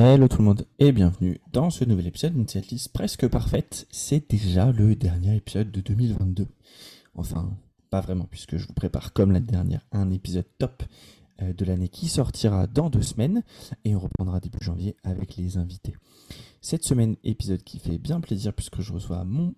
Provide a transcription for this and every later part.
Hello tout le monde et bienvenue dans ce nouvel épisode d'une liste presque parfaite. C'est déjà le dernier épisode de 2022. Enfin, pas vraiment puisque je vous prépare comme l'année dernière un épisode top euh, de l'année qui sortira dans deux semaines et on reprendra début janvier avec les invités. Cette semaine, épisode qui fait bien plaisir puisque je reçois mon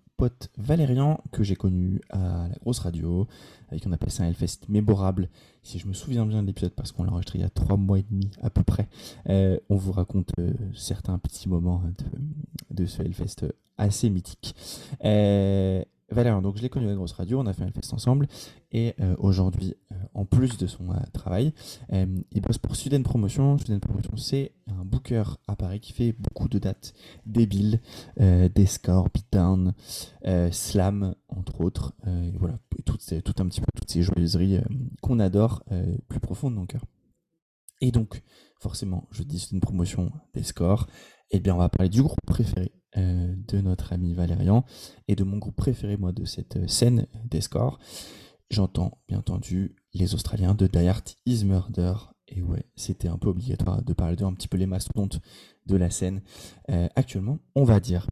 Valérian que j'ai connu à la grosse radio, avec on a passé un Hellfest mémorable. Si je me souviens bien de l'épisode parce qu'on l'a enregistré il y a trois mois et demi à peu près, euh, on vous raconte euh, certains petits moments de, de ce Hellfest assez mythique. Euh, Valérian, donc je l'ai connu à la grosse radio, on a fait un fest ensemble, et euh, aujourd'hui, euh, en plus de son euh, travail, il bosse pour Student Promotion. Student Promotion, c'est un booker à Paris qui fait beaucoup de dates débiles, des scores, beatdown, slam, entre autres, et voilà, tout, un petit peu toutes ces joyeuseries qu'on adore plus profondes dans le cœur. Et donc, forcément, je dis Student Promotion, des scores, et eh bien on va parler du groupe préféré euh, de notre ami Valérian et de mon groupe préféré, moi, de cette euh, scène des scores. J'entends, bien entendu, les Australiens de Die Is Murder. Et ouais, c'était un peu obligatoire de parler d'eux, un petit peu les mastodontes de la scène euh, actuellement, on va dire.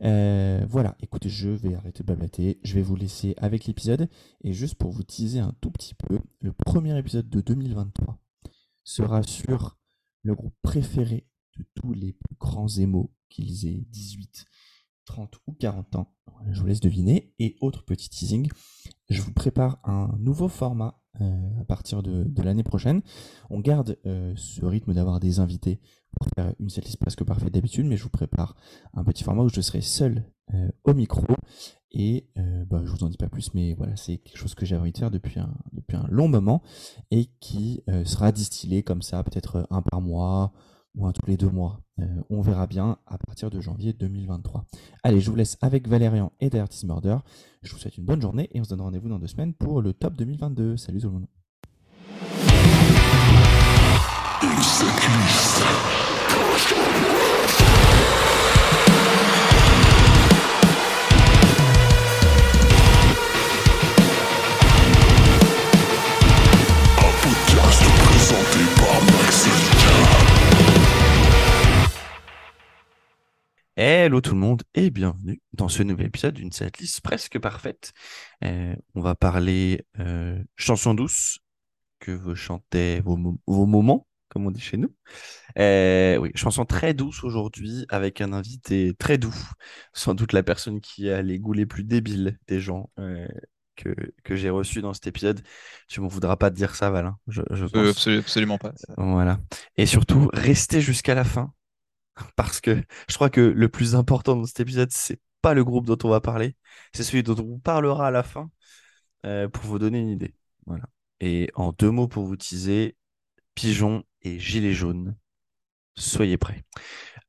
voilà, écoutez, je vais arrêter de bablater, je vais vous laisser avec l'épisode. Et juste pour vous teaser un tout petit peu, le premier épisode de 2023 sera sur le groupe préféré de tous les plus grands émaux qu'ils aient 18, 30 ou 40 ans. Je vous laisse deviner. Et autre petit teasing, je vous prépare un nouveau format euh, à partir de, l'année prochaine. On garde euh, ce rythme d'avoir des invités pour faire une setlist presque parfaite d'habitude, mais je vous prépare un petit format où je serai seul euh, au micro. Et bah, je vous en dis pas plus, mais voilà, c'est quelque chose que j'ai envie de faire depuis un, depuis un long moment et qui sera distillé comme ça, peut-être un par mois, ou tous les deux mois. Euh, on verra bien à partir de janvier 2023. Allez, je vous laisse avec Valérian et Dirty Murder. Je vous souhaite une bonne journée et on se donne rendez-vous dans deux semaines pour le top 2022. Salut tout le monde. Hello tout le monde et bienvenue dans ce nouvel épisode d'une setlist presque parfaite. Euh, on va parler euh, chansons douces que vous chantez vos, moments, comme on dit chez nous. Euh, oui, chanson très douce aujourd'hui avec un invité très doux, sans doute la personne qui a les goûts les plus débiles des gens que, que j'ai reçus dans cet épisode. Tu m'en voudras pas de dire ça, Val. Hein, je, absolument pas. Voilà. Et surtout, restez jusqu'à la fin parce que je crois que le plus important dans cet épisode, c'est pas le groupe dont on va parler, c'est celui dont on parlera à la fin euh, pour vous donner une idée. Voilà. Et en deux mots pour vous teaser, pigeon et gilet jaune. Soyez prêts.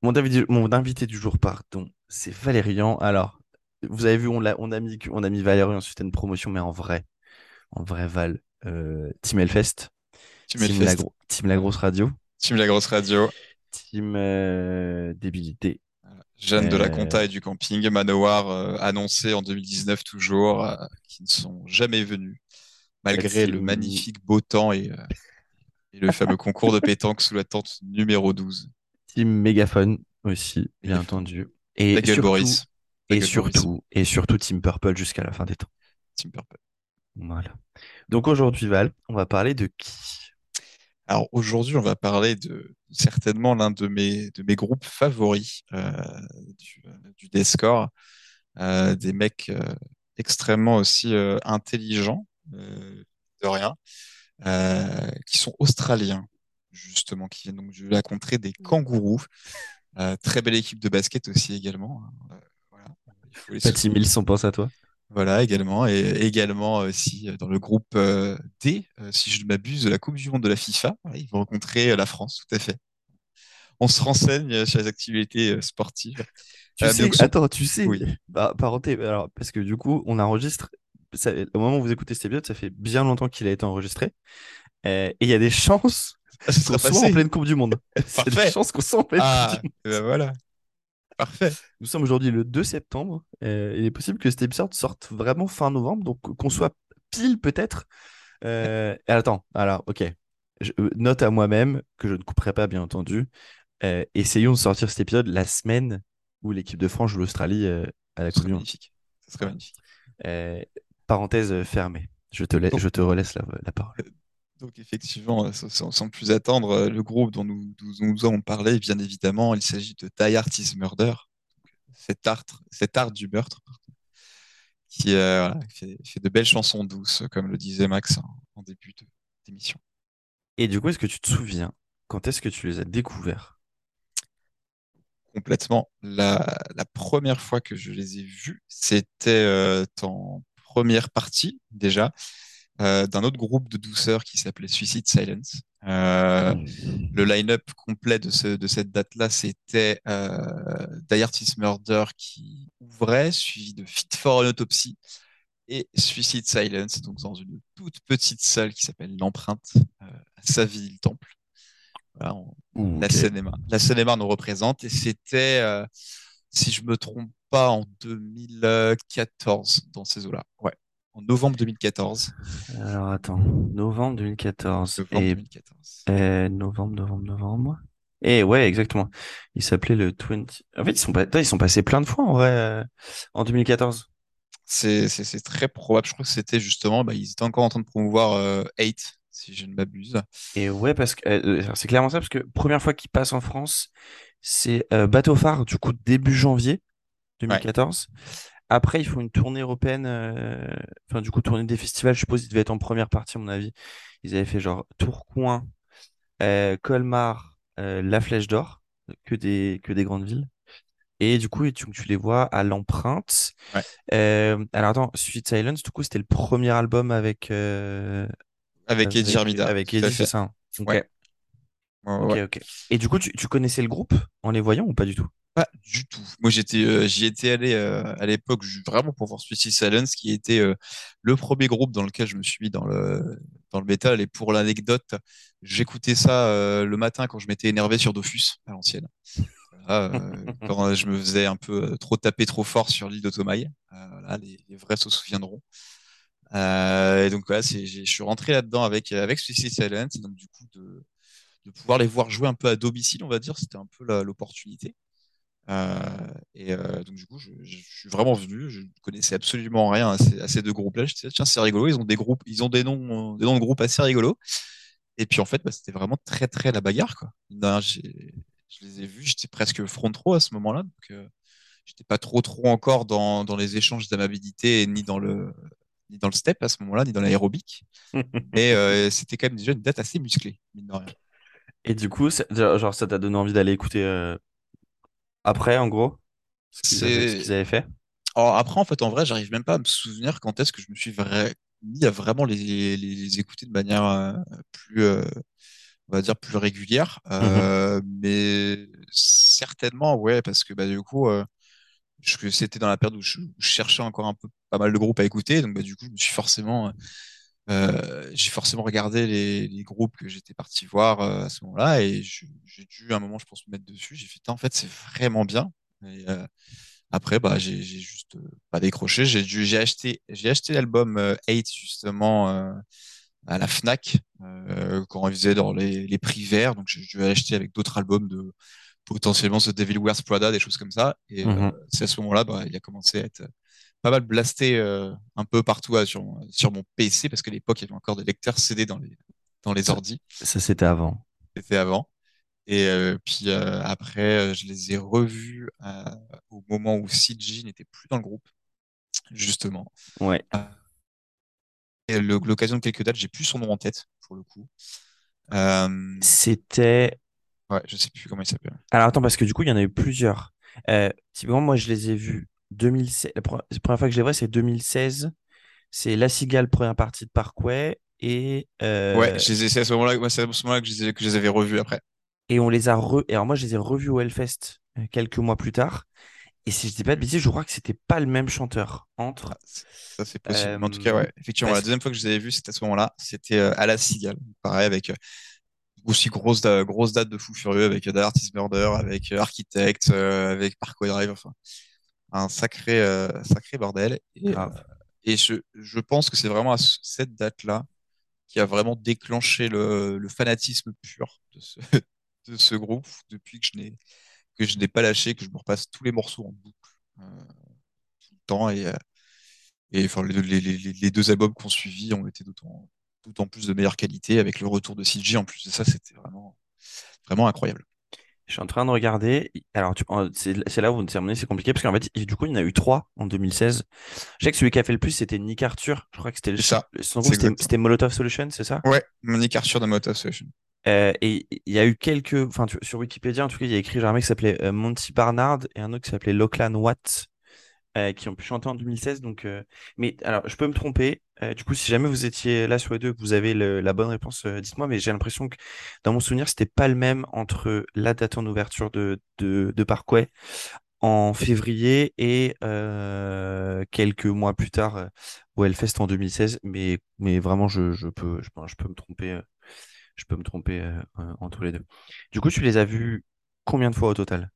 Mon, mon invité du jour, pardon, c'est Valérian. Alors, vous avez vu, on a, on a mis, on a mis Valérian suite une promotion, mais en vrai, en vrai Val, euh, Team Elfest, Team, La, Team La Grosse Radio. Team La Grosse Radio. Team euh, Débilité. Jeanne de la Conta et du camping, Manowar euh, annoncé en 2019 toujours, euh, qui ne sont jamais venus, malgré le magnifique beau temps et, le fameux concours de pétanque sous la tente numéro 12. Team Mégaphone aussi, bien entendu. Et surtout, Boris. et surtout, et surtout Team Purple jusqu'à la fin des temps. Team Purple. Voilà. Donc aujourd'hui, Val, on va parler de qui? Alors aujourd'hui, on va parler de certainement l'un de mes, de mes groupes favoris euh, du, du Descore, euh, des mecs euh, extrêmement aussi intelligents, de rien, qui sont australiens, justement, qui viennent donc de la contrée des kangourous. très belle équipe de basket aussi également. Hein. Voilà. Patty Mills, on pense à toi. Voilà, également. Et également aussi dans le groupe euh, D, euh, si je ne m'abuse, de la Coupe du Monde de la FIFA. ils vont rencontrer euh, la France, tout à fait. On se renseigne sur les activités sportives. Tu sais, attends, tu sais, oui. bah, parenté, alors, parce que du coup, on enregistre, au moment où vous écoutez cet épisode, ça fait bien longtemps qu'il a été enregistré. et il y a des chances ah, qu'on soit en pleine Coupe du Monde. A des chances qu'on soit en pleine ah, Coupe du Monde. Ben voilà. Parfait. Nous sommes aujourd'hui le 2 septembre. Euh, il est possible que cet épisode sorte vraiment fin novembre, donc qu'on soit pile peut-être. Euh, attends, alors, ok. Je, euh, note à moi-même que je ne couperai pas, bien entendu. Euh, essayons de sortir cet épisode la semaine où l'équipe de France joue l'Australie à la Coupe du Monde. serait magnifique. Parenthèse fermée. Je te, Donc, je te relaisse la, la parole. Donc effectivement, euh, sans, plus attendre, euh, le groupe dont nous, dont nous allons parler, bien évidemment, il s'agit de Die Artist Murder, cet art, cet art du meurtre, qui euh, voilà, fait, fait de belles chansons douces, comme le disait Max en, en début d'émission. Et du coup, est-ce que tu te souviens quand est-ce que tu les as découverts? complètement. La, la première fois que je les ai vus, c'était euh, en première partie déjà euh, d'un autre groupe de douceur qui s'appelait Suicide Silence. Euh, le line-up complet de, ce, de cette date-là, c'était euh, Die Artist Murder qui ouvrait, suivi de Fit for an Autopsy et Suicide Silence, donc dans une toute petite salle qui s'appelle l'Empreinte euh, à Saville-Temple. Voilà, on- Ouh, la. Seine-et-Marne. La Seine-et-Marne nous représente et c'était, si je me trompe pas, en 2014 dans ces eaux-là. Ouais, en novembre 2014. Alors attends, novembre 2014. Novembre Et 2014. euh, novembre, novembre, novembre. Et ouais, exactement. Il s'appelait le 20. En fait, ils sont, pas... Ils sont passés plein de fois en vrai euh, en 2014. C'est, c'est, c'est très probable. Je crois que c'était justement, bah, ils étaient encore en train de promouvoir euh, Eight, si je ne m'abuse. Et ouais, parce que euh, euh, c'est clairement ça, parce que première fois qu'ils passent en France, c'est Bateau Phare, du coup, début janvier Ouais, 2014. Après, ils font une tournée européenne, euh, enfin, du coup, tournée des festivals, je suppose, ils devaient être en première partie, à mon avis. Ils avaient fait genre Tourcoing, euh, Colmar, euh, La Flèche d'Or, que des, que des grandes villes. Et du coup, tu, tu les vois à l'empreinte. ouais. Alors attends, Sweet Silence, du coup, c'était le premier album avec, Avec Eddie Armida, avec Eddie, c'est ça. hein Ouais. Et du coup, tu, tu connaissais le groupe en les voyant ou pas du tout? Pas du tout. Moi, j'étais, euh, j'y étais allé euh, à l'époque vraiment pour voir Suicide Silence, qui était euh, le premier groupe dans lequel je me suis mis dans le dans métal. Et pour l'anecdote, j'écoutais ça le matin quand je m'étais énervé sur Dofus à l'ancienne. Quand je me faisais un peu trop taper trop fort sur l'île voilà, les, vrais se souviendront. Et donc voilà, c'est, je suis rentré là-dedans avec avec Suicide Silence. Donc du coup de de pouvoir les voir jouer un peu à domicile, on va dire, c'était un peu l'opportunité. Euh, et euh, donc, du coup, je, je suis vraiment venu. Je ne connaissais absolument rien à ces, à ces deux groupes-là. Je disais, tiens, c'est rigolo. Ils ont des groupes, ils ont des noms, euh, des noms de groupes assez rigolos. Et puis, en fait, bah, c'était vraiment très, très la bagarre, quoi. Non, je les ai vus. J'étais presque front row à ce moment-là. Donc, euh, j'étais pas trop, trop encore dans, dans les échanges d'amabilité, ni dans le, ni dans le step à ce moment-là, ni dans l'aérobic. Mais euh, c'était quand même déjà une date assez musclée, mine de rien. Et du coup, ça- genre, ça t'a donné envie d'aller écouter euh, après, en gros, ce qu'ils avaient, avaient fait? Alors après, en fait, en vrai, j'arrive même pas à me souvenir quand est-ce que je me suis mis à vraiment les, les, les écouter de manière euh, plus, euh, on va dire, plus régulière. Mhm. Euh, mais certainement, ouais, parce que bah, du coup, c'était dans la période où je, où je cherchais encore un peu pas mal de groupes à écouter. Donc, bah, du coup, je me suis forcément, euh, j'ai forcément regardé les, les groupes que j'étais parti voir euh, à ce moment-là. Et j'ai dû, à un moment, je pense, me mettre dessus. J'ai fait, en fait, c'est vraiment bien. Et, euh, après, bah, j'ai juste pas décroché. J'ai dû, j'ai acheté, j'ai acheté l'album euh, 8 justement à la Fnac quand il faisait dans les, les prix verts. Donc j'ai dû acheter avec d'autres albums de potentiellement The Devil Wears Prada, des choses comme ça. Et Mhm. c'est à ce moment-là, bah, il a commencé à être pas mal blasté euh, un peu partout euh, sur, mon- sur mon PC parce qu'à l'époque il y avait encore des lecteurs CD dans les dans les ordis. ça, c'était avant. C'était avant. Et euh, puis euh, après, je les ai revus au moment où CG n'était plus dans le groupe, justement. Ouais. Et l'occasion de quelques dates, j'ai plus son nom en tête, pour le coup. C'était. ouais, je sais plus comment il s'appelle. Alors attends, parce que du coup, il y en a eu plusieurs. Typiquement, moi, je les ai vus 2016. La pre- la première fois que je les vois, c'est 2016. C'est La Cigale, première partie de Parkway. Et, Ouais, euh, je les ai- c'est à ce moment-là, ouais, c'est à ce moment-là que je les que je les avais revus après. et on les a re... alors moi, je les ai revus au Hellfest euh, quelques mois plus tard. Et si je dis pas de bêtises, je crois que c'était pas le même chanteur entre. Ah, ça, c'est possible. Mais en tout cas, euh, ouais, effectivement, la deuxième fois que je les avais vus, c'était à ce moment-là. C'était euh, à la Cigale. Pareil, avec euh, aussi grosse, grosse date de fou furieux, avec euh, The Artist Murder, avec euh, Architect, euh, avec Parkway Drive, enfin, un sacré, euh, sacré bordel. Et, euh, grave. et je, je pense que c'est vraiment à ce- cette date-là qui a vraiment déclenché le, le fanatisme pur de ce, de ce groupe depuis que je n'ai que je n'ai pas lâché, que je me repasse tous les morceaux en boucle euh, tout le temps et, et enfin, les, les, les, les deux albums qu'on suivi ont été d'autant d'autant plus de meilleure qualité avec le retour de CG en plus de ça, c'était vraiment vraiment incroyable. Je suis en train de regarder. Alors, c'est là où c'est compliqué parce qu'en fait, du coup, il y en a eu trois en 2016. Je sais que celui qui a fait le plus, c'était Nick Arthur. Je crois que c'était le ça. son c'était Molotov Solution, c'est ça? Ouais, Monique Arthur de Motor Association. Euh, et il y a eu quelques. Enfin, sur Wikipédia, en tout cas, il y a écrit genre un mec qui s'appelait euh, Monty Barnard et un autre qui s'appelait Lachlan Watt euh, qui ont pu chanter en 2016. Donc, euh, Mais alors, je peux me tromper. Euh, du coup, si jamais vous étiez là sur les deux, vous avez la bonne réponse, dites-moi. Mais j'ai l'impression que dans mon souvenir, c'était pas le même entre la date en ouverture de, de, Parkway en février et quelques mois plus tard au Hellfest en 2016. Mais, mais vraiment, je, je peux, je, peux me tromper. je peux me tromper entre les deux. Du coup, tu les as vus combien de fois au total?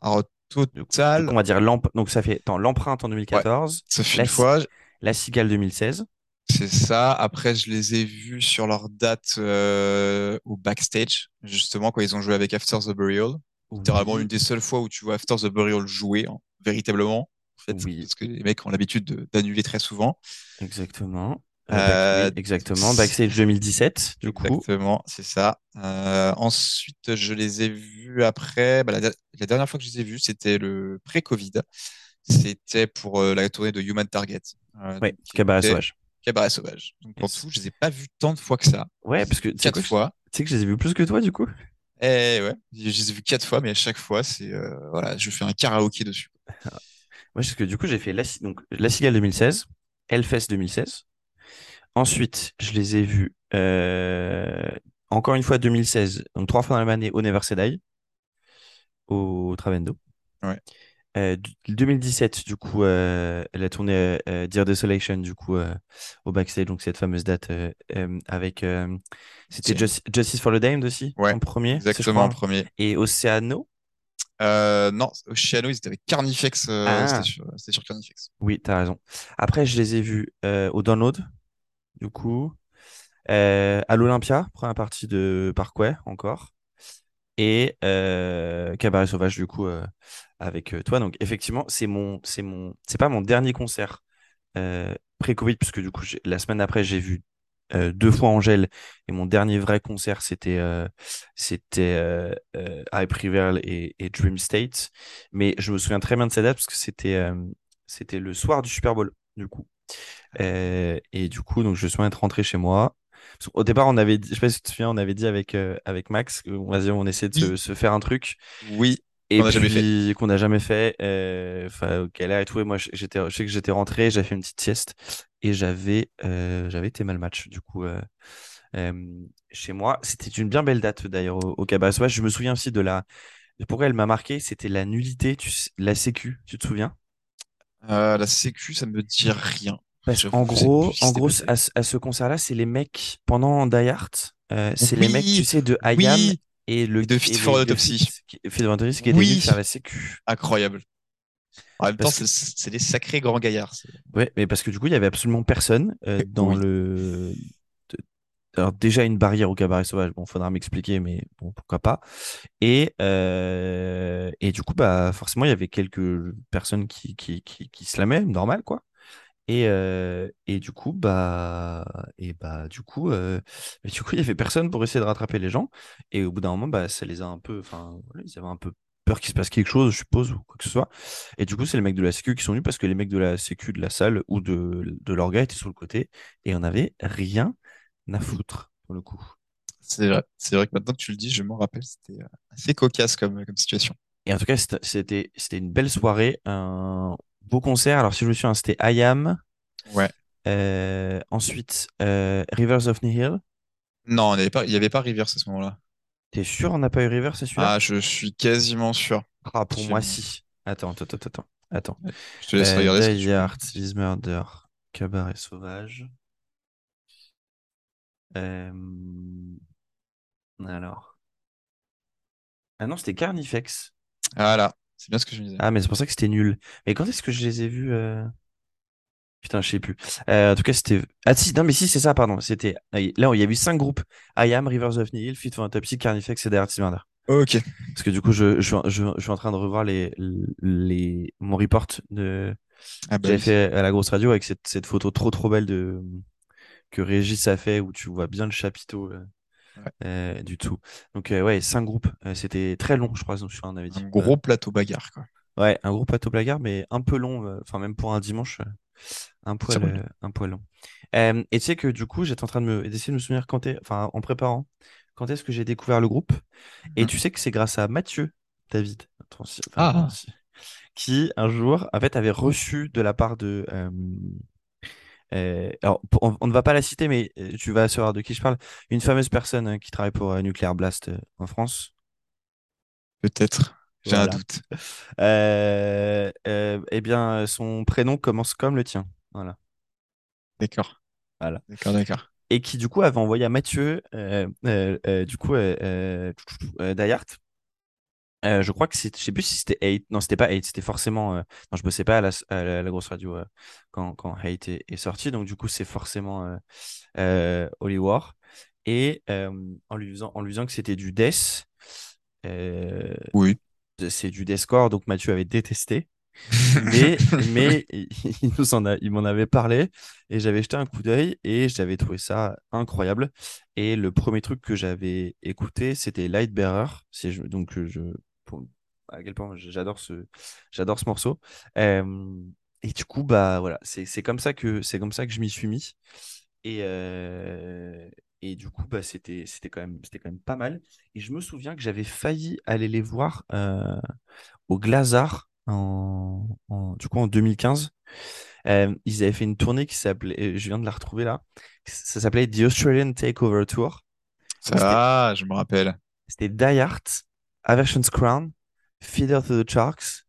Alors, total, coup, on va dire l'emp- donc ça fait l'empreinte en 2014, ça fait la, une fois, la cigale 2016. c'est ça. Après, je les ai vus sur leur date euh, au backstage, justement, quand ils ont joué avec After the Burial. Littéralement, Oui, une des seules fois où tu vois After the Burial jouer, hein, véritablement, en fait, oui, parce que les mecs ont l'habitude de- d'annuler très souvent. exactement. Euh, back- Euh, oui, exactement. Backstage 2017, du coup. Exactement, c'est ça. Euh, ensuite, je les ai vus après. bah, la, der- la dernière fois que je les ai vus, c'était le pré-Covid. C'était pour euh, la tournée de Human Target. euh, qui Cabaret Sauvage. Cabaret Sauvage. Donc, en Yes. tout, je les ai pas vus tant de fois que ça. Ouais, parce que Quatre fois. tu sais que je les ai vus plus que toi, du coup. Et ouais, je les ai vus quatre fois, mais à chaque fois, c'est euh, voilà, je fais un karaoké dessus. Ouais, parce que du coup, j'ai fait la, donc, la Cigale 2016, Hellfest 2016. Ensuite, je les ai vus euh, encore une fois 2016, donc trois fois dans la même année au Never Die, au Travendo. Ouais. Euh, du- 2017, du coup, euh, elle a tourné euh, Dear Desolation, du coup, au backstage, donc cette fameuse date avec. c'était Justice for the Damned aussi, Ouais, en premier, Exactement, en premier. Et Oceano, Euh, non, Oceano, ils étaient avec Carnifex. euh, Ah. c'était sur, Carnifex. oui, t'as raison. Après, je les ai vus euh, au Download, du coup, euh, à l'Olympia, première partie de Parkway, encore. et euh, Cabaret Sauvage du coup euh, avec toi. Donc effectivement, c'est mon, c'est mon, c'est pas mon dernier concert pré-Covid puisque du coup la semaine après j'ai vu deux fois Angèle et mon dernier vrai concert c'était c'était Hype Rival et, Dream State. Mais je me souviens très bien de cette date parce que c'était c'était le soir du Super Bowl du coup. Euh, et du coup donc je être rentré chez moi. Qu'au départ, on avait dit, je sais pas si tu te souviens, on avait dit avec, euh, avec Max, qu'on vas-y, on essaie de se, Oui. se faire un truc. Oui, Et Qu'on n'a jamais puis, qu'on n'a jamais fait. euh, Enfin, heure et tout. Et moi, j'étais, je sais que j'étais rentré, j'avais fait une petite sieste et j'avais, euh, j'avais été mal match, du coup, euh, euh, chez moi. C'était une bien belle date, d'ailleurs, au, au. Je me souviens aussi de la, pourquoi elle m'a marqué, c'était la nullité, tu la sécu, tu te souviens? Euh, la sécu, ça me dit rien. Parce sais gros, en gros, à, ce- à ce concert-là, c'est les mecs, pendant Die Hard, euh, c'est les mecs, tu sais, de IAM oui, et le Et de Fit for Autopsy. Fit for Autopsy qui venu Oui. faire la sécu. incroyable. En même temps, que- c'est des sacrés grands gaillards. Ouais, mais parce que du coup, il y avait absolument personne euh, dans le. Alors déjà une barrière au cabaret sauvage. Bon, faudra m'expliquer, mais bon, pourquoi pas. Et euh, et du coup, bah forcément, il y avait quelques personnes qui qui qui, qui slamaient, normal quoi. Et, euh, et du coup, bah, et bah, du coup, euh, du coup, il y avait personne pour essayer de rattraper les gens. Et au bout d'un moment, bah, ça les a un peu, enfin, ils avaient un peu peur qu'il se passe quelque chose, je suppose, ou quoi que ce soit. Et du coup, c'est les mecs de la sécu qui sont venus parce que les mecs de la sécu de la salle ou de, de l'orga étaient sur le côté et on avait rien à foutre, pour le coup. C'est vrai. C'est vrai que maintenant que tu le dis, je m'en rappelle, c'était euh, assez cocasse comme, comme situation. Et en tout cas, c'était- une belle soirée, un beau concert. Alors, si je me souviens, c'était IAM. Ouais. Euh, ensuite, euh, Rivers of Nihil. Non, il n'y avait pas, Rivers à ce moment-là. T'es sûr on n'a pas eu River, c'est celui-là Ah, je suis quasiment sûr. Ah, pour moi, si. Attends, attends, attends, attends. Attends. Je te laisse Euh, regarder. Die. Hard, Murder, Cabaret Sauvage. Euh, Alors. Ah non, c'était Carnifex. Voilà, c'est bien ce que je me disais. Ah, mais c'est pour ça que c'était nul. Mais quand est-ce que je les ai vus euh, Putain, je sais plus. Euh, en tout cas, c'était. Ah, si, non, mais si, c'est ça, pardon. C'était. Là, il y a eu cinq groupes I Am, Rivers of Nihil, Fit for Autopsy, Carnifex et Dirty Murder. Ok. Parce que du coup, je, je, je, je suis en train de revoir les, les, mon report de, Ah bah j'avais fait à la grosse radio avec cette, cette photo trop trop belle de que Régis a fait où tu vois bien le chapiteau euh, Ouais. euh, du tout. Donc euh, ouais, cinq groupes. C'était très long, je crois, je on avait dit. Un gros plateau bagarre, quoi. Ouais, un gros plateau blagueur, mais un peu long. Enfin, même pour un dimanche, un poil, un poil long. Euh, et tu sais que du coup, j'étais en train de me d'essayer de me souvenir quand enfin, en préparant, quand est-ce que j'ai découvert le groupe. Et Mhm. tu sais que c'est grâce à Mathieu David, Ah. qui un jour, en fait, avait reçu de la part de. euh, euh, alors, on, on ne va pas la citer, mais euh, tu vas savoir de qui je parle. Une fameuse personne euh, qui travaille pour Nuclear Blast en France. Peut-être. J'ai un doute. Euh, euh, eh bien, son prénom commence comme le tien. Voilà. D'accord. Voilà. D'accord, d'accord. Et qui, du coup, avait envoyé à Mathieu, du coup, euh, euh, je crois que c'est, je sais plus si c'était Hate. Non, c'était pas Hate, c'était forcément. euh, Non, je bossais pas à la, à la, la grosse radio euh, quand, quand Hate est, est sorti. Donc, du coup, c'est forcément Holy War. Et en lui disant, en lui disant que c'était du Death, Oui. c'est du Deathcore, donc Mathieu avait détesté. mais, mais il, nous en a, il m'en avait parlé et j'avais jeté un coup d'œil et j'avais trouvé ça incroyable. Et le premier truc que j'avais écouté, c'était Lightbearer. Je- donc je, à quel point j'adore ce, j'adore ce morceau. Euh, et du coup, bah voilà, c'est comme ça que c'est comme ça que je m'y suis mis. Et euh, et du coup, bah c'était c'était quand même c'était quand même pas mal. Et je me souviens que j'avais failli aller les voir euh, au Glazart en, en- du coup en 2015. Euh, ils avaient fait une tournée qui s'appelait, euh, je viens de la retrouver là, ça s'appelait The Australian Takeover Tour. Ah, je me rappelle. C'était Die Hard, Aversion's Crown, Feeder to the Sharks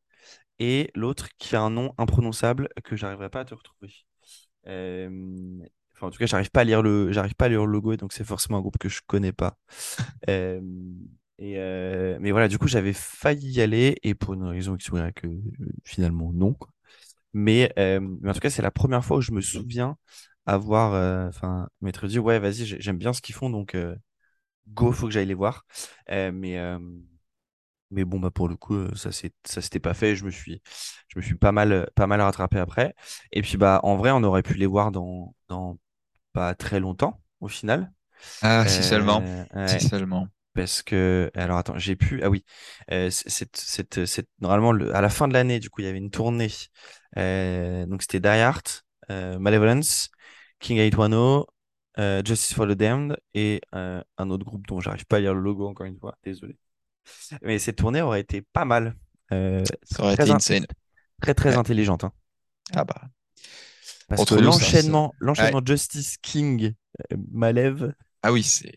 et l'autre qui a un nom imprononçable que j'arriverai pas à te retrouver. Euh, Enfin, en tout cas, j'arrive pas à lire le, j'arrive pas à lire le logo, et donc c'est forcément un groupe que je connais pas. Euh, et euh, mais voilà, du coup, j'avais failli y aller et pour une raison ou Y, euh, finalement non. quoi. Mais, mais en tout cas, c'est la première fois où je me souviens avoir, enfin, m'être dit ouais, vas-y, j'ai- j'aime bien ce qu'ils font, donc go, faut que j'aille les voir. Mais mais bon, bah pour le coup, ça c'est ça s'était pas fait. Je me suis je me suis pas mal pas mal rattrapé après. Et puis bah en vrai, on aurait pu les voir dans dans pas très longtemps au final. Ah, si seulement. Euh, Si seulement. parce que alors attends, j'ai pu ah oui, euh, normalement le- à la fin de l'année, du coup, il y avait une tournée. Euh, donc c'était Die Hard, euh, Malevolence, King 810, euh, Justice for the Damned et un autre groupe dont j'arrive pas à lire le logo encore une fois, désolé. Mais cette tournée aurait été pas mal. Euh, Ça aurait été in- insane. très très Ouais. intelligente. hein. Ah bah. Parce Entre que l'enchaînement, Justice King euh, Malev, Ah oui, c'est.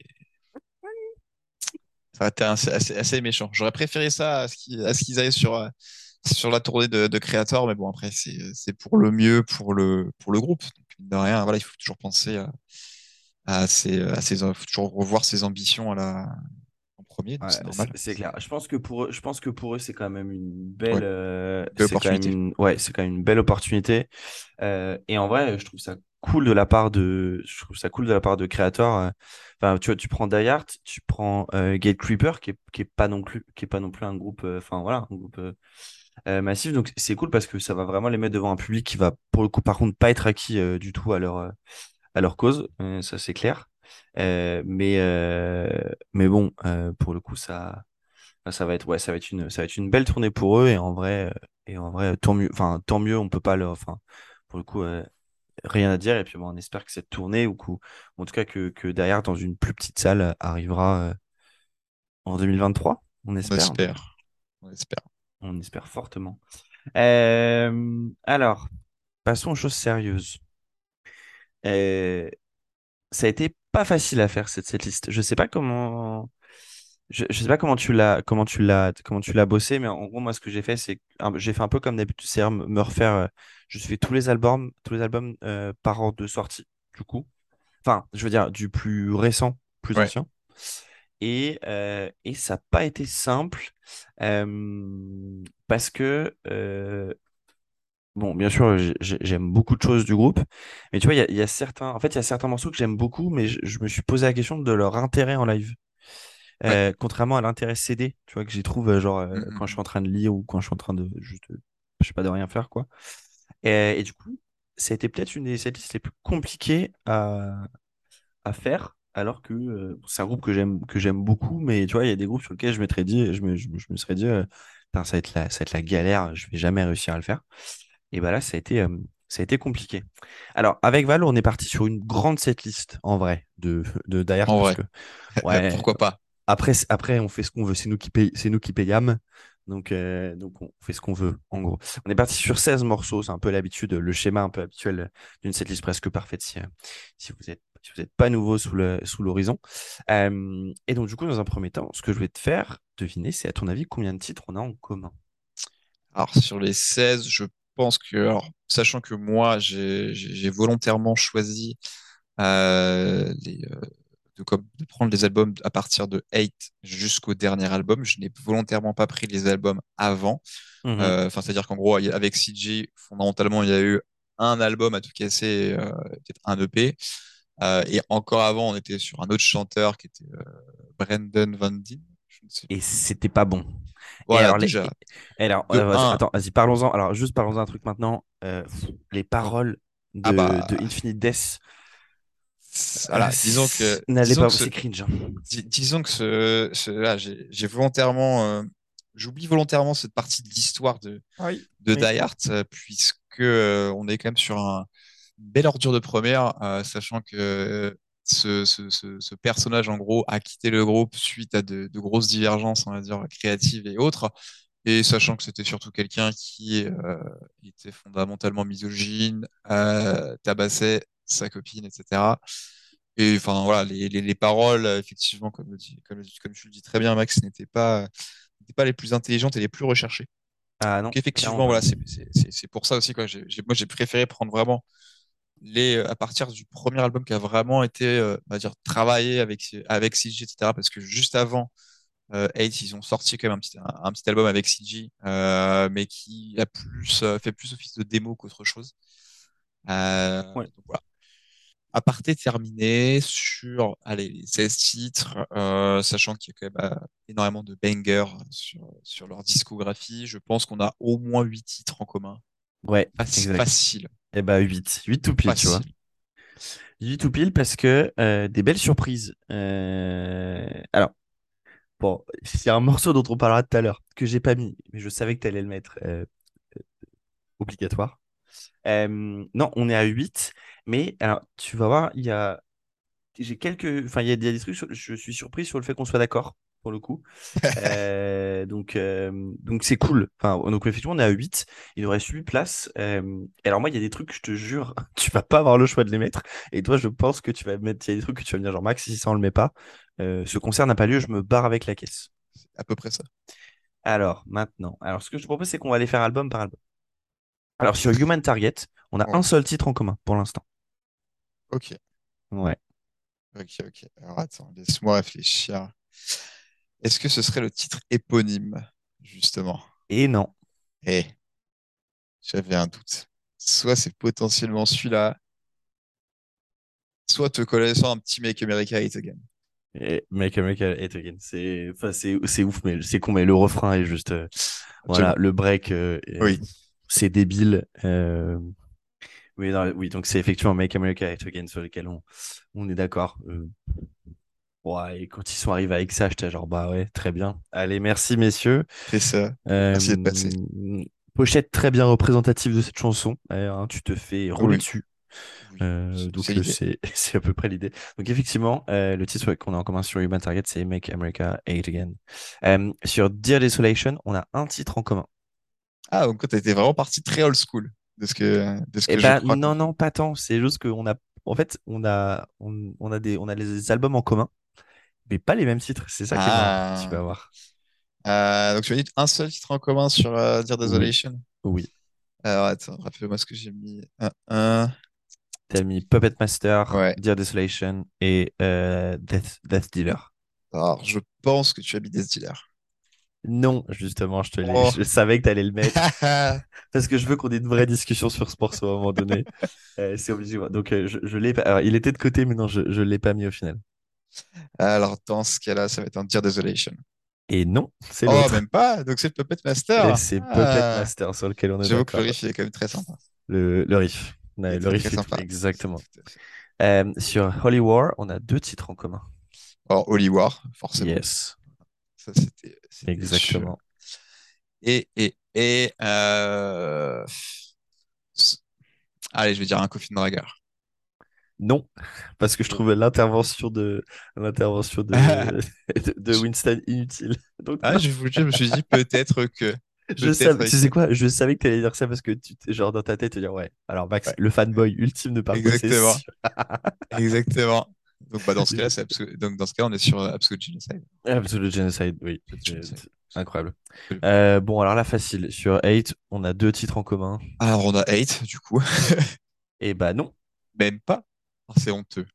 Ça aurait été assez, méchant. J'aurais préféré ça à ce qu'ils qu'ils aillent sur, euh, sur la tournée de, de Creator, mais bon, après, c'est pour le mieux pour le, pour le groupe. Donc, de rien, voilà, il faut toujours penser à, à ses, à ses, faut toujours revoir ses ambitions à la, premier, Ouais, c'est clair. Je pense que pour eux, je pense que pour eux, c'est quand même une belle, Ouais. euh, c'est quand même opportunité. une, ouais, c'est quand même une belle opportunité. Euh, et en vrai, je trouve ça cool de la part de, je trouve ça cool de la part de créateurs. euh. Enfin, tu vois, tu prends Die Hard, tu prends euh, Gate Creeper, qui est, qui est pas non plus, qui est pas non plus un groupe, euh, enfin voilà, un groupe euh, massif. Donc c'est cool parce que ça va vraiment les mettre devant un public qui va, pour le coup, par contre, pas être acquis du tout à leur, à leur cause. Ça c'est clair. Euh, mais, euh, mais bon, euh, pour le coup, ça. Ça va être ouais, ça va être une ça va être une belle tournée pour eux et en vrai et en vrai tant mieux enfin tant mieux on peut pas leur enfin pour le coup euh, rien à dire et puis bon, on espère que cette tournée ou en tout cas que, que derrière dans une plus petite salle arrivera euh, en 2023 on On espère espère. On espère. on espère fortement Euh, alors passons aux choses sérieuses ça a été pas facile à faire cette, cette liste. Je sais pas comment Je, je sais pas comment tu l'as comment tu l'as comment tu l'as bossé mais en gros moi ce que j'ai fait c'est j'ai fait un peu comme d'habitude c'est me refaire euh, je fais tous les albums tous les albums euh, par ordre de sortie du coup. Enfin je veux dire du plus récent plus Ouais. ancien. Et euh, et ça n'a pas été simple euh, parce que euh, Bon, bien sûr, j'ai- j'ai- j'aime beaucoup de choses du groupe, mais tu vois, il y a, il y a certains, en fait, il y a certains morceaux que j'aime beaucoup, mais je, je me suis posé la question de leur intérêt en live. Ouais. Euh, contrairement à l'intérêt CD, tu vois, que j'y trouve, euh, genre, euh, Mm, quand je mm. suis en train de lire ou quand je suis en train de, juste, je sais pas, de rien faire, quoi. Et, et du coup, ça a été peut-être une des setlists les plus compliquées à, à faire, alors que euh, c'est un groupe que j'aime que j'aime beaucoup, mais tu vois, il y a des groupes sur lesquels je m'étais dit, je me, je, me je me serais dit, ça va être la, ça va être la galère, je vais jamais réussir à le faire. Et bah là, ça a été, euh, ça a été compliqué. Alors, avec Val, on est parti sur une grande setlist, en vrai, de, de En parce vrai, que, ouais, pourquoi pas? après, après, on fait ce qu'on veut, c'est nous qui paye, c'est nous qui payons. Donc, euh, donc, on fait ce qu'on veut, en gros. On est parti sur 16 morceaux, c'est un peu l'habitude, le schéma un peu habituel d'une setlist presque parfaite si, euh, si vous êtes, si vous n'êtes pas nouveau sous le, sous l'horizon. Euh, et donc, du coup, dans un premier temps, ce que je vais te faire deviner, c'est à ton avis combien de titres on a en commun? Alors, sur les 16, je pense que, alors, sachant que moi, j'ai volontairement choisi euh, les, euh, de, comme- de prendre les albums à partir de 8 jusqu'au dernier album. Je n'ai volontairement pas pris les albums avant. Mhm. Euh, Enfin, c'est-à-dire qu'en gros, avec CG, fondamentalement, il y a eu un album à tout casser, peut-être un EP. Et encore avant, on était sur un autre chanteur qui était Brendan Van Dien. Et c'était pas bon. Et Voilà, alors, les... déjà, et alors de euh, un attends, vas-y, parlons-en. Alors, juste parlons-en un truc maintenant. Euh, les paroles ah de, de bah, Infinite Death, c'est- euh, voilà, disons que, n'allez pas, ce, c'est cringe. hein. Dis- disons que ce, ce- là, j'ai volontairement, euh, j'oublie volontairement cette partie de l'histoire de, Oui, de oui. Die Hard, euh, puisque euh, on est quand même sur un, une belle ordure de première, euh, sachant que ce, ce, ce, ce personnage, en gros, a quitté le groupe suite à de, de grosses divergences, on va dire, créatives et autres, et sachant que c'était surtout quelqu'un qui euh, était fondamentalement misogyne, euh, tabassait sa copine, etc. Et enfin voilà, les, les, les paroles, effectivement, comme, le comme, comme tu le dis très bien, Max, n'étaient pas, les plus intelligentes et les plus recherchées. Ah Donc non, effectivement, voilà, c'est pour ça aussi quoi. Moi, j'ai préféré prendre vraiment les euh, à partir du premier album qui a vraiment été, euh, on va dire, travaillé avec avec CG, etc. Parce que juste avant euh, Eight, ils ont sorti quand même un petit un, un petit album avec CG, euh, mais qui a plus fait plus office de démo qu'autre chose. Euh, Ouais. donc voilà aparté terminé sur allez, les 16 titres, euh, sachant qu'il y a quand même euh, énormément de bangers sur, sur leur discographie. Je pense qu'on a au moins 8 titres en commun. Ouais, Faci- exact. facile, Et bah 8. 8 tout pile, tu vois. facile. 8 tout pile parce que euh, des belles surprises. Euh, Alors, bon, c'est un morceau dont on parlera tout à l'heure, que j'ai pas mis, mais je savais que tu allais le mettre euh, obligatoire. Non, on est à 8, mais alors, tu vas voir, il y a j'ai quelques. Enfin, il y y a des trucs, je suis surpris sur le fait qu'on soit d'accord, pour le coup. Euh, donc, euh, donc c'est cool. Enfin, donc, effectivement, on est à 8. Il nous reste 8 places. Euh, alors, moi, il y a des trucs, je te jure, tu vas pas avoir le choix de les mettre. Et toi, je pense que tu vas mettre. Il y a des trucs que tu vas me dire, genre, Max, si ça, on le met pas, ce concert n'a pas lieu, je me barre avec la caisse. à peu près ça. Alors, maintenant. Alors, ce que je te propose, c'est qu'on va aller faire album par album. Alors, sur Human Target, on a Ouais. un seul titre en commun pour l'instant. Ok, Ouais. ok, ok. Alors attends, laisse-moi réfléchir. Est-ce que ce serait le titre éponyme, justement? Et non. Eh, j'avais un doute. Soit c'est potentiellement celui-là, soit te connaissant un petit Make America Hate Again. Et Make America Hate Again. C'est, enfin, c'est, ouf, mais c'est con, mais le refrain est juste, euh, voilà, le break, euh, Oui. c'est débile. euh, oui, non, oui, donc c'est effectivement Make America Hate Again sur lequel on, on est d'accord. Ouais, et quand ils sont arrivés avec ça, j'étais genre, bah ouais, très bien. Allez, merci, messieurs. C'est ça. Euh, Merci d'être passé. pochette très bien représentative de cette chanson. Hein, tu te fais rouler Oui. dessus. Oui, Euh, donc c'est euh, c'est à peu près l'idée. Donc effectivement, euh, le titre qu'on a en commun sur Human Target, c'est Make America Hate Again. Euh, sur Dear Desolation, on a un titre en commun. Ah, donc toi, t'étais vraiment parti très old school de ce que, de ce Eh que je ben crois. non non pas tant. C'est juste qu'on a en fait on a on, on a des on a les albums en commun, mais pas les mêmes titres. C'est ça qui est marrant. Tu Ah. vas voir. Euh, donc tu m'as dit un seul titre en commun sur euh, Dear Desolation. Oui. Alors attends, rappelle-moi ce que j'ai mis. Un, un. T'as mis Puppet Master, Ouais. Dear Desolation et euh, Death Death Dealer. Alors je pense que tu as mis Death Dealer. Non, justement, je te l'ai. Oh. Je savais que tu allais le mettre. Parce que je veux qu'on ait une vraie discussion sur ce morceau à un moment donné. C'est obligé. Donc, je, je l'ai pas. Alors, il était de côté, mais non, je ne l'ai pas mis au final. Alors, dans ce cas-là, ça va être un Dear Desolation. Et non, c'est Oh, même pas. Donc, c'est le Puppet Et Master. C'est Puppet Ah. Master sur lequel on est J'avoue que le riff il est quand même très sympa. Le, le riff. Ouais, le riff sympa. Exactement. Euh, sur Holy War, on a deux titres en commun. Alors, Holy War, forcément. Yes, Ça, c'était. exactement. Et, et, et. euh, Allez, je vais dire un Coffin Dragger. Non, parce que je trouvais l'intervention de l'intervention de, de, de Winston inutile. Donc, Ah, je, vous le dis, je me suis dit peut-être que. je savais, tu sais quoi, je savais que tu allais dire ça parce que tu genre dans ta tête, tu dire ouais. Alors Max, Ouais. le fanboy ultime de c'est Exactement. Exactement. Donc, bah, dans ce absolu- Donc, dans ce cas, on est sur euh, Absolute Genocide. Absolute Genocide, oui. Absolute Genocide. Incroyable. Euh, bon, alors là, facile. Sur 8, on a deux titres en commun. Alors, on a 8, du coup. Et bah non. Même pas. Oh, c'est honteux.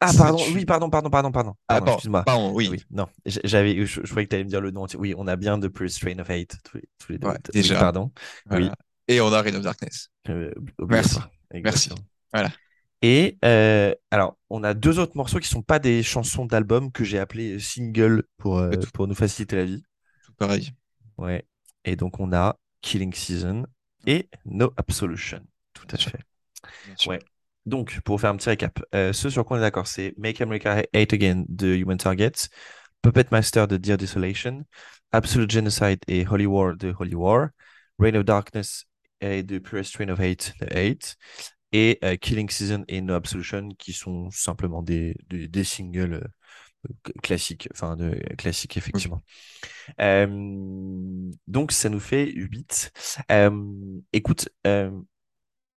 Ah, pardon, tu- oui, pardon, pardon, pardon, pardon. Ah, Pardon, excuse-moi. pardon, oui. non, j- j'avais, je, je croyais que tu allais me dire le nom. Oui, on a bien The Strain of Hate, tous les, tous les deux. Ouais, Oui, déjà. pardon. Voilà. Oui. Et on a Reign of Darkness. Euh, Merci. Merci. Voilà. Et euh, alors, on a deux autres morceaux qui sont pas des chansons d'album que j'ai appelés single pour, euh, pour nous faciliter la vie. Tout pareil. Ouais. Et donc, on a Killing Season et No Absolution. Tout à fait. bien sûr. Ouais. Donc, pour faire un petit récap, euh, ce sur quoi on est d'accord, c'est Make America Hate Again de Human Target, Puppet Master de Dear Desolation, Absolute Genocide et Holy War de Holy War, Reign of Darkness et de Purest Strain of Hate de Hate, et euh, Killing Season et No Absolution qui sont simplement des, des, des singles euh, classiques, enfin de classiques effectivement. Euh, donc ça nous fait 8. Euh, écoute,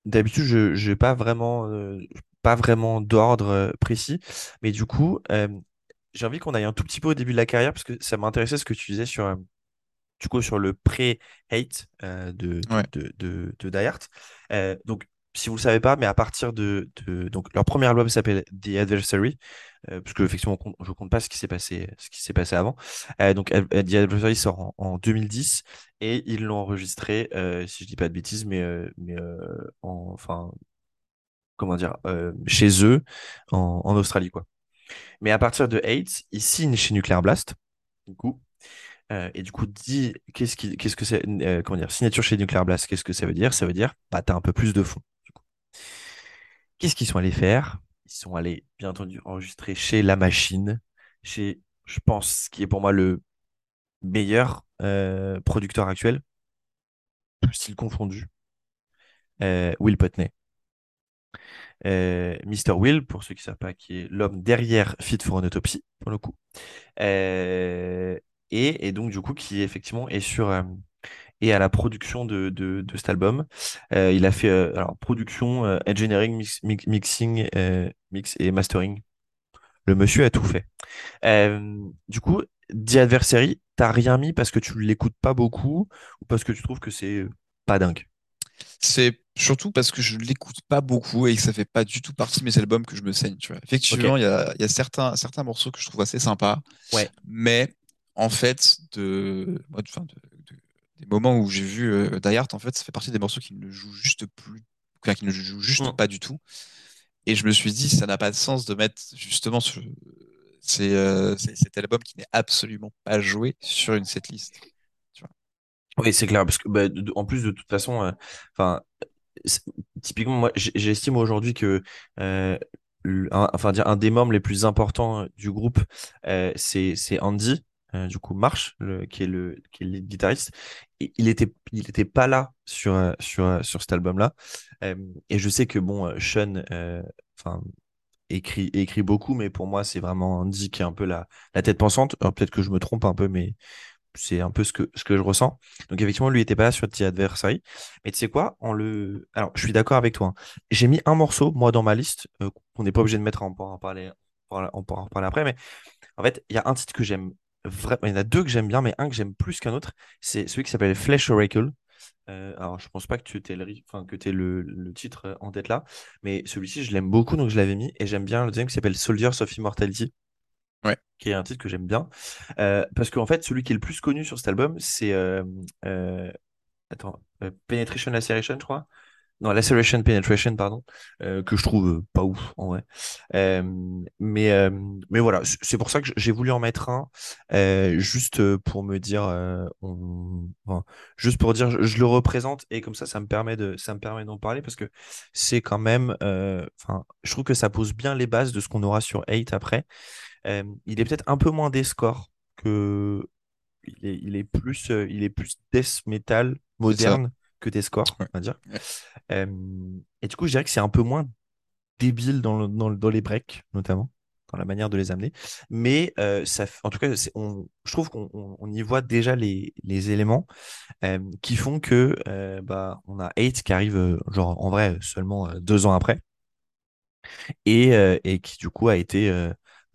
d'habitude je n'ai pas vraiment euh, pas vraiment d'ordre euh, précis, mais du coup euh, j'ai envie qu'on aille un tout petit peu au début de la carrière parce que ça m'intéressait ce que tu disais sur du coup sur le pré-hate de, de, Ouais. de, de, de Die Hard. Donc si vous le savez pas, mais à partir de, donc leur premier album s'appelle The Adversary, euh, parce effectivement je compte pas ce qui s'est passé avant. Euh, donc Ad- The Adversary sort en, en 2010 et ils l'ont enregistré, euh, si je dis pas de bêtises, mais euh, mais euh, en, enfin comment dire euh, chez eux en, Australie quoi. Mais à partir de 8, ils signent chez Nuclear Blast, du coup. Euh, et du coup, dit, qu'est-ce que c'est, euh, comment dire, signature chez Nuclear Blast, qu'est-ce que ça veut dire? Ça veut dire, bah, t'as un peu plus de fonds. Qu'est-ce qu'ils sont allés faire? Ils sont allés, bien entendu, enregistrer chez La Machine, chez, je pense, ce qui est pour moi le meilleur euh, producteur actuel, style confondu, euh, Will Putney. Euh, Mr. Will, pour ceux qui ne savent pas, qui est l'homme derrière Fit for an Autopsy, pour le coup. Et, donc, du coup, qui effectivement est sur et à la production de, de, de cet album. Euh, il a fait euh, alors production, euh, engineering, mix- mix- mixing, mix et mastering. Le monsieur a tout fait. Du coup, The Adversary, t'as rien mis parce que tu l'écoutes pas beaucoup ou parce que tu trouves que c'est pas dingue? C'est surtout parce que je l'écoute pas beaucoup et que ça fait pas du tout partie de mes albums que je me saigne, tu vois. Effectivement, il y a, il y a certains, certains morceaux que je trouve assez sympas. Ouais. Mais en fait, de, de- de- des moments où j'ai vu euh, Die Hard, en fait, ça fait partie des morceaux qui ne jouent juste plus, enfin, qui ne jouent juste pas du tout. Et je me suis dit, ça n'a pas de sens de mettre justement ce, euh, cet album qui n'est absolument pas joué sur une setlist. Oui, c'est clair, parce que bah, de- en plus de toute façon, euh, enfin, typiquement, moi, j'estime aujourd'hui que euh, le- un, enfin dire un des membres les plus importants du groupe, c'est Andy, euh, du coup Marsh, le, qui est le qui est le guitariste. Il était il était pas là sur sur sur cet album-là. Euh, et je sais que bon, euh, Sean, enfin écrit écrit beaucoup, mais pour moi, c'est vraiment Andy qui est un peu la la tête pensante. Peut-être que je me trompe un peu, mais c'est un peu ce que, ce que je ressens. Donc effectivement, lui était pas là sur The Adversary. Mais tu sais quoi, en le... Alors, je suis d'accord avec toi. hein. J'ai mis un morceau, moi, dans ma liste, qu'on n'est pas obligé de mettre, on en parler, on pourra- on en reparler après. Mais en fait, il y a un titre que j'aime vraiment. Il y en a deux que j'aime bien, mais un que j'aime plus qu'un autre. C'est celui qui s'appelle Flesh Oracle. Euh, alors, je pense pas que tu aies le, enfin, que t'aies le, le titre euh, en tête là, mais celui-ci, je l'aime beaucoup, donc je l'avais mis. Et j'aime bien le deuxième qui s'appelle Soldiers of Immortality. Ouais. qui est un titre que j'aime bien. Euh, parce qu'en fait, celui qui est le plus connu sur cet album, c'est. euh, euh, attends, Penetration Laceration, je crois. Non, Laceration Penetration, pardon, euh, que je trouve euh, pas ouf en vrai. Euh, mais, euh, mais voilà, c'est pour ça que j'ai voulu en mettre un, juste pour me dire, on- enfin, juste pour dire, je, je le représente et comme ça, ça me permet de, ça me permet d'en parler parce que c'est quand même, enfin, je trouve que ça pose bien les bases de ce qu'on aura sur 8 après. Il est peut-être un peu moins des scores que, il est, il est plus, il est plus death metal moderne que des scores, on va dire. Euh, et du coup, je dirais que c'est un peu moins débile dans, le- dans, le- dans les breaks, notamment, dans la manière de les amener. Mais euh, ça, en tout cas, on, je trouve qu'on on- on y voit déjà les, les éléments euh, qui font que euh, bah, on a 8 qui arrive, euh, genre en vrai, seulement deux ans après, et, et qui du coup a été,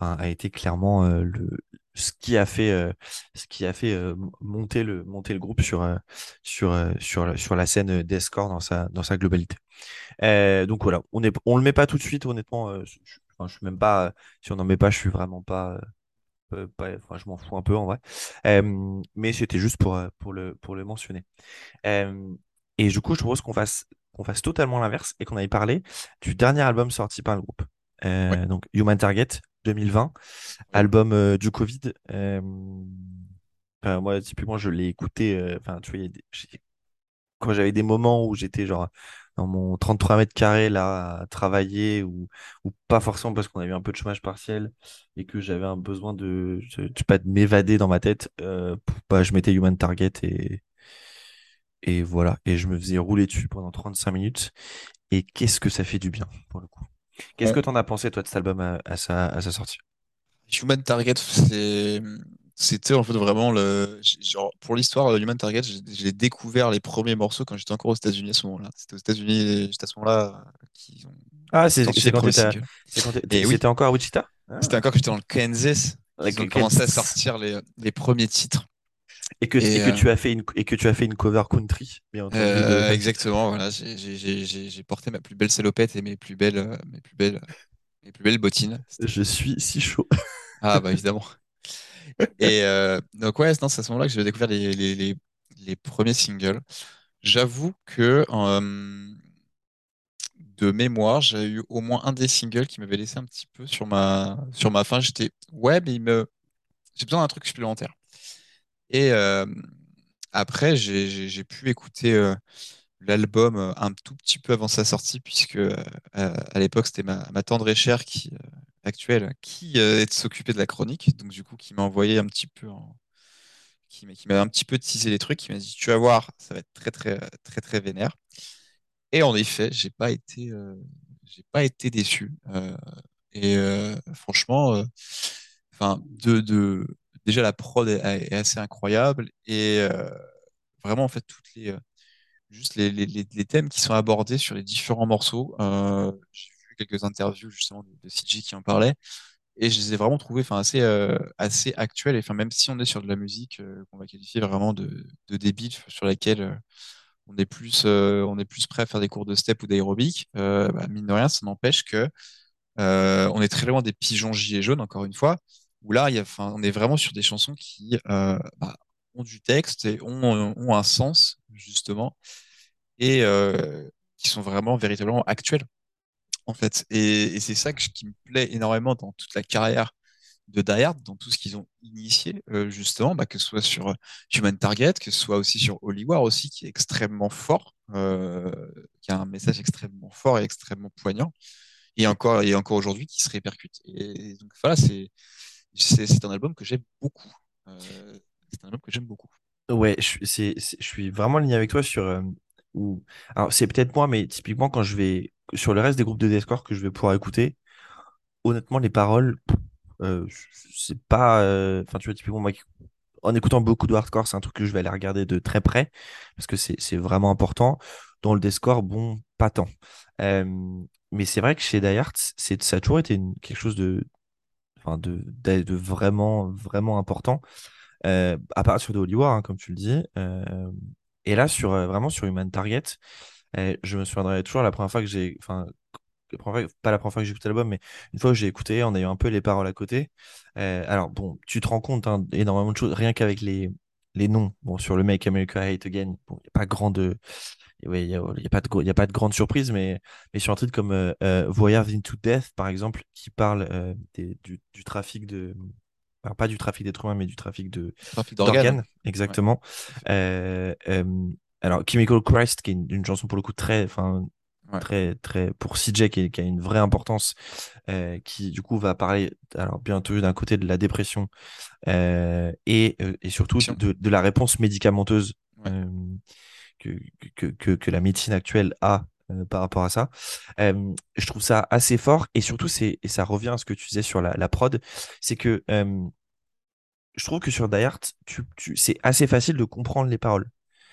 a été clairement le, ce qui a fait, euh, ce qui a fait euh, monter, le, monter le groupe sur, euh, sur, sur, la, sur la scène d'Escore dans sa, dans sa globalité. Donc voilà, on est, on le met pas tout de suite, honnêtement. je, je- enfin, je suis même pas, si on n'en met pas, je suis vraiment pas, pas- enfin, je m'en fous un peu en vrai. Euh, mais c'était juste pour, pour le, pour le mentionner. Euh, et du coup, je propose qu'on fasse, qu'on fasse totalement l'inverse et qu'on aille parler du dernier album sorti par le groupe. Euh, Ouais. donc Human Target 2020, album euh, du Covid. Euh, enfin, moi, typiquement, je l'ai écouté. euh, Enfin, tu vois, des- quand j'avais des moments où j'étais genre dans mon 33 mètres carrés là à travailler ou, ou pas forcément parce qu'on avait un peu de chômage partiel et que j'avais un besoin de, je, je sais pas, de m'évader dans ma tête, euh, bah, je mettais Human Target et, et voilà. Et je me faisais rouler dessus pendant 35 minutes. Et qu'est-ce que ça fait du bien pour le coup. Qu'est-ce Ouais. que t'en as pensé toi de cet album à, à sa, à sa sortie? Human Target, c'est, c'était en fait vraiment le, genre, pour l'histoire, Human Target, j'ai découvert les premiers morceaux quand j'étais encore aux États-Unis à ce moment-là. C'était aux États-Unis, j'étais à ce moment-là, euh, qu'ils ont Ah, c'est quand t'étais oui. c'était encore à Wichita? Ah. C'était encore que j'étais dans le Kansas, qu'ils ont commencé à sortir les, les premiers titres. Et que, Et, et que euh, tu as fait une, et que tu as fait une cover country, bien entendu. Euh, de- exactement, voilà, j'ai porté ma plus belle salopette et mes plus belles, euh, mes plus belles, mes plus belles bottines. Je suis si chaud. Ah bah évidemment. Et euh, donc ouais, c'est à ce moment-là que j'ai découvert les, les, les, les premiers singles. J'avoue que euh, de mémoire, j'ai eu au moins un des singles qui m'avait laissé un petit peu sur ma sur ma faim. J'étais ouais, mais il me j'ai besoin d'un truc supplémentaire. Et après, j'ai pu écouter l'album un tout petit peu avant sa sortie, puisque à, l'époque, c'était ma, ma tendre et chère qui, actuelle qui s'occupait de la chronique, donc du coup, qui m'a envoyé un petit peu en- qui m'a qui m'a un petit peu teasé les trucs, qui m'a dit, tu vas voir, ça va être très, très, très, très vénère. Et en effet, j'ai pas été, j'ai pas été déçu. Et franchement, enfin, de, déjà la prod est, assez incroyable et euh, vraiment en fait toutes les, euh, juste les, les, les, thèmes qui sont abordés sur les différents morceaux. Euh, j'ai vu quelques interviews justement de, de qui en parlaient et je les ai vraiment trouvés, enfin, assez, assez actuels. Et enfin, même si on est sur de la musique qu'on va qualifier vraiment de, de débile, sur laquelle on est plus, on est plus prêt à faire des cours de step ou d'aérobic, bah, mine de rien, ça n'empêche que on est très loin des pigeons gilets jaunes, encore une fois, où là, on est vraiment sur des chansons qui euh, bah, ont du texte et ont, ont un sens, justement, et euh, qui sont vraiment véritablement actuelles, en fait. Et, c'est ça qui me plaît énormément dans toute la carrière de Die dans tout ce qu'ils ont initié, euh, justement, bah, que ce soit sur Human Target, que ce soit aussi sur Holy War, aussi, qui est extrêmement fort, euh, qui a un message extrêmement fort et extrêmement poignant et encore et encore aujourd'hui qui se répercute. Et donc voilà, c'est c'est un album que j'aime beaucoup. Euh, c'est un album que j'aime beaucoup. Ouais, je, suis- vraiment aligné avec toi sur. euh. Alors, c'est peut-être moi, mais typiquement, quand je vais. Sur le reste des groupes de Discord que je vais pouvoir écouter, honnêtement, les paroles, euh, c'est pas. euh, Enfin, tu vois, typiquement, moi, en écoutant beaucoup de hardcore, c'est un truc que je vais aller regarder de très près parce que c'est vraiment important. Dans le Discord, bon, pas tant. Mais c'est vrai que chez Die Hard, ça a toujours été quelque chose de, enfin, de, de, de vraiment, vraiment important euh, à partir de Holy War, hein, comme tu le dis. Euh, et là, sur, euh, vraiment sur Human Target, euh, je me souviendrai toujours la première fois que j'ai, enfin, pas la première fois que j'ai écouté l'album, mais une fois que j'ai écouté en ayant un peu les paroles à côté. Alors, bon, tu te rends compte hein, énormément de choses, rien qu'avec les, les noms. Bon, sur le Make America Hate Again, il n'y a pas grande. Il n'y a, y a, pas de, y a pas de grande surprise, mais, mais sur un titre comme euh, euh, Voyage into Death, par exemple, qui parle euh, du, du, trafic de. Alors, pas du trafic d'êtres humains, mais du trafic de d'organes. Exactement. Euh, alors, Chemical Christ, qui est une, chanson pour le coup très, enfin, très, très pour CJ qui, qui, a une vraie importance, qui du coup va parler alors bientôt d'un côté de la dépression et, et, surtout de, de, la réponse médicamenteuse que, que, que, que, la médecine actuelle a par rapport à ça. je trouve ça assez fort et surtout c'est et ça revient à ce que tu disais sur la, la prod, c'est que je trouve que sur Die tu, tu, c'est assez facile de comprendre les paroles.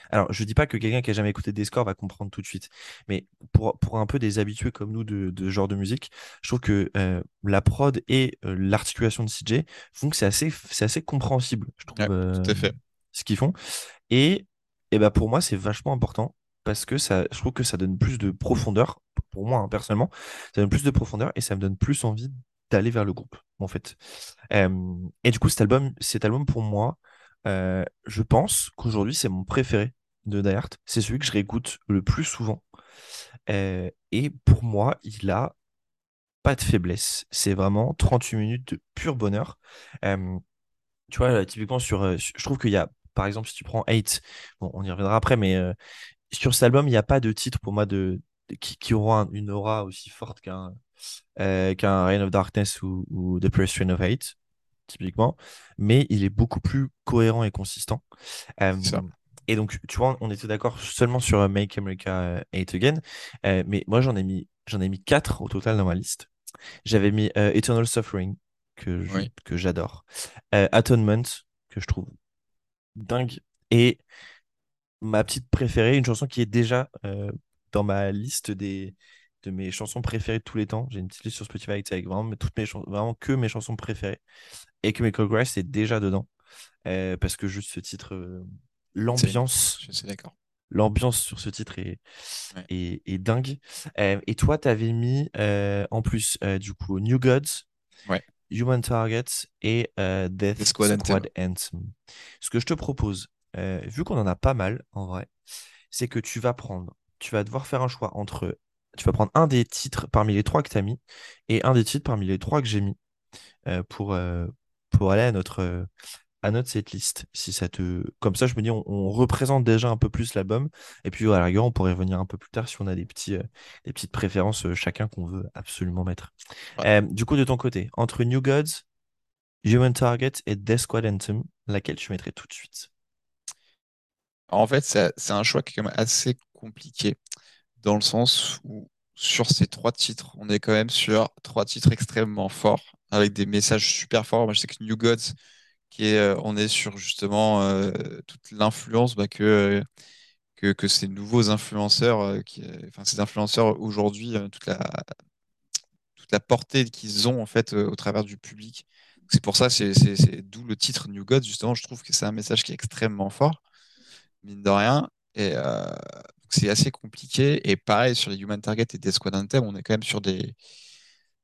Alors, je dis pas que quelqu'un qui a jamais écouté des scores va comprendre tout de suite, mais pour, pour un peu des habitués comme nous de, de ce genre de musique, je trouve que euh, la prod et euh, l'articulation de CJ font que c'est assez, c'est assez compréhensible, je trouve, tout à fait. Euh, ce qu'ils font. Et, et ben pour moi, c'est vachement important parce que ça, je trouve que ça donne plus de profondeur, pour moi hein, personnellement, ça donne plus de profondeur et ça me donne plus envie d'aller vers le groupe, en fait. et du coup, cet album, cet album pour moi, je pense qu'aujourd'hui, c'est mon préféré de Die C'est celui que je réécoute le plus souvent. Euh, et pour moi, il a pas de faiblesse. C'est vraiment 38 minutes de pur bonheur. Euh, tu vois, typiquement, sur, euh, je trouve qu'il y a, par exemple, si tu prends 8, bon, on y reviendra après, mais sur cet album, il n'y a pas de titre pour moi de, qui, qui aura une aura aussi forte qu'un qu'un Reign of Darkness ou, ou The Press of Hate, typiquement. Mais il est beaucoup plus cohérent et consistant. Et donc, tu vois, on était d'accord seulement sur euh, Make America 8 euh, Again, euh, mais moi j'en ai mis j'en ai mis quatre au total dans ma liste. J'avais mis Eternal Suffering que que j'adore, Atonement que je trouve dingue et ma petite préférée, une chanson qui est déjà dans ma liste des de mes chansons préférées de tous les temps. J'ai une petite liste sur Spotify avec vraiment toutes mes vraiment que mes chansons préférées et que Chemical Grass est déjà dedans parce que juste ce titre l'ambiance. d'accord. L'ambiance sur ce titre est, est, dingue. Euh, et toi, tu avais mis euh, en plus, euh, du coup, New Gods, Human Targets et Death Squad, Anthem. Ce que je te propose, vu qu'on en a pas mal en vrai, c'est que tu vas prendre, tu vas devoir faire un choix entre. Tu vas prendre un des titres parmi les trois que tu as mis et un des titres parmi les trois que j'ai mis pour, pour aller à notre à notre setlist. Si ça te... Comme ça, je me dis, on, représente déjà un peu plus l'album. Et puis, à la rigueur, on pourrait revenir un peu plus tard si on a des, petits, euh, des petites préférences euh, chacun qu'on veut absolument mettre. Euh, du coup, de ton côté, entre New Gods, Human Target et Death Squad Anthem, laquelle tu mettrais tout de suite? En fait, c'est un choix qui est quand même assez compliqué, dans le sens où sur ces trois titres, on est quand même sur trois titres extrêmement forts, avec des messages super forts. Moi, je sais que New Gods, euh, on est sur justement euh, toute l'influence bah, que, que, que, ces nouveaux influenceurs, euh, enfin ces influenceurs aujourd'hui, toute la, toute la portée qu'ils ont en fait au travers du public. C'est pour ça, c'est d'où le titre New God, justement, je trouve que c'est un message qui est extrêmement fort, mine de rien. Et c'est assez compliqué. Et pareil, sur les Human Target et des Squad Anthem, on est quand même sur des,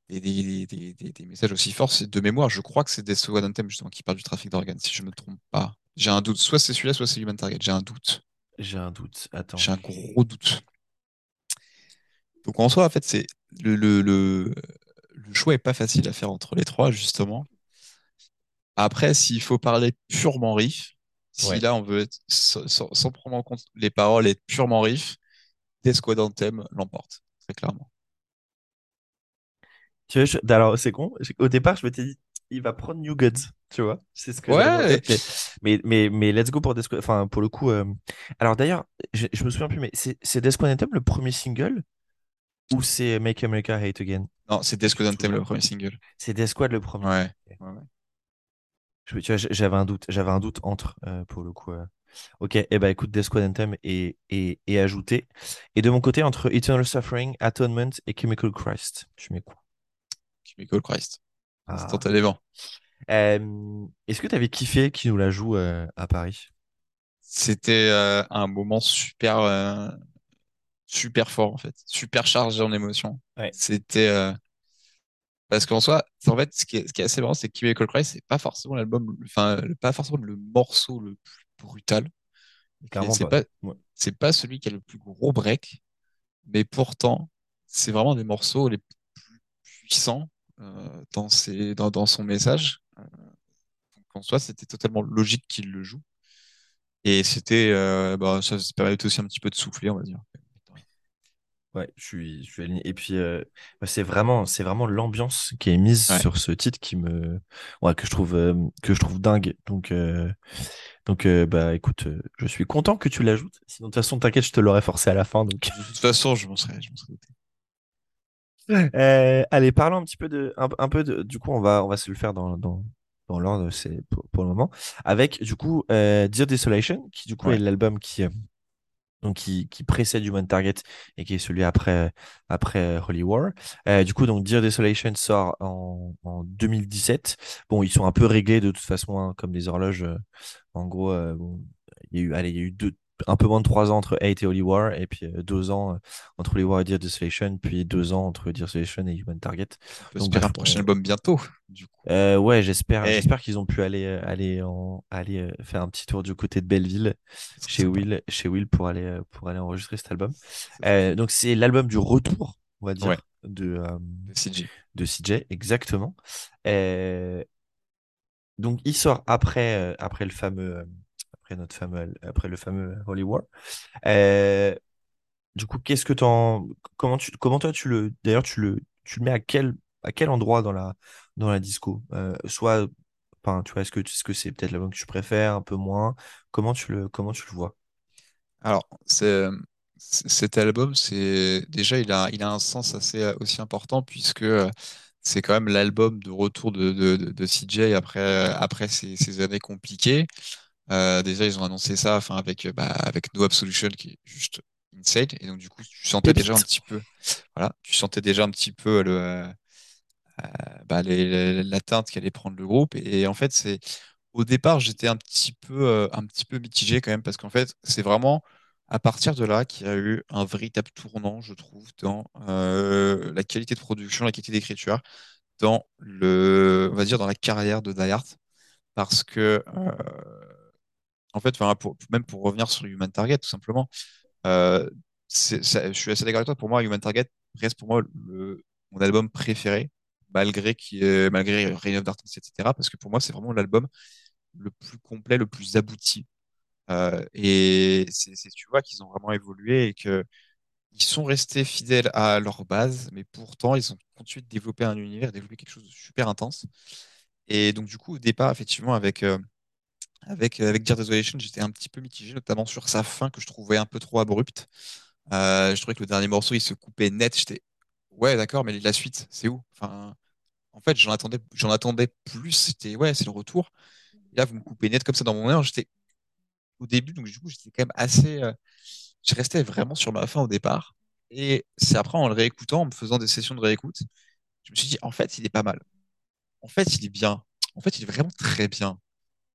des, des, des, des, messages aussi forts. C'est de mémoire, je crois que c'est des One Anthem justement qui parle du trafic d'organes, si je me trompe pas. J'ai un doute. Soit c'est celui-là, soit c'est Human Target. J'ai un doute. J'ai un doute. Attends. J'ai un gros doute. Donc en soi, en fait, c'est le, le, le, le, choix est pas facile à faire entre les trois, justement. Après, s'il faut parler purement riff, si là on veut être sans, sans, prendre en compte les paroles et être purement riff, Squad Anthem l'emporte, très clairement. Tu vois, alors c'est con. Au départ, je m'étais dit, il va prendre New Gods, tu vois. C'est ce que ouais. mais, mais, mais, let's go pour Desco. Enfin, pour le coup. Euh, alors d'ailleurs, je, je, me souviens plus, mais c'est Desco Anthem le premier single ou c'est Make America Hate Again? Non, c'est Desco Anthem le premier single. C'est Desquad le premier. Ouais. ouais, ouais. J'avais un doute, j'avais un doute entre euh, pour le coup. Euh. Ok, et eh ben écoute, Death Anthem est, est, est, ajouté. Et de mon côté, entre Eternal Suffering, Atonement et Chemical Christ, tu mets quoi Chemical Christ. Ah. Instantanément. Euh, est-ce que tu avais kiffé qui nous la joue euh, à Paris? C'était euh, un moment super, super fort en fait, super chargé en émotions. Ouais. C'était euh, parce qu'en soi, en fait, ce qui est, ce qui est assez marrant, c'est que Chemical Cry, c'est pas forcément l'album, enfin, pas forcément le morceau le plus brutal. C'est pas. pas, Ouais. c'est pas celui qui a le plus gros break, mais pourtant, c'est vraiment des morceaux les plus puissants euh, dans ses, dans, dans son message. Euh, donc en soi, c'était totalement logique qu'il le joue. Et c'était, euh, bah, ça, permettait aussi un petit peu de souffler, on va dire. Ouais, je suis, je suis aligné. Et puis, euh, bah, c'est vraiment, c'est vraiment l'ambiance qui est mise Ouais. sur ce titre qui me, ouais, que je trouve, euh, que je trouve dingue. Donc, euh, donc, euh, bah, écoute, euh, je suis content que tu l'ajoutes. Sinon, de toute façon, t'inquiète, je te l'aurais forcé à la fin. Donc, De toute façon, je m'en serais, je m'en serais douté. Euh, allez, parlons un petit peu de, un, un peu de, du coup, on va, on va se le faire dans, dans, dans l'ordre, c'est pour, pour le moment, avec du coup euh, Dear Desolation, qui du coup Ouais. est l'album qui, euh, donc qui, qui précède Human Target et qui est celui après, après Holy War. Euh, du coup, donc Dear Desolation sort en, en 2017. Bon, ils sont un peu réglés de toute façon, hein, comme des horloges. en gros, bon, il y a eu, allez, il y a eu deux, un peu moins de trois ans entre Hate et Holy War, et puis euh, deux ans euh, entre Holy War et Dear Desolation, puis deux ans entre Dear Desolation et Human Target. Bref, un prochain album bientôt, du coup. Euh, ouais, j'espère, Eh. j'espère qu'ils ont pu aller, euh, aller, en, aller euh, faire un petit tour du côté de Belleville chez sympa. Will, chez Will pour aller, euh, pour aller enregistrer cet album. Euh, donc c'est l'album du retour, on va dire, Ouais. de, euh, CG. de CJ, exactement. Euh, donc il sort après, euh, après le fameux, euh, après notre fameux, après le fameux Holy War. Euh, du coup, qu'est-ce que t'en, comment tu, comment toi tu le, d'ailleurs tu le, tu le mets à quel, à quel endroit dans la, dans la disco? Euh, soit, enfin, tu vois, est-ce que, est-ce que c'est peut-être l'album que tu préfères, un peu moins? Comment tu le, comment tu le vois? Alors, cet album, c'est déjà, il a, il a un sens assez euh, aussi important puisque c'est quand même l'album de retour de, de, de, CJ après, après ces, ces années compliquées. Euh, déjà, ils ont annoncé ça, enfin, avec, euh, bah, avec No Absolution qui est juste insane. Et donc, du coup, tu sentais déjà un petit peu, voilà, tu sentais déjà un petit peu le, euh, bah, la teinte qu'allait prendre le groupe. Et en fait, c'est au départ, j'étais un petit peu, euh, un petit peu mitigé quand même parce qu'en fait, c'est vraiment à partir de là qu'il y a eu un véritable tournant, je trouve, dans la qualité de production, la qualité d'écriture, dans le, on va dire, dans la carrière de Die Hard. Parce que, en fait, même pour revenir sur Human Target, tout simplement, euh, je suis assez d'accord avec toi. Pour moi, Human Target reste pour moi mon album préféré, malgré, qui malgré Reign of Darkness, etc. Parce que pour moi, c'est vraiment l'album le plus complet, le plus abouti. Euh, et c'est- tu vois qu'ils ont vraiment évolué et que ils sont restés fidèles à leur base, mais pourtant, ils ont continué de développer un univers, développer quelque chose de super intense. Et donc, du coup, au départ, effectivement, avec, euh, avec, Dear Desolation, j'étais un petit peu mitigé, notamment sur sa fin que je trouvais un peu trop abrupte. Euh, je trouvais que le dernier morceau, il se coupait net. J'étais, ouais, d'accord, mais la suite, c'est où? Enfin, en fait, j'en attendais, j'en attendais plus. C'était, ouais, c'est le retour. Et là, vous me coupez net comme ça dans mon air. J'étais au début, donc du coup, j'étais quand même assez. euh, je restais vraiment sur ma fin au départ. Et c'est après, en le réécoutant, en me faisant des sessions de réécoute, je me suis dit, en fait, il est pas mal. En fait, il est bien. En fait, il est vraiment très bien.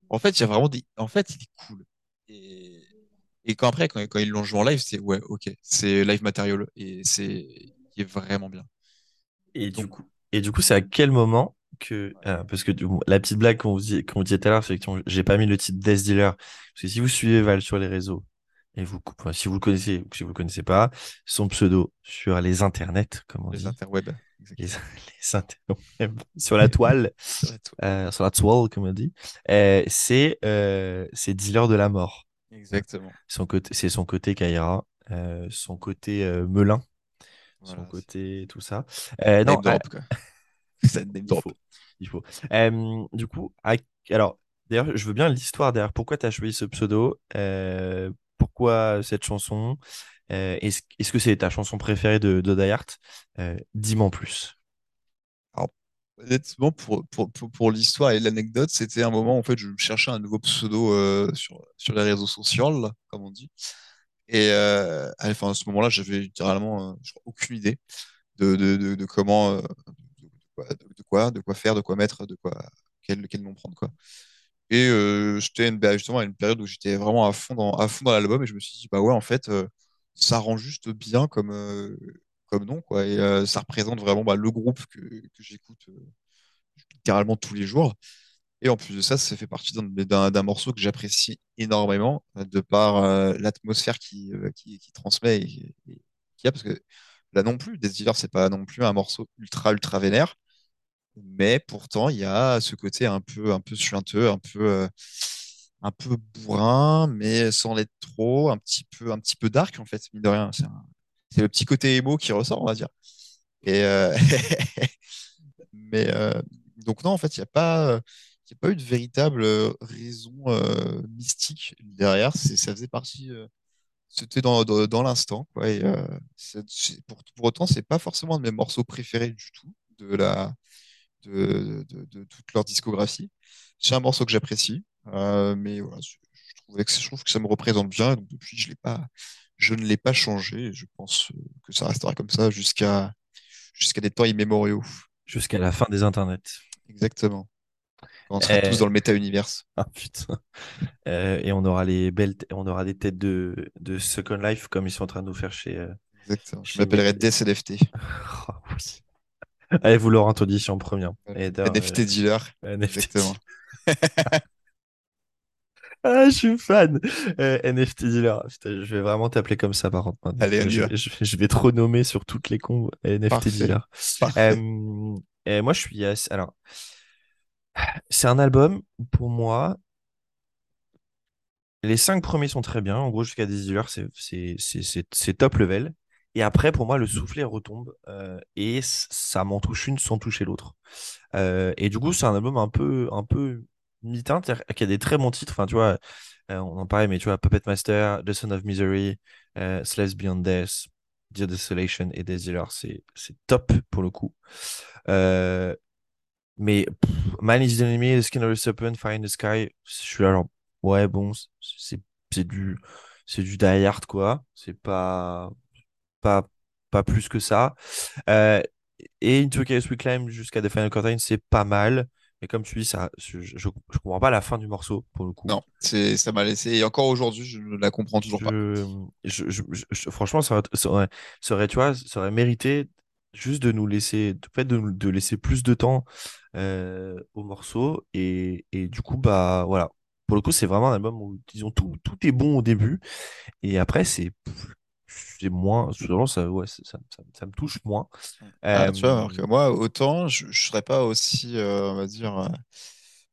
En fait, a vraiment des. En fait, il est cool. Et, et quand après, quand, quand ils l'ont joué en live, c'est ouais, ok, c'est live material et c'est il est vraiment bien. Et du coup, et du coup, c'est à quel moment que, euh, parce que la petite blague qu'on vous dit, qu'on vous disait tout à l'heure, c'est que j'ai pas mis le titre Death Dealer, parce que si vous suivez Val sur les réseaux, et vous, enfin, si vous le connaissez ou si vous le connaissez pas, son pseudo sur les internets, comme on Les dit, interwebs. les, les interwebs, sur la toile, Sur la toile. euh, sur la toile, comme on dit, euh, c'est, euh, c'est Dealer de la mort. Exactement. Son côté, c'est son côté Kaira, euh, son côté euh, Melun, son Voilà, côté tout ça. Non, drop, quoi. Il faut. Il faut. Du coup, à- alors, d'ailleurs, je veux bien l'histoire derrière. Pourquoi tu as choisi ce pseudo Euh, Pourquoi cette chanson Euh, Est-ce que c'est ta chanson préférée de, de Die Euh, Dis-moi plus. Honnêtement, pour, pour, pour, l'histoire et l'anecdote, c'était un moment où en fait, je cherchais un nouveau pseudo euh, sur, sur les réseaux sociaux, là, comme on dit. Et euh, enfin, à ce moment-là, j'avais littéralement euh, aucune idée de, de, de, comment, euh, quoi, de, quoi, de quoi faire, de quoi mettre, de quoi, quel, quel nom prendre, quoi. Et euh, j'étais justement à une période où j'étais vraiment à fond dans, à fond dans l'album et je me suis dit, bah ouais, en fait, euh, ça rend juste bien comme, euh, comme nom, quoi. Et ça représente vraiment bah, le groupe que, que j'écoute littéralement tous les jours. Et en plus de ça, ça fait partie d'un morceau que j'apprécie énormément, de par l'atmosphère qui, qui, transmet et, a, parce que là non plus, Death Dealer, c'est pas non plus un morceau ultra, ultra vénère, mais pourtant, il y a ce côté un peu, un peu suinteux, un peu, euh, un peu bourrin, mais sans l'être trop, un petit peu, un petit peu dark, en fait, mine de rien. C'est le petit côté émo qui ressort, on va dire. Et, euh, mais euh, donc non, en fait, il n'y a pas, il a pas eu de véritable raison mystique derrière. C'est, ça faisait partie, c'était dans, dans, l'instant, quoi. Et pour, pour autant, c'est pas forcément de mes morceaux préférés du tout de la, de, de, de toute leur discographie. C'est un morceau que j'apprécie, euh, mais voilà, je, je trouvais que, je trouve que ça me représente bien. Donc depuis, je l'ai pas, je ne l'ai pas changé. Et je pense euh, que ça restera comme ça jusqu'à jusqu'à des temps immémoriaux. Jusqu'à la fin des internets. Exactement. On sera Euh, tous dans le méta-univers. Ah putain. Euh, et on aura les belles, on aura des têtes de, de Second Life comme ils sont en train de nous faire chez. Exactement. Je m'appellerai DSNFT. Oh, oui. Allez, vous l'aurez entendu en premier. Et NFT dealer. euh, NFT. Exactement. Ah, je suis fan. Euh, NFT dealer. Putain, je vais vraiment t'appeler comme ça par contre maintenant. Allez, on je, va. je- je vais te renommer sur toutes les cons NFT Parfait. dealer. Parfait. Euh, et moi, je suis Alors, c'est un album pour moi. Les cinq premiers sont très bien. En gros, jusqu'à des dealers, c'est top level. Et après, pour moi, le soufflet retombe euh, et ça m'en touche une sans toucher l'autre. Euh, et du coup, c'est un album un peu, un peu mi-teinte, y a des très bons titres. Enfin, tu vois, euh, on en parlait, mais tu vois, Puppet Master, The Son of Misery, Slaves Beyond Death, Dear Desolation et Dealer, c'est top pour le coup. Mais pff, is the Enemy, The Skin of the Serpent, Fire in the Sky, je suis là, ouais, bon, c'est du, du Die Hard, quoi. C'est pas, pas, pas plus que ça. Euh, et Into Chaos We Climb jusqu'à The Final Curtain, c'est pas mal. Mais comme tu dis, ça, je, je, je comprends pas la fin du morceau, pour le coup. Non, c'est, ça m'a laissé. Et encore aujourd'hui, je ne la comprends toujours pas. Je, je- franchement, ça aurait, ça aurait, ça aurait, tu vois, ça aurait mérité juste de nous laisser, de, de, de laisser plus de temps euh, au morceau. Et, et du coup, bah voilà. Pour le coup, c'est vraiment un album où, disons, tout, tout est bon au début. Et après, c'est c'est moins. Souvent, ça, ouais, ça, ça, ça- ça me touche moins. Ah, tu vois, alors Euh, que moi, autant, je ne serais pas aussi, euh, on va dire,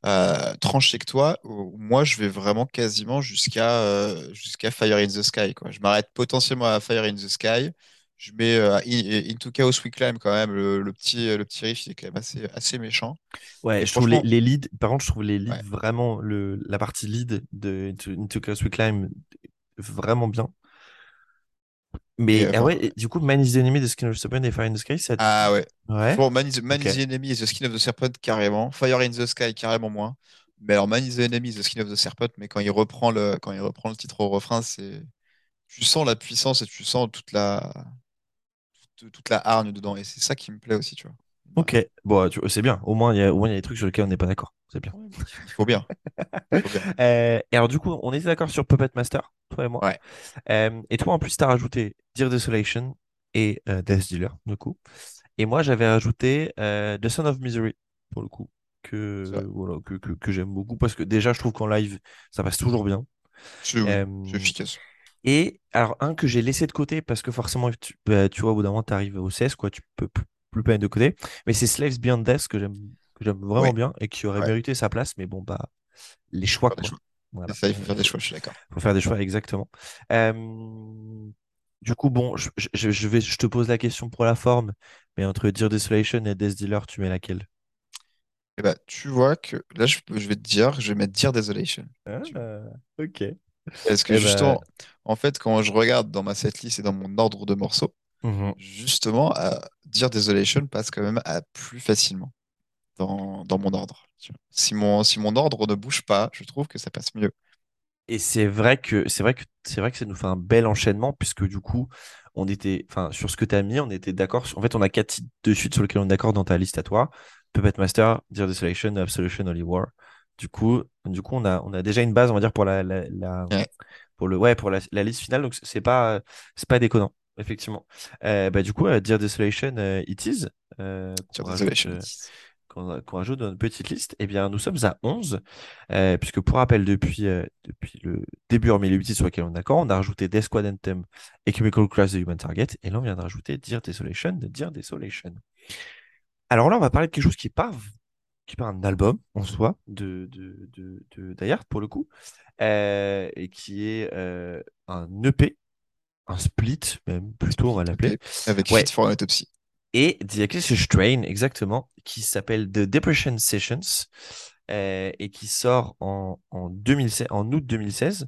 euh, tranché que toi. Moi, je vais vraiment quasiment jusqu'à jusqu'à Fire in the Sky, quoi. Je m'arrête potentiellement à Fire in the Sky. Je mets In- Into Chaos We Climb quand même. Le, le petit, le petit riff, il est quand même assez, assez méchant. Ouais, Et je trouve les, les leads, par contre, je trouve les leads ouais. vraiment, le, la partie lead de Into, Into Chaos We Climb vraiment bien. Mais euh, ah ouais, du coup, Man is the Enemy, The Skin of the Serpent et Fire in the Sky, ça. ah ouais. Ouais, Bon, Man is, Man is the Enemy et The Skin of the Serpent, carrément. Fire in the Sky, carrément moins. Mais alors, Man is the Enemy, The Skin of the Serpent, mais quand il reprend le, quand il reprend le titre au refrain, c'est, tu sens la puissance et tu sens toute la, toute, toute la hargne dedans. Et c'est ça qui me plaît aussi, tu vois. Ok, bon, c'est bien. Au moins, il y a, au moins, il y a des trucs sur lesquels on n'est pas d'accord. C'est bien. Il faut bien. Il faut bien. Euh, et alors, du coup, on était d'accord sur Puppet Master, toi et moi. Ouais. Euh, et toi, en plus, tu as rajouté Dear Desolation et euh, Death Dealer, du coup. Et moi, j'avais rajouté euh, The Son of Misery, pour le coup, que, voilà, que, que, que j'aime beaucoup parce que déjà, je trouve qu'en live, ça passe toujours bien. C'est oui, Euh, efficace. et alors, un que j'ai laissé de côté parce que forcément, tu, bah, tu vois, au bout d'un moment, tu arrives au 16, quoi, tu peux plus, plus mettre de côté. Mais c'est Slaves Beyond Death que j'aime vraiment Ouais, bien et qui aurait ouais. mérité sa place. Mais bon, bah, les choix, quoi. choix. Voilà. C'est ça, il faut faire des choix, je suis d'accord. faut faire des choix, exactement. Euh, du coup, bon, je, je- je vais, je te pose la question pour la forme, mais entre Dear Desolation et Death Dealer, tu mets laquelle? Et bah, tu vois que là, je, je vais te dire, je vais mettre Dear Desolation. Ah, ok. Parce que Eh ben, justement, en fait, quand je regarde dans ma setlist et dans mon ordre de morceaux, mhm. justement, à Dear Desolation passe quand même à plus facilement dans, dans mon ordre. Si mon, si mon ordre ne bouge pas, je trouve que ça passe mieux. Et c'est vrai que c'est vrai que c'est vrai que ça nous fait un bel enchaînement puisque du coup on était enfin sur ce que tu as mis on était d'accord en fait on a quatre titres de suite sur lesquels on est d'accord dans ta liste à toi Puppet Master Dear Desolation Absolution Holy War du coup du coup on a on a déjà une base on va dire pour la la, la, Ouais. pour le, ouais, pour la, la liste finale. Donc, c'est pas, c'est pas déconnant, effectivement. Euh, bah, du coup, euh, Dear Desolation, euh, it is. qu'on Desolation. rajoute, qu'on qu'on rajoute dans notre petite liste, eh bien, nous sommes à 11, euh, puisque pour rappel, depuis, depuis le début en 1008 sur lequel on est d'accord, on a rajouté Death Squad Anthem et Chemical Crash de Human Target, et là, on vient de rajouter Dear Desolation de Dear Desolation. Alors là, on va parler de quelque chose qui n'est pas, qui est pas un album en soi de, de, de, pour le coup, et qui est un EP, un split, même plutôt, on va l'appeler. Avec Ouais. Fit for an Autopsy. Et The Access Strain, exactement, qui s'appelle The Depression Sessions euh, et qui sort en, en, 2016, en août 2016,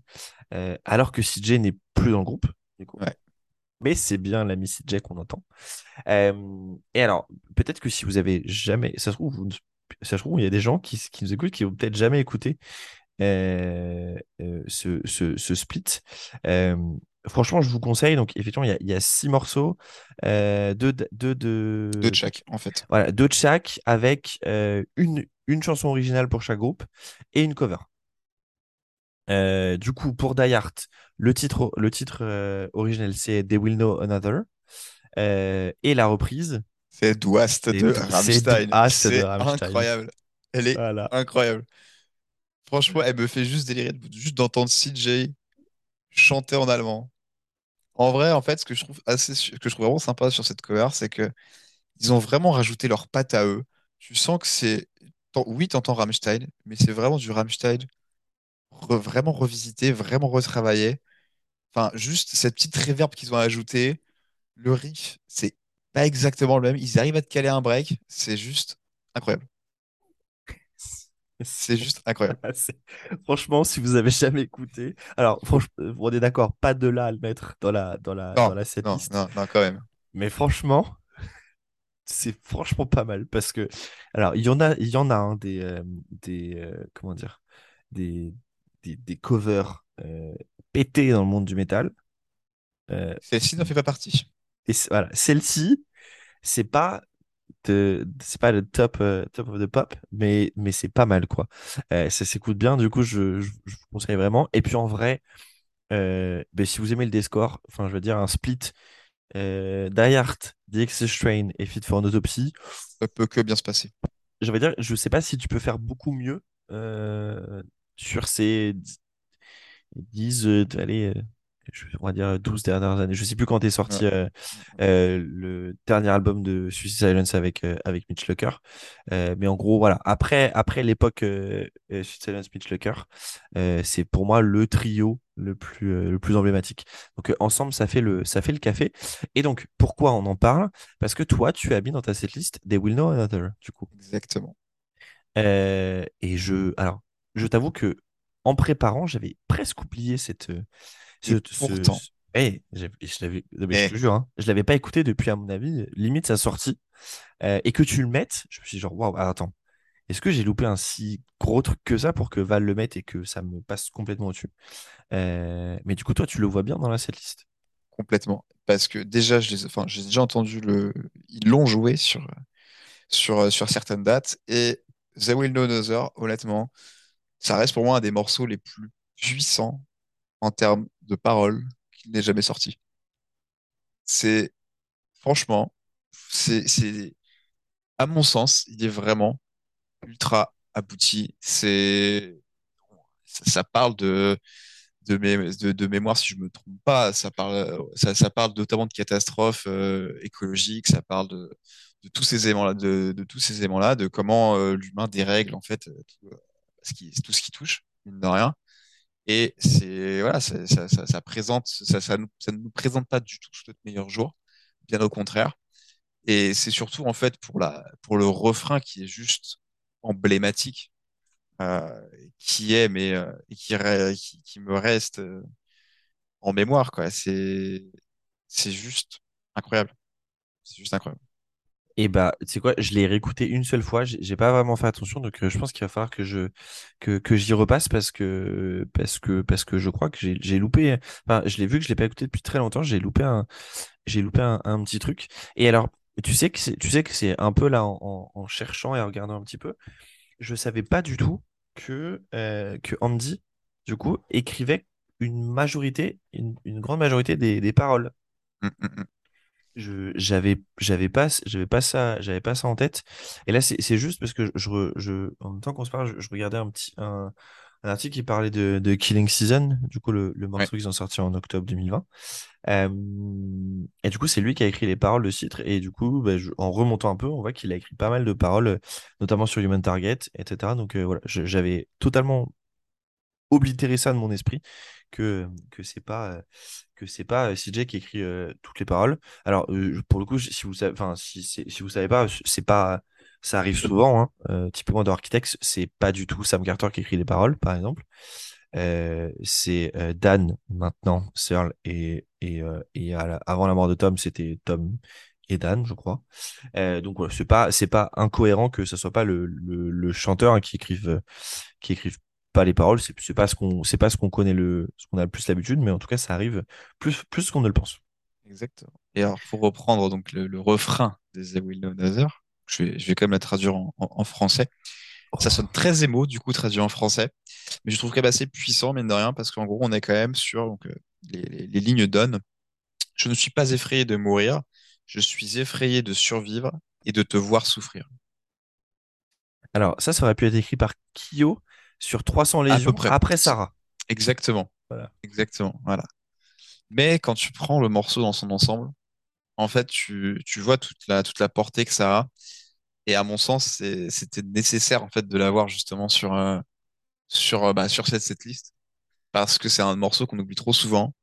euh, alors que CJ n'est plus dans le groupe. Du coup. Ouais. Mais c'est bien l'ami CJ qu'on entend. Euh, et alors, peut-être que si vous avez jamais. Ça se trouve, vous ça se trouve il y a des gens qui, qui nous écoutent qui n'ont peut-être jamais écouté euh, euh, ce, ce, ce split. Euh, franchement, je vous conseille. Donc, effectivement, il y a, il y a six morceaux, euh, deux, de- deux de, Deux de chaque, en fait. voilà, deux de chaque avec euh, une, une chanson originale pour chaque groupe et une cover. Euh, du coup, pour Die Hard, le titre, le titre originel, c'est They Will Know Another. Et la reprise, C'est Douast de Rammstein. C'est incroyable. Elle est voilà. incroyable. Franchement, elle me fait juste délirer juste d'entendre CJ chanter en allemand. En vrai, en fait, ce que je trouve assez, que vraiment sympa sur cette cover, c'est que ils ont vraiment rajouté leur patte à eux. Tu sens que c'est, oui, t'entends Rammstein, mais c'est vraiment du Rammstein vraiment revisité, vraiment retravaillé. Enfin, juste cette petite reverb qu'ils ont ajoutée, le riff, c'est pas exactement le même. Ils arrivent à te caler un break, c'est juste incroyable. C'est juste incroyable. C'est- Franchement, si vous avez jamais écouté, alors franchement, on est d'accord, pas de là à le mettre dans la dans la dans Non, la non, setlist. non, non, quand même. Mais franchement, c'est franchement pas mal parce que alors il y en a il y en a hein, des euh, des euh, comment dire des des, des covers euh, pétés dans le monde du métal. Euh, Celle-ci n'en fait pas partie. et voilà, celle-ci, c'est pas de, c'est pas le top, euh, top of the pop, mais, mais c'est pas mal, quoi. Euh, ça s'écoute bien, du coup, je, je, je vous conseille vraiment. Et puis en vrai, euh, ben, si vous aimez le Descore, enfin, je veux dire, un split euh, Die Hard, The Excess Train et Fit for an Autopsy, Ça peut que bien se passer. je veux dire, je sais pas si tu peux faire beaucoup mieux euh, sur ces 10, euh, allez, je- on va dire 12 dernières années. Je sais plus quand est sorti Ouais. euh, euh, le dernier album de Suicide Silence avec, euh, avec Mitch Lucker. Mais en gros, voilà. Après, après l'époque Suicide Silence, Mitch Lucker, c'est pour moi le trio le plus, le plus emblématique. Donc, ensemble, ça fait, le, ça fait le café. Et donc, pourquoi on en parle? Parce que toi, tu as mis dans ta setlist They Will Know Another, du coup. Exactement. Et je, alors, je t'avoue que en préparant, j'avais presque oublié cette, ce, Et ce- pourtant. ce- Eh, je l'avais, Eh. je te jure, hein, je l'avais pas écouté depuis, à mon avis, limite sa sortie. Euh, et que tu le mettes, je me suis dit genre, waouh, attends, est-ce que j'ai loupé un si gros truc que ça pour que Val le mette et que ça me passe complètement au-dessus? Euh, mais du coup, toi, tu le vois bien dans la setlist. Complètement. Parce que déjà, je les, enfin, j'ai déjà entendu le, ils l'ont joué sur, sur, sur certaines dates. Et The Will Know Another, honnêtement, ça reste pour moi un des morceaux les plus puissants en termes de paroles qu'il n'ait jamais sorti. C'est, franchement, c'est, à mon sens, il est vraiment ultra abouti. C'est, ça, parle de, de, mé- de, de mémoire, si je me trompe pas. Ça parle, ça, parle notamment de catastrophes euh, écologiques. Ça parle de, tous ces éléments-là, de, tous ces éléments-là, de comment euh, l'humain dérègle en fait euh, tout, ce qui, tout ce qui touche, mine de rien. Et c'est voilà, ça, ça, ça, présente, ça, ça, ne nous présente pas du tout notre meilleur jour, bien au contraire. Et c'est surtout en fait pour la, pour le refrain qui est juste emblématique, euh, qui est mais euh, qui me reste euh, en mémoire quoi. C'est, c'est juste incroyable. C'est juste incroyable. Et bah, tu sais quoi, je l'ai réécouté une seule fois, j'ai pas vraiment fait attention, donc euh, je pense qu'il va falloir que je que, j'y repasse parce que parce que je crois que j'ai loupé. Enfin, je l'ai vu que je l'ai pas écouté depuis très longtemps, j'ai loupé un petit truc. Et alors, tu sais que c'est un peu là en, cherchant et en regardant un petit peu, je savais pas du tout que euh, Andy du coup écrivait une majorité, une, grande majorité des, des paroles. Mm, mm, mm. Je, j'avais, j'avais pas, j'avais pas ça, j'avais pas ça en tête. Et là, c'est, juste parce que je, je, en même temps qu'on se parle, je, je regardais un petit, un, un article qui parlait de, de Killing Season, du coup, le, le Ouais. morceau qu'ils ont sorti en octobre 2020. Euh, et du coup, c'est lui qui a écrit les paroles ce titre. Et du coup, bah, en remontant un peu, on voit qu'il a écrit pas mal de paroles, notamment sur Human Target, etc. Donc euh, voilà, j'avais totalement oblitéré ça de mon esprit que que c'est pas euh, que c'est pas euh, CJ qui écrit euh, toutes les paroles. Alors euh, pour le coup, si vous savez, enfin si si vous savez pas, c'est pas ça arrive souvent. Hein. Euh, typiquement dans Architects, c'est pas du tout Sam Carter qui écrit les paroles, par exemple. Euh, c'est euh, Dan maintenant, Searle et et, et la- avant la mort de Tom, c'était Tom et Dan, je crois. Donc voilà, c'est pas c'est pas incohérent que ce soit pas le, le, le chanteur hein, qui écrive qui écrive pas les paroles. C'est c'est pas ce qu'on c'est pas ce qu'on connaît le ce qu'on a le plus l'habitude, mais en tout cas ça arrive plus plus qu'on ne le pense. Exactement. Et alors, pour reprendre donc le, le refrain des The Will Know Another, je vais, je vais quand même la traduire en, en- en français. Ça sonne très émo, du coup, traduit en français. Mais je trouve quand même assez puissant, mine de rien, parce qu'en gros, on est quand même sur donc, euh, les, les- les lignes donnent. Je ne suis pas effrayé de mourir, je suis effrayé de survivre et de te voir souffrir. Alors ça, ça aurait pu être écrit par Kyo sur 300 À peu légions près. après Sarah. Exactement. Voilà. Exactement. Voilà. Mais quand tu prends le morceau dans son ensemble, en fait, tu, tu vois toute la, toute la portée que ça a. Et à mon sens, c'était nécessaire en fait de l'avoir justement sur, euh, sur, euh, bah, sur cette setlist. Parce que c'est un morceau qu'on oublie trop souvent.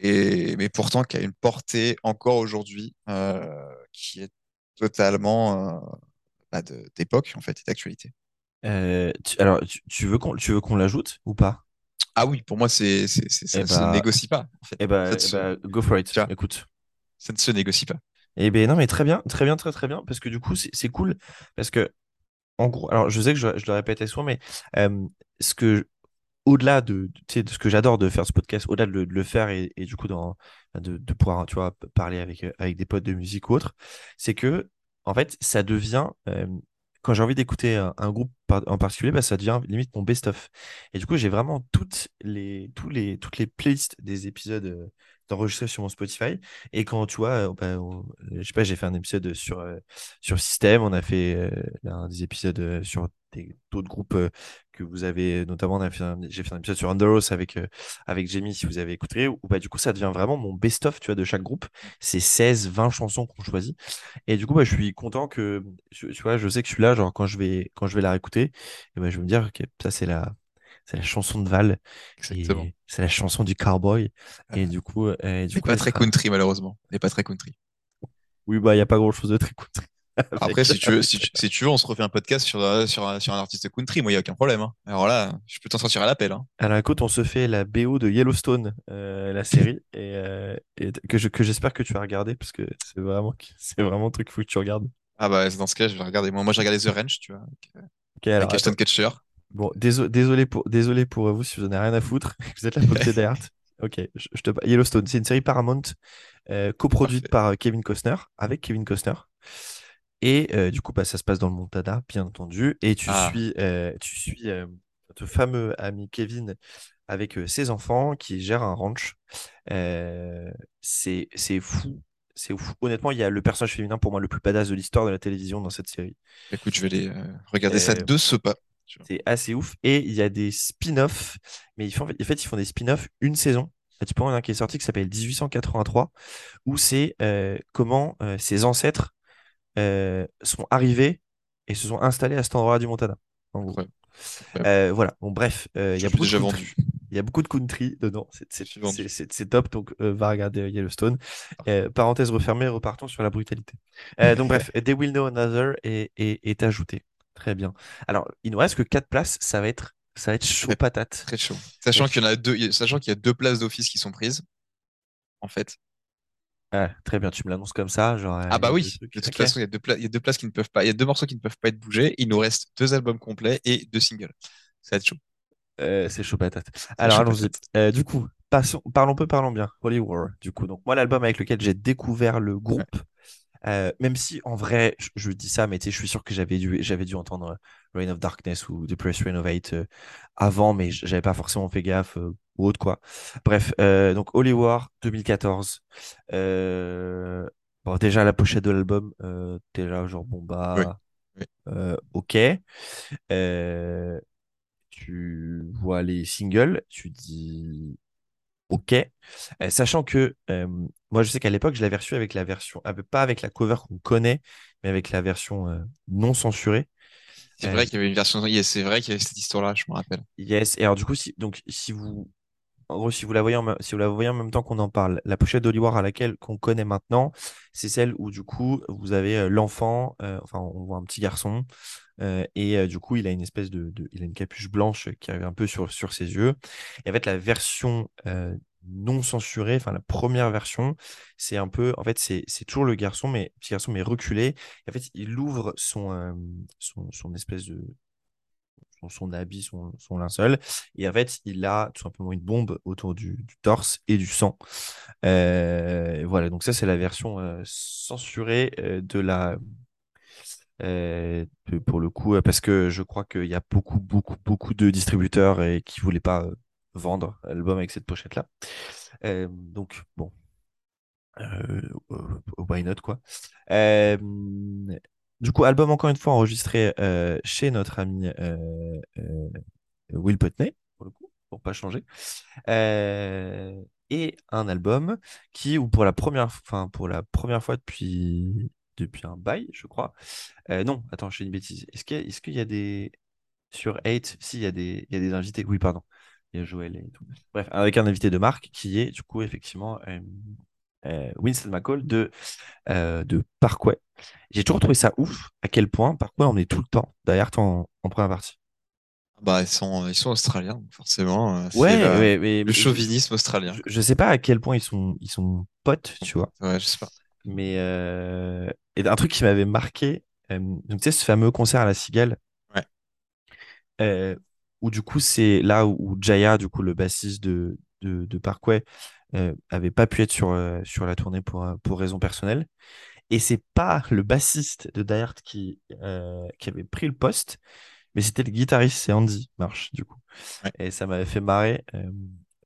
Et, mais pourtant qui a une portée encore aujourd'hui euh, qui est totalement euh, bah, d'époque en fait et d'actualité. Euh, tu- alors tu, tu veux qu'on tu veux qu'on l'ajoute ou pas? Ah oui, pour moi, c'est, ça Eh ne se bah, négocie pas en fait. eh bah, eh se, bah, go for it. Écoute. ça ne se négocie pas. Eh ben non, mais très bien, très bien, très très bien, parce que du coup, c'est cool, parce que en gros, alors je sais que je, je le répète souvent, mais euh, ce que au-delà de, de ce que j'adore de faire ce podcast, au-delà de, le de le faire et, et du coup dans, de, pouvoir, tu vois, parler avec, euh, avec des potes de musique ou autre, c'est que, en fait, ça devient, euh, quand j'ai envie d'écouter un, groupe en particulier, bah, ça devient limite mon best-of. Et du coup, j'ai vraiment toutes les, tous les, toutes les playlists des épisodes euh, d'enregistrés sur mon Spotify. Et quand, tu vois, euh, bah, je sais pas, j'ai fait un épisode sur, euh, sur System, on a fait euh, un des épisodes sur d'autres groupes euh, que vous avez notamment j'ai fait un épisode sur Underoath avec euh, avec Jamie si vous avez écouté ou bah du coup ça devient vraiment mon best-of tu vois de chaque groupe. C'est 16 20 chansons qu'on choisit. Et du coup bah, je suis content que tu vois je sais que je suis là genre quand je vais quand je vais la réécouter et bah, je vais me dire que ça c'est la c'est la chanson de Val. Et c'est la chanson du cowboy. Et Euh, du coup euh, et du coup pas très sera- country malheureusement. N'est pas très country. oui bah il y a pas grand chose de très cool Après, si tu veux, si tu, si tu veux, on se refait un podcast sur, euh, sur, un- sur un artiste country. Moi, il n'y a aucun problème. hein. Alors là, je peux t'en sortir à l'appel. Hein. Alors écoute, on se fait la BO de Yellowstone, euh, la série, et, euh, et que je, que j'espère que tu vas regarder parce que c'est vraiment, c'est vraiment un truc faut que tu regardes. Ah bah, dans ce cas, je vais regarder. Moi, moi j'ai regardé The Ranch, tu vois, avec, euh, Ok, alors avec Ashton. Bon, désolé, désolé pour, désolé pour vous si vous en avez rien à foutre, vous êtes écouter Die Hard. Ok, je, je te Yellowstone, c'est une série Paramount euh, coproduite Parfait. par euh, Kevin Costner, avec Kevin Costner. Et euh, du coup, bah, ça se passe dans le Montana, bien entendu. Et tu Ah, suis, euh, tu suis euh, notre fameux ami Kevin avec euh, ses enfants qui gèrent un ranch. C'est, c'est fou. C'est fou. Honnêtement, il y a le personnage féminin pour moi le plus badass de l'histoire de la télévision dans cette série. écoute, je vais aller regarder ça de ce pas. c'est assez ouf. Et il y a des spin-offs, mais ils font, en fait, ils font des spin-offs une saison. Il y a typiquement un qui est sorti qui s'appelle 1883, où c'est comment ses ancêtres euh, sont arrivés et se sont installés à cet endroit du Montana. En gros. Euh, voilà. Bon, bref, euh, il y a beaucoup de déjà country. vendu. Il y a beaucoup de country dedans. C'est top. Donc, va regarder Yellowstone. Euh, parenthèse refermée, repartons sur la brutalité. Donc, bref, They Will Know Another est, est, est ajouté. Très bien. Alors, il nous reste que 4 places. Ça va être, ça va être chaud Très, patate. très chaud. Sachant qu'il y en a deux, sachant qu'il y a deux places d'office qui sont prises, en fait. Ah, très bien. Tu me l'annonces comme ça. Genre, euh, Ah bah oui, de toute façon, il y a deux, pla- il y a deux places qui ne peuvent pas, il y a deux morceaux qui ne peuvent pas être bougés. Il nous reste deux albums complets et deux singles. Ça va être chaud. Euh, c'est chaud patate. Alors, allons-y. Euh, du coup, passons, parlons peu, parlons bien. Holy War. Du coup, donc, moi, l'album avec lequel j'ai découvert le Ouais. Euh, même si en vrai, je, je dis ça, mais tu sais, je suis sûr que j'avais dû, j'avais dû entendre Reign of Darkness ou The Press Renovate euh, avant, mais j'avais pas forcément fait gaffe euh, ou autre quoi. Bref, euh, donc Holy War 2014. Euh, bon, déjà la pochette de l'album, euh, t'es là genre bon bah oui. euh, ok. Euh, tu vois les singles, tu dis ok. Euh, sachant que euh, moi je sais qu'à l'époque je l'avais reçu avec la version, ah, pas avec la cover qu'on connaît, mais avec la version euh, non censurée. C'est Euh, vrai qu'il y avait une version. yes, C'est vrai qu'il y avait cette histoire-là, je me rappelle. yes. Et alors du coup, si, donc si vous En gros, si vous la voyez en, si vous la voyez en même temps qu'on en parle, la pochette d'Oliwar à laquelle qu'on connaît maintenant, c'est celle où du coup vous avez euh, l'enfant, euh, enfin on voit un petit garçon euh, et euh, du coup il a une espèce de, de- il a une capuche blanche qui arrive un peu sur, sur ses yeux. Et en fait la version euh, non censurée, enfin la première version, c'est un peu, en fait c'est toujours le garçon mais petit garçon mais reculé. En fait il ouvre son euh, son, espèce de son, habit, son, son linceul. Et en fait, il a tout simplement une bombe autour du, torse et du sang. Euh, voilà, donc ça, c'est la version euh, censurée de la. pour le coup, parce que je crois qu'il y a beaucoup, beaucoup, beaucoup de distributeurs et qui voulaient pas vendre l'album avec cette pochette-là. Donc, bon, euh, euh, why not, quoi. Du coup, album encore une fois enregistré euh, chez notre ami euh, Will Putney, pour le coup, pour pas changer. Et un album qui, ou pour la première, enfin, pour la première fois depuis, depuis un bail, je crois. Non, attends, je fais une bêtise. Est-ce qu'il y y a des. Sur 8, si, il y a des, il y a des invités? Oui, pardon. Il y a Joël et tout. Bref, avec un invité de marque qui est, du coup, effectivement, euh, euh, Winston McCall de, euh, de Parkway. J'ai toujours trouvé ça ouf à quel point Parkway on est tout le temps derrière en, en première partie. Bah, ils sont, ils sont australiens, forcément. euh, Ouais, la- ouais, mais, le chauvinisme australien. je, je sais pas à quel point ils sont, ils sont potes, tu vois. Ouais, je sais pas. Mais euh, et un truc qui m'avait marqué, donc tu sais, ce fameux concert à la Cigale, Ouais. Où du coup, c'est là où, où Jaya, du coup, le bassiste de, de, de Parkway, euh, avait pas pu être sur, euh, sur la tournée pour, euh, pour raison personnelle. Et c'est pas le bassiste de Die Hard qui, euh, qui avait pris le poste, mais c'était le guitariste, c'est Andy Marsh, du coup. Ouais. Et ça m'avait fait marrer.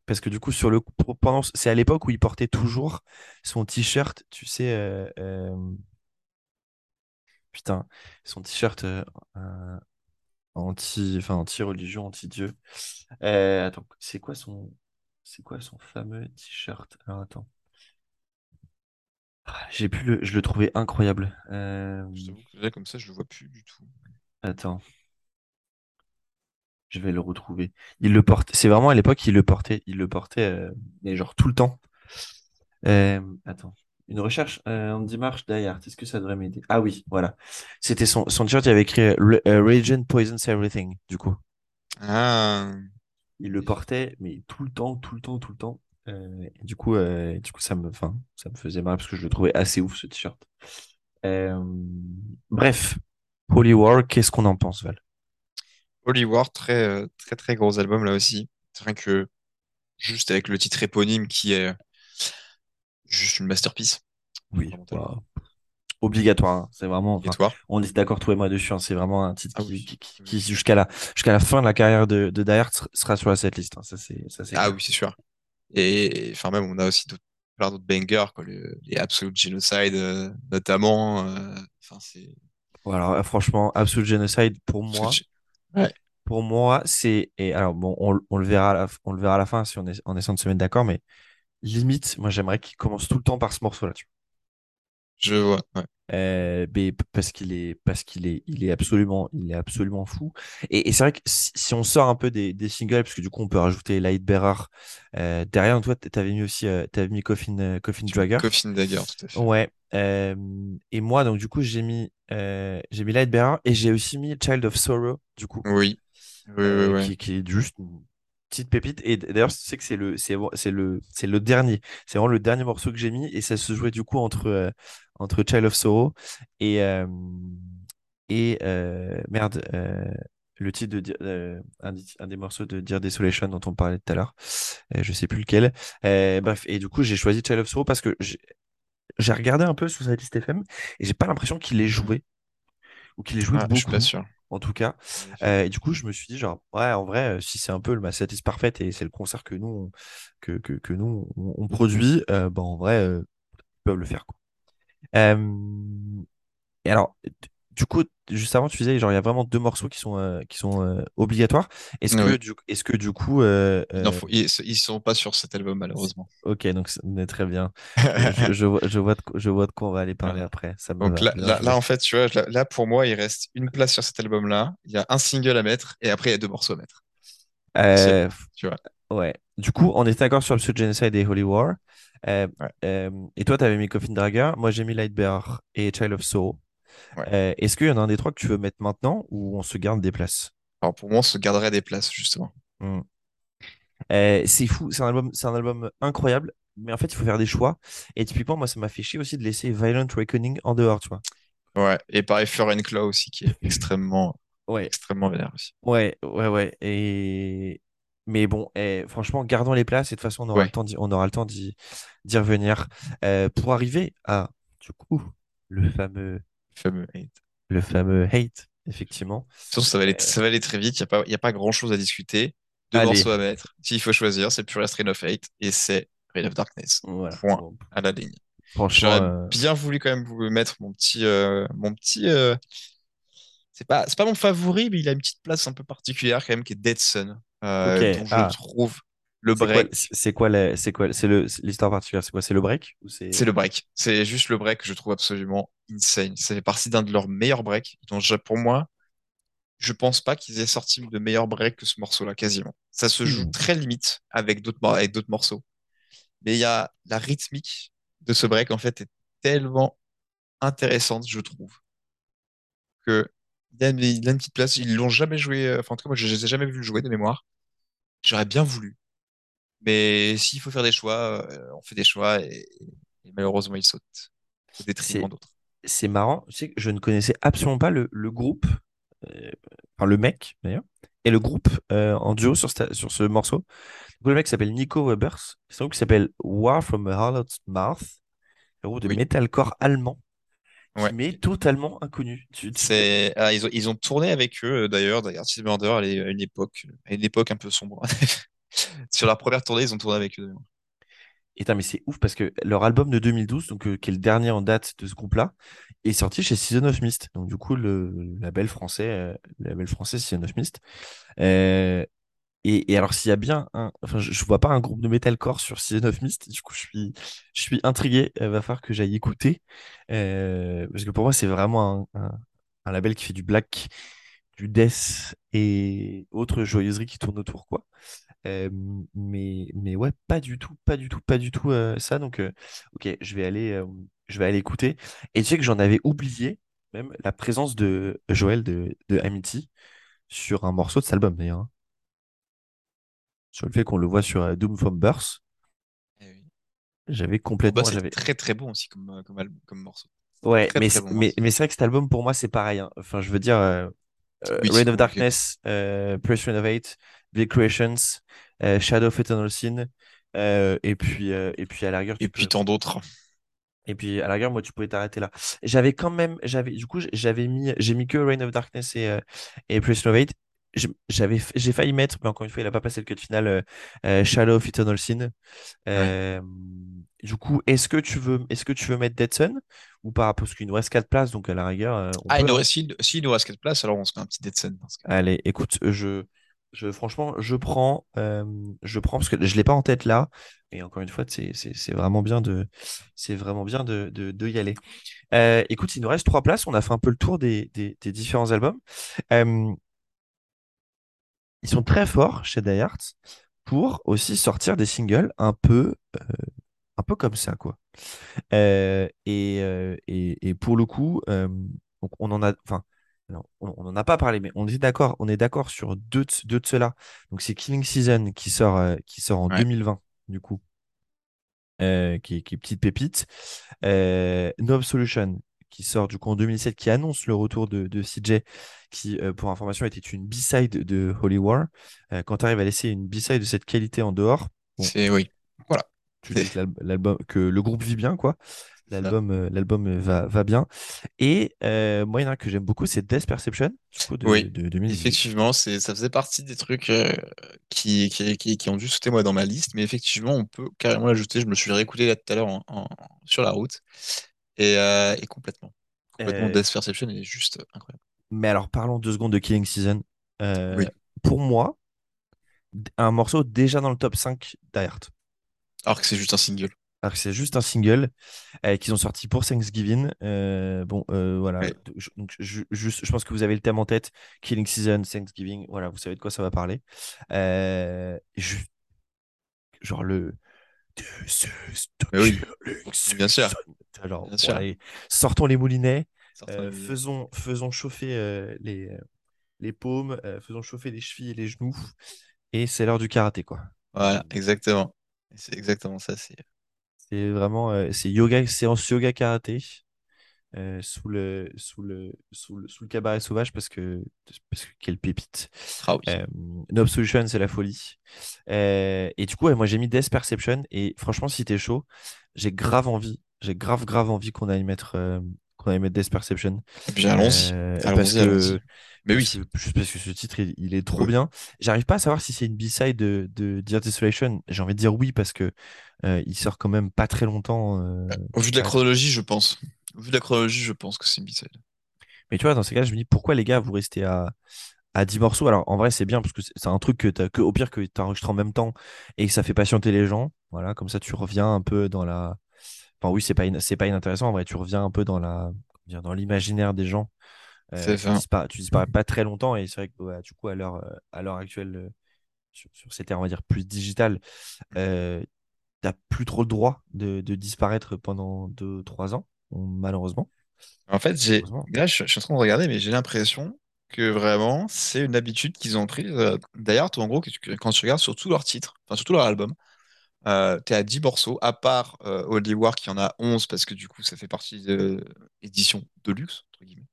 parce que du coup, sur le pendant, c'est à l'époque où il portait toujours son t-shirt, tu sais, putain, son t-shirt anti, enfin, anti-religion, anti-dieu. Euh, attends, c'est quoi son, c'est quoi son fameux t-shirt? Alors attends, Ah, j'ai pu le, je le trouvais incroyable. Euh, Je t'avoue que là, comme ça, je le vois plus du tout. attends. Je vais le retrouver. Il le porte. C'est vraiment à l'époque, il le portait. Il le portait, euh, mais genre tout le temps. Euh, attends. Une recherche, euh, Marsh, Die Hard. Est-ce que ça devrait m'aider? Ah oui, voilà. C'était son, son t-shirt, il avait écrit euh, euh, Poisons Everything, du coup. Ah, Il le portait, mais tout le temps, tout le temps, tout le temps. Euh, et du coup, euh, du coup, ça me, enfin, ça me faisait mal parce que je le trouvais assez ouf, ce t-shirt. Bref, Holy War, qu'est-ce qu'on en pense, Val? Holy War, très, très, très gros album là aussi. C'est vrai que juste avec le titre éponyme qui est juste une masterpiece. Oui, voilà. Obligatoire. hein. C'est vraiment, Obligatoire. on est d'accord, toi et moi, dessus. hein. C'est vraiment un titre Ah qui, oui. qui, qui- qui, jusqu'à la, jusqu'à la fin de la carrière de, de ser- sera sur la setlist. hein. Ça, c'est, ça, c'est Ah clair. oui, c'est sûr. Et enfin, même, on a aussi d'autres- plein d'autres bangers, quoi, le- les Absolute Genocide, euh, notamment. euh, Enfin, c'est. Alors, euh, franchement, Absolute Genocide, pour moi, Ouais. pour moi, c'est, et alors, bon, on, on le verra à la, on le verra à la fin si on est, on essaie de se mettre d'accord, mais limite, moi, j'aimerais qu'il commence tout le temps par ce morceau-là, tu vois. Je vois. ouais. Euh, mais parce qu'il est parce qu'il est il est absolument il est absolument fou et, et c'est vrai que si, si on sort un peu des, des singles parce que du coup on peut rajouter Lightbearer euh, derrière toi t'avais mis aussi euh, t'avais mis Coffin euh, Coffin Dragger Coffin Dagger, tout à fait. ouais euh, et moi donc du coup j'ai mis j'ai mis Lightbearer et j'ai aussi mis Child of Sorrow du coup Oui. Oui, oui, oui. qui, qui est juste petite pépite. Et d'ailleurs, tu sais que c'est le, c'est, c'est le, c'est le dernier. C'est vraiment le dernier morceau que j'ai mis. Et ça se jouait du coup entre, euh, entre Child of Sorrow et, euh, et euh, merde, euh, le titre de euh, un, des- un des morceaux de Dear Desolation dont on parlait tout à l'heure. Euh, je sais plus lequel. Euh, bref, et du coup, j'ai choisi Child of Sorrow parce que j'ai- j'ai regardé un peu sous sa liste FM et j'ai pas l'impression qu'il ait joué ou qu'il ait joué Ah, je suis beaucoup, pas sûr. En tout cas. Euh, et du coup, je me suis dit, genre, ouais, en vrai, si c'est un peu le ma setlist parfaite et c'est le concert que nous, on, que, que, que nous, on, on produit, euh, bah, en vrai, ils peuvent le faire, quoi. Et alors, du coup, juste avant, tu disais, genre, il y a vraiment deux morceaux qui sont, euh, qui sont euh, obligatoires. Est-ce que, du, est-ce que du coup, euh, faut- ils, ils sont pas sur cet album, malheureusement. ok, donc c'est très bien. Je, vois, je vois de, quoi- je vois de quoi on va aller parler Voilà. après. Ça Donc là, en fait, tu vois, là, pour moi, il reste une place sur cet album-là. Il y a un single à mettre et après, il y a deux morceaux à mettre. Tu vois. Ouais. Du coup, on est d'accord sur le Sud Genocide et Holy War. Ouais. et toi, tu avais mis Coffin Dragger. Moi, j'ai mis Lightbearer et Child of Sorrow. Ouais. Euh, Est-ce qu'il y en a un des trois que tu veux mettre maintenant ou on se garde des places? Alors, pour moi, on se garderait des places, justement. Hmm. Euh, c'est fou, c'est un album, c'est un album incroyable, mais en fait, il faut faire des choix. Et typiquement, moi, ça m'a fait chier aussi de laisser Violent Reckoning en dehors, tu vois. Ouais. Et pareil, Fleur and Claw aussi, qui est extrêmement, Ouais, extrêmement vénère aussi. ouais, ouais, ouais. Et... Mais bon, eh, franchement, gardons les places et de toute façon, on aura le temps d'y, on aura le temps d'y, d'y revenir Euh, pour arriver à, du coup, le fameux, Fameux hate. le fameux hate, effectivement. Ça va aller, Euh, ça va aller très vite. Il n'y a pas, y a pas grand-chose à discuter. Deux Allez, morceaux à mettre. S'il faut choisir, c'est Pure Strain of Hate et c'est Reign of Darkness. voilà. Point Bon, à la ligne. J'aurais euh, bien voulu quand même vous mettre mon petit, euh, mon petit. euh, c'est pas, pas mon favori, mais il a une petite place un peu particulière quand même, qui est Dead Sun, dont je Ah, trouve le c'est break. c'est quoi, c'est quoi, c'est le, c'est l'histoire particulière, c'est quoi? C'est le break ou c'est. C'est le break. C'est juste le break que je trouve absolument insane. Ça fait partie d'un de leurs meilleurs breaks. Donc, pour moi, je pense pas qu'ils aient sorti de meilleur break que ce morceau-là, quasiment. Ça se joue Hmm. très limite avec d'autres, avec d'autres morceaux. Mais il y a la rythmique de ce break, en fait, est tellement intéressante, je trouve, que il a, une, il a une petite place. Ils l'ont jamais joué. euh, Enfin, en tout cas, moi, je les ai jamais vus le jouer de mémoire. J'aurais bien voulu. Mais s'il faut faire des choix, euh, on fait des choix et, et malheureusement, ils sautent au détriment C'est, d'autres. c'est marrant, tu sais que je ne connaissais absolument pas le, le groupe, euh, enfin le mec d'ailleurs, et le groupe euh, en duo sur, sur ce morceau. Donc, le mec s'appelle Nico Webers, c'est un groupe qui s'appelle War from a Harlot's Mouth, un groupe de Oui. metalcore allemand Ouais. m'est totalement inconnu. Tu, ah, ils ont, ils ont tourné avec eux, euh, d'ailleurs, d'ailleurs, Artist Murder, à une époque, à une époque un peu sombre. Sur leur première tournée, ils ont tourné avec eux. Et putain, mais c'est ouf parce que leur album de 2012, donc, euh, qui est le dernier en date de ce groupe-là, est sorti chez Season of Mist. Donc du coup, le, label français, euh, label français Season of Mist. Euh, et, alors, s'il y a bien un, enfin, je, je vois pas un groupe de metalcore sur Season of Mist. Du coup, je suis, je suis intrigué. Il va falloir que j'aille écouter parce que pour moi, c'est vraiment un, un- un label qui fait du black, du death et autres joyeuseries qui tournent autour, quoi. Euh, mais, mais ouais, pas du tout, pas du tout, pas du tout euh, ça. Donc, euh, ok, je vais aller, euh, je vais aller écouter. Et tu sais que j'en avais oublié même la présence de Joël de, de Amity sur un morceau de cet album d'ailleurs. hein. Sur le fait qu'on le voit sur euh, Doom from Birth. Eh oui. J'avais Pour complètement. Boss, c'est J'avais... très très bon aussi comme, euh, comme, album- comme morceau. Ouais, Très mais, très c'est- bon mais, mais c'est vrai que cet album pour moi c'est pareil. hein. Enfin, je veux dire, euh, euh, Oui, Reign c'est of Darkness, euh, Praise Renovate, The Creations, euh, Shadow of Eternal Sin. euh, et puis, euh, et puis à la rigueur, Et puis tant d'autres. Et puis à la rigueur, moi, tu pouvais t'arrêter là. J'avais quand même, j'avais, du coup, j'avais mis, j'ai mis que Reign of Darkness et, euh, et Renovate. Je- J'avais, j'ai failli mettre, mais encore une fois, il n'a pas passé le cut final, euh, Shadow of Eternal Sin. Ouais. Du coup, est-ce que tu veux, est-ce que tu veux mettre Dead Sun ou pas? Parce qu'il nous reste 4 places, donc à la rigueur, on Ah, il peut. nous hein. reste, si, si il nous reste 4 places, alors on se met un petit Dead Sun dans ce cas. Allez, écoute, je, franchement, je prends, euh, je prends parce que je l'ai pas en tête là. Et encore une fois, c'est, vraiment bien de, vraiment bien de, y aller. Euh, écoute, il nous reste trois places. On a fait un peu le tour des, différents albums. Euh, ils sont très forts chez Die pour aussi sortir des singles un peu, comme ça, quoi. Et, pour le coup, on en a, on on en a pas parlé, mais on est d'accord, on est d'accord sur deux de, deux de ceux-là. Donc c'est Killing Season qui sort, euh, qui sort en Ouais. 2020, du coup, euh, qui, est- qui est petite pépite. Euh, No Absolution qui sort du coup en 2007, qui annonce le retour de, de CJ, qui, euh, pour information, était une B-side de Holy War. Quand tu arrives à laisser une B-side de cette qualité en dehors, bon, C'est, oui. Voilà. tu dis que l'album, que le groupe vit bien, quoi. L'album, euh, l'album euh, va, va bien. Et euh, moi, il y en a un que j'aime beaucoup, c'est Death Perception, de, Oui, de 2018. effectivement, c'est, ça faisait partie des trucs euh, qui, qui, qui, qui ont dû sauter moi dans ma liste, mais effectivement, on peut carrément l'ajouter. Je me suis réécouté là tout à l'heure en- en- sur la route et, euh, et complètement. Complètement, Death Perception est juste incroyable. mais alors, parlons deux secondes de Killing Season. Oui. pour moi, un morceau déjà dans le top 5 Die Hard. Alors que c'est juste un single. Alors que c'est juste un single euh, qu'ils ont sorti pour Thanksgiving. Euh, bon, euh, voilà. Ouais. Je, donc, je, pense que vous avez le thème en tête. Killing Season, Thanksgiving. Voilà, vous savez de quoi ça va parler. Genre le. This is the Mais oui, bien sûr. Alors, Bien sûr. sortons les moulinets. Euh, les- faisons, faisons chauffer les, les paumes. faisons chauffer les chevilles et les genoux. Et c'est l'heure du karaté, quoi. Voilà, exactement. C'est exactement ça. C'est C'est vraiment euh, c'est yoga, séance yoga karaté euh, sous le sous le sous le sous le cabaret sauvage parce que parce que quelle pépite. ah oui. Euh, No Solution, c'est la folie. Et du coup, ouais, moi j'ai mis Death Perception et franchement, si t'es chaud, j'ai grave envie, j'ai grave grave envie qu'on aille mettre qu'on aille mettre Death Perception. Et puis allons-y. Euh, Allons-y, parce que. Mais parce oui. que, juste parce que ce titre, il, il est trop Oui. bien. J'arrive pas à savoir si c'est une B-side de, de Dear Desolation. J'ai envie de dire oui parce que euh, il sort quand même pas très longtemps. euh, Au vu de la chronologie, je pense. Au vu de la chronologie, je pense que c'est une B-side. Mais tu vois, dans ces cas, je me dis pourquoi les gars, vous restez à, à 10 morceaux? Alors en vrai, c'est bien parce que c'est un truc que, t'as- que au pire que tu enregistres en même temps et que ça fait patienter les gens. Voilà, comme ça tu reviens un peu dans la. Enfin, oui, c'est pas, in- c'est pas inintéressant. En vrai, tu reviens un peu dans la. l'imaginaire des gens. Euh, tu disparais, tu disparais pas très longtemps et c'est vrai que ouais, du coup, à l'heure euh, à l'heure actuelle, euh, sur, sur cette ère, on va dire, plus digitale, euh, t'as plus trop le droit de, de disparaître pendant 2-3 ans, malheureusement. En fait, j'ai là, je, je suis en train de regarder, mais j'ai l'impression que vraiment, c'est une habitude qu'ils ont prise. D'ailleurs, toi, en gros, quand tu regardes sur tous leurs titres, enfin sur tout leur album, euh, t'es à 10 morceaux, à part euh, Holy War qui en a 11 parce que du coup, ça fait partie de l'édition de luxe, entre guillemets.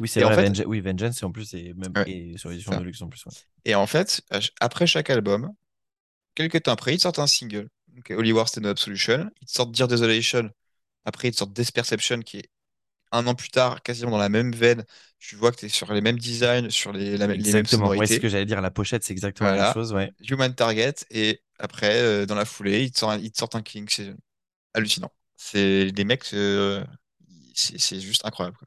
Oui, c'est vrai, fait, Venge- oui, Vengeance, et en plus, et même ouais, et sur l'édition de luxe en plus. ouais. Et en fait, après chaque album, quelques temps après, ils te sortent un single. Donc, Holy War, c'était No Absolution. Ils te sortent Dear Desolation. Après, ils te sortent Death Perception, qui est un an plus tard, quasiment dans la même veine. Tu vois que tu es sur les mêmes designs, sur les, la- les mêmes Exactement. Ouais, c'est ce sonorités. que j'allais dire. La pochette, c'est exactement la même chose. Ouais. Human Target. Et après, euh, dans la foulée, ils te sortent, un King. C'est hallucinant. C'est des mecs, euh, c'est juste incroyable.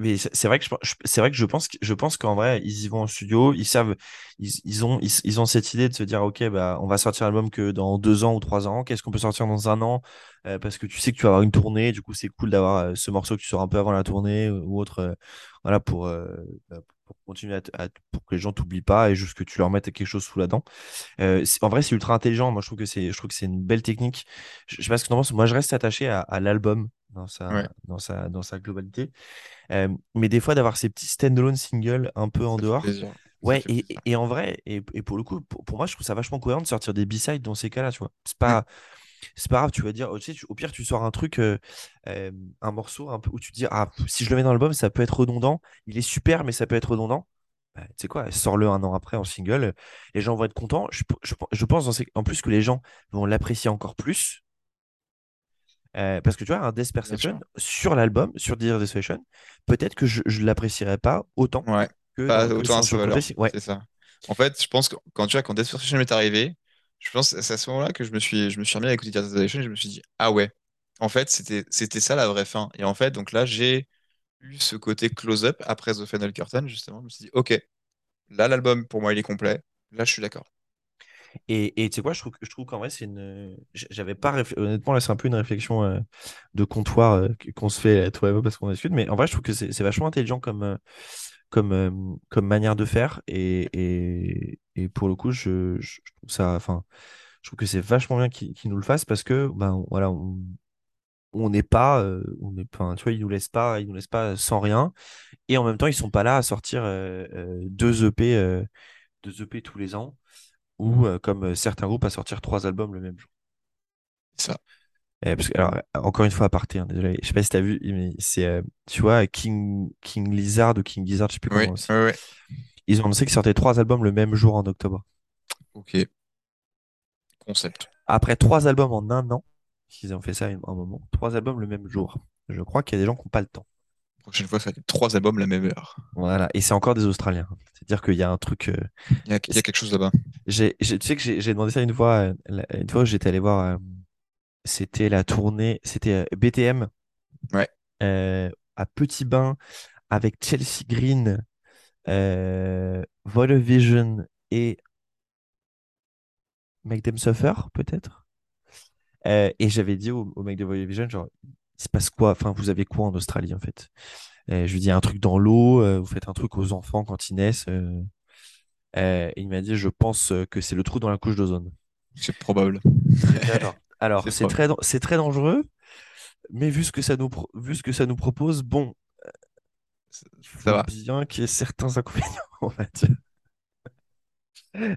Mais c'est vrai que je, c'est vrai que je pense je pense qu'en vrai ils y vont en studio, ils savent, ils, ont ils, ont cette idée de se dire ok bah on va sortir l'album que dans deux ans ou trois ans, qu'est-ce qu'on peut sortir dans un an? Euh, parce que tu sais que tu vas avoir une tournée, du coup c'est cool d'avoir ce morceau que tu sors un peu avant la tournée ou, autre, voilà pour bah, pour continuer à, pour que les gens t'oublient pas et juste que tu leur mettes quelque chose sous la dent. Euh, en vrai c'est ultra intelligent, moi je trouve que c'est je trouve que c'est une belle technique. Je, je sais pas ce que t'en penses, moi je reste attaché à, à l'album dans sa Ouais, dans sa dans sa globalité. Euh, mais des fois, d'avoir ces petits standalone singles un peu en dehors. plaisir. Ouais, et, et- en vrai, et, et pour le coup, pour, pour moi, je trouve ça vachement cohérent de sortir des B-sides dans ces cas-là, tu vois. C'est pas, c'est pas grave, tu vas dire, oh, tu sais, tu- au pire, tu sors un truc, euh, euh, un morceau un peu où tu te dis, ah, si je le mets dans l'album, ça peut être redondant. Il est super, mais ça peut être redondant. Bah, tu sais quoi, sors-le un an après en single. Les gens vont être contents. Je, je, je pense dans ces- en plus que les gens vont l'apprécier encore plus. Euh, parce que tu vois, un Death Perception sur l'album, sur Dear Desolation, peut-être que je ne l'apprécierais pas autant Ouais. que, Pas autant sur. Ouais, C'est ça. En fait, je pense que quand tu vois, quand Death Perception m'est arrivé, je pense que c'est à ce moment-là que je me suis, je me suis remis à écouter Death Desolation et je me suis dit, ah ouais, en fait, c'était, ça la vraie fin. Et en fait, donc là, j'ai eu ce côté close-up après The Final Curtain, justement. Je me suis dit, ok, là, l'album, pour moi, il est complet. Là, je suis d'accord. Et tu sais quoi, je trouve, je trouve qu'en vrai, c'est une. J'avais pas. Honnêtement, là, c'est un peu une réflexion euh, de comptoir euh, qu'on se fait, euh, toi et moi, parce qu'on discute. Mais en vrai, je trouve que c'est c'est vachement intelligent comme, comme, euh, comme manière de faire. Et, et, et pour le coup, je, je trouve ça. Enfin, je trouve que c'est vachement bien qu'ils nous le fassent parce que, ben, voilà, on n'est pas. euh, on est, enfin, tu vois, ils nous laissent pas, ils nous laissent pas sans rien. Et en même temps, ils sont pas là à sortir euh, deux EP, deux EP tous les ans ou comme certains groupes à sortir trois albums le même jour. Ça. Euh, parce que, alors, encore une fois, à parté, hein, désolé, je sais pas si tu as vu, mais c'est, euh, tu vois, King, King Lizard ou King Gizzard, je sais plus Oui, comment aussi. oui, oui. Ils ont annoncé qu'ils sortaient trois albums le même jour en octobre. Ok. Concept. après trois albums en un an, ils ont fait ça à un moment, trois albums le même jour. Je crois qu'il y a des gens qui n'ont pas le temps. La prochaine fois, ça va être trois albums la même heure. Voilà, et c'est encore des Australiens. C'est-à-dire qu'il y a un truc. euh, Il y a, il y a quelque chose là-bas. tu sais que j'ai demandé ça une fois, une fois où j'étais allé voir, c'était la tournée, c'était euh, BTM Ouais. euh, à Petit Bain avec Chelsea Green, euh, Vision et Make Them Suffer, peut-être. Euh, et j'avais dit au, au mec de of Vision, genre, il se passe quoi? Enfin, vous avez quoi en Australie, en fait? Euh, je lui dis, il y a un truc dans l'eau, euh, vous faites un truc aux enfants quand ils naissent. et il m'a dit, je pense que c'est le trou dans la couche d'ozone. C'est probable. D'accord. Alors, C'est très, c'est très dangereux, mais vu ce que ça nous, vu ce que ça nous propose, bon, Ça faut va. bien qu'il y ait certains inconvénients, on va dire.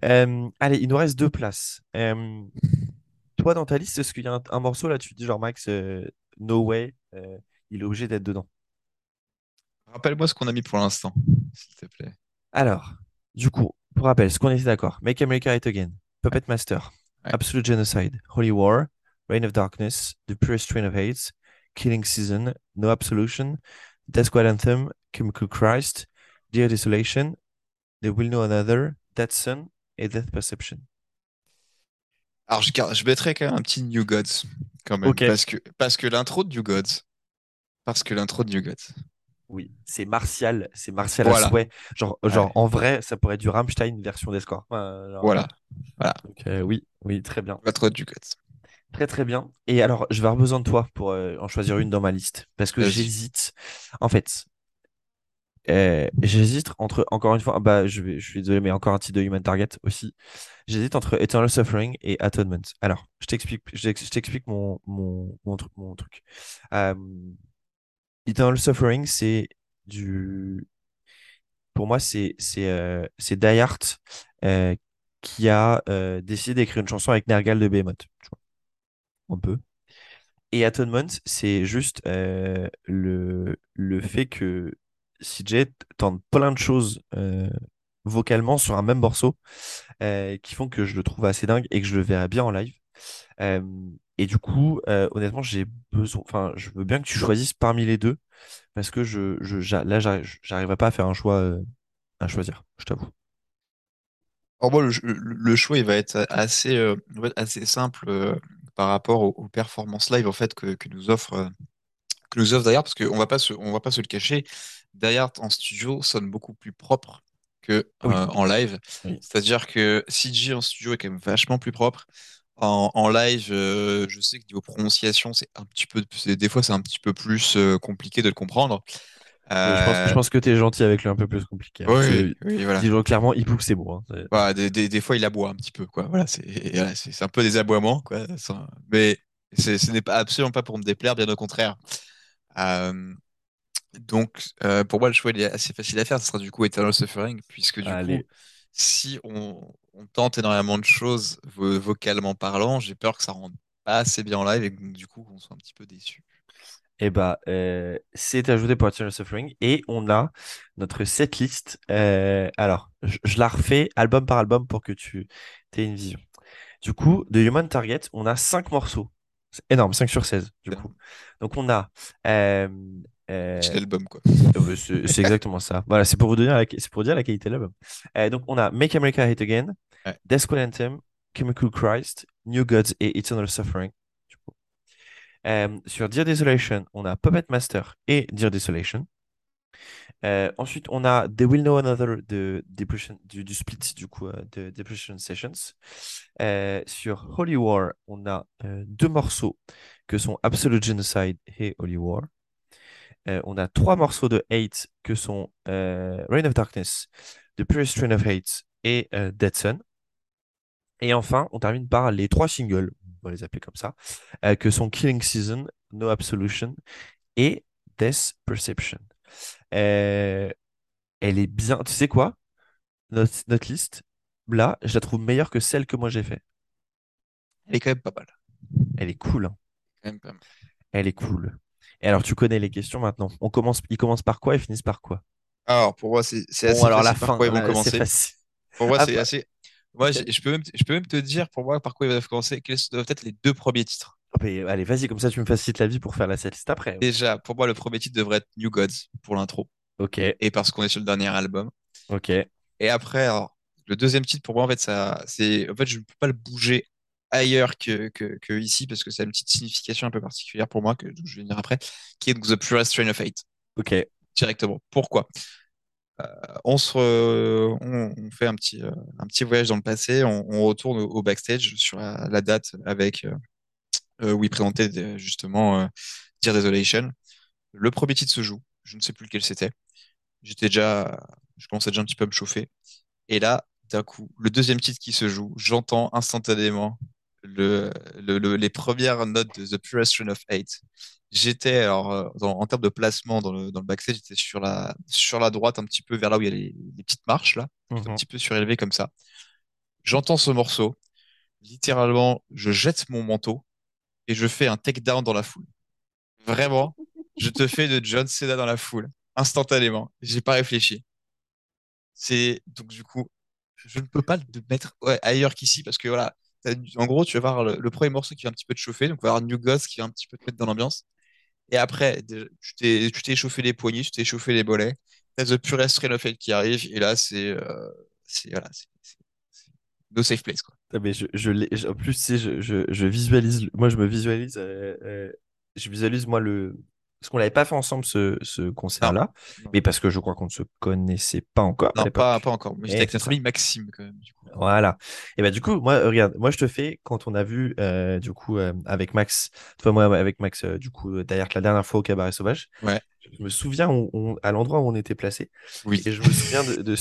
Euh, allez, il nous reste deux places. Euh, toi, dans ta liste, est-ce qu'il y a un, un morceau là, tu te dis genre Max, euh, No Way, euh, il est obligé d'être dedans? Rappelle-moi ce qu'on a mis pour l'instant, s'il te plaît. Alors, du coup, pour rappel, ce qu'on était d'accord, Make America Great Again, Puppet Master, Ouais. Absolute Genocide, Holy War, Reign of Darkness, The Purest Strain of Hate, Killing Season, No Absolution, Death Squad Anthem, Chemical Christ, Dear Desolation, They Will Know Another, Dead Sun et Death Perception. Alors, je, je mettrais quand même un petit New Gods, quand même, parce que, parce que l'intro de New Gods, parce que l'intro de New Gods. Oui, c'est martial, c'est martial Voilà. à souhait. Genre, genre Ouais. en vrai, ça pourrait être du Rammstein version. Enfin, genre, Voilà, donc, euh, oui, oui, très bien. New Gods. Très très bien. Et alors, je vais avoir besoin de toi pour euh, en choisir une dans ma liste. Parce que j'hésite. En fait, euh, j'hésite entre, encore une fois, bah, je, vais, je suis désolé, mais encore un titre de Human Target aussi. J'hésite entre Eternal Suffering et Atonement. Alors, je t'explique, je mon, mon, mon, tru- mon truc. Eternal Suffering, c'est du. Pour moi, c'est c'est euh, Die Hard euh, qui a euh, décidé d'écrire une chanson avec Nergal de Behemoth. Tu vois, un peu. Et Atonement, c'est juste euh, le, le fait que CJ tente plein de choses euh, vocalement sur un même morceau euh, qui font que je le trouve assez dingue et que je le verrai bien en live. Et du coup, euh, honnêtement, j'ai besoin, enfin, je veux bien que tu choisisses parmi les deux parce que je, je, là, j'arrive- j'arriverai pas à faire un choix euh, à choisir, je t'avoue. Alors moi, le, choix, il va être assez, euh, assez simple par rapport aux, aux performances live en fait que, que nous offre que nous offre Hard, parce qu'on va pas se, on va pas se le cacher, Hard en studio sonne beaucoup plus propre que Oui. en live. Oui. C'est-à-dire que CG en studio est quand même vachement plus propre. En, en live, euh, je sais que niveau prononciation, c'est un petit peu, des fois, c'est un petit peu plus euh, compliqué de le comprendre. Je pense, je Euh, pense que tu es gentil avec lui un peu plus compliqué. hein. oui, oui, voilà. Clairement, il pousse hein. C'est- Voilà, des, des, des fois, il aboie un petit peu, quoi. Voilà, c'est voilà, un peu des aboiements, quoi. Ça- Mais ce n'est pas absolument pas pour me déplaire, bien au contraire. Donc, pour moi, le choix il est assez facile à faire. Ce sera du coup Eternal Suffering, puisque du Allez. coup, si on, on tente énormément de choses vo- vocalement parlant, j'ai peur que ça rende pas assez bien en live et que du coup, on soit un petit peu déçu. Eh bah, euh, c'est ajouté pour Eternal Suffering et on a notre setlist. Euh, alors, je, je la refais album par album pour que tu aies une vision. Du coup, de Human Target, on a 5 morceaux. C'est énorme, 5 sur 16, du coup. Donc, on a. euh, euh, Petit album, quoi. c'est c'est exactement ça. Voilà, c'est pour vous donner c'est pour dire la qualité de l'album. Euh, donc, on a Make America Hate Again, Ouais. Death Squad Anthem, Chemical Christ, New Gods et Eternal Suffering. Euh, sur Dear Desolation, on a Puppet Master et Dear Desolation. Ensuite, on a They Will Know Another de Depression, du, du split du coup de Depression Sessions. Sur Holy War, on a deux morceaux que sont Absolute Genocide et Holy War. Euh, on a trois morceaux de Hate que sont euh, Reign of Darkness, The Purest Strain of Hate et euh, Dead Sun. Et enfin, on termine par les trois singles, on va les appeler comme ça, euh, que sont Killing Season, No Absolution et Death Perception. Elle est bien. Tu sais quoi? Notre, notre liste, là, je la trouve meilleure que celle que moi j'ai fait. Elle est quand même pas mal. Elle est cool. hein. Elle est cool. Et alors, tu connais les questions maintenant. On commence, ils commencent par quoi et finissent par quoi? Alors, pour moi, c'est c'est Bon, assez alors la par fin, quoi ils vont c'est commencer? facile. Pour moi, Ah, c'est bah. assez. Moi, je, je peux même, je peux même te dire pour moi par quoi ils doivent commencer, quels doivent être les deux premiers titres. Mais allez, vas-y, comme ça, tu me facilites la vie pour faire la setlist après. Déjà, pour moi, le premier titre devrait être New Gods pour l'intro. Ok, Et parce qu'on est sur le dernier album. ok. Et après, alors, le deuxième titre, pour moi, en fait, ça, c'est, en fait, je ne peux pas le bouger ailleurs que, que, que ici parce que ça a une petite signification un peu particulière pour moi que je vais venir après, qui est The Purest Strain of Hate Ok, directement. Pourquoi? On se, re- on, on fait un petit, euh, un petit voyage dans le passé, on, on retourne au, au backstage sur la, la date avec euh, euh, où il présentait justement euh, Dear Desolation. Le premier titre se joue, je ne sais plus lequel c'était. J'étais déjà, je commençais déjà un petit peu à me chauffer. Et là, d'un coup, le deuxième titre qui se joue, j'entends instantanément le, le- le- les premières notes de The Purest Strain of Hate. J'étais, alors, euh, dans- en termes de placement dans le, dans le backstage, j'étais sur la, sur la droite, un petit peu vers là où il y a les, les petites marches, là, un Mhm. petit peu surélevé comme ça. J'entends ce morceau. Littéralement, je jette mon manteau et je fais un takedown dans la foule. Vraiment, je te fais de John Cena dans la foule, instantanément. J'ai pas réfléchi. C'est donc du coup, je ne peux pas le mettre ouais, ailleurs qu'ici parce que voilà, en gros, tu vas voir le, premier morceau qui va un petit peu te chauffer, donc on va avoir New Gods qui va un petit peu te mettre dans l'ambiance. Et après, tu t'es, tu chauffé les poignets, tu t'es chauffé les mollets. T'as The Purest Strain of qui arrive et là, c'est, euh, voilà, no safe place quoi. Ah, mais je, je en plus, tu je, je, je visualise, moi, je me visualise, euh, euh, je visualise, moi, le. Parce qu'on l'avait pas fait ensemble, ce, ce concert-là, mais parce que je crois qu'on ne se connaissait pas encore non, pas, pas encore. Mais j'étais Et avec notre ami Maxime quand même. Du coup. Voilà. Et bah, du coup, moi, regarde, moi, je te fais, quand on a vu, euh, du coup, euh, avec Max, toi, moi, avec Max, euh, du coup, d'ailleurs, la dernière fois au Cabaret Sauvage, Ouais, je me souviens on- on- à l'endroit où on était placé, oui. et je me souviens de, de,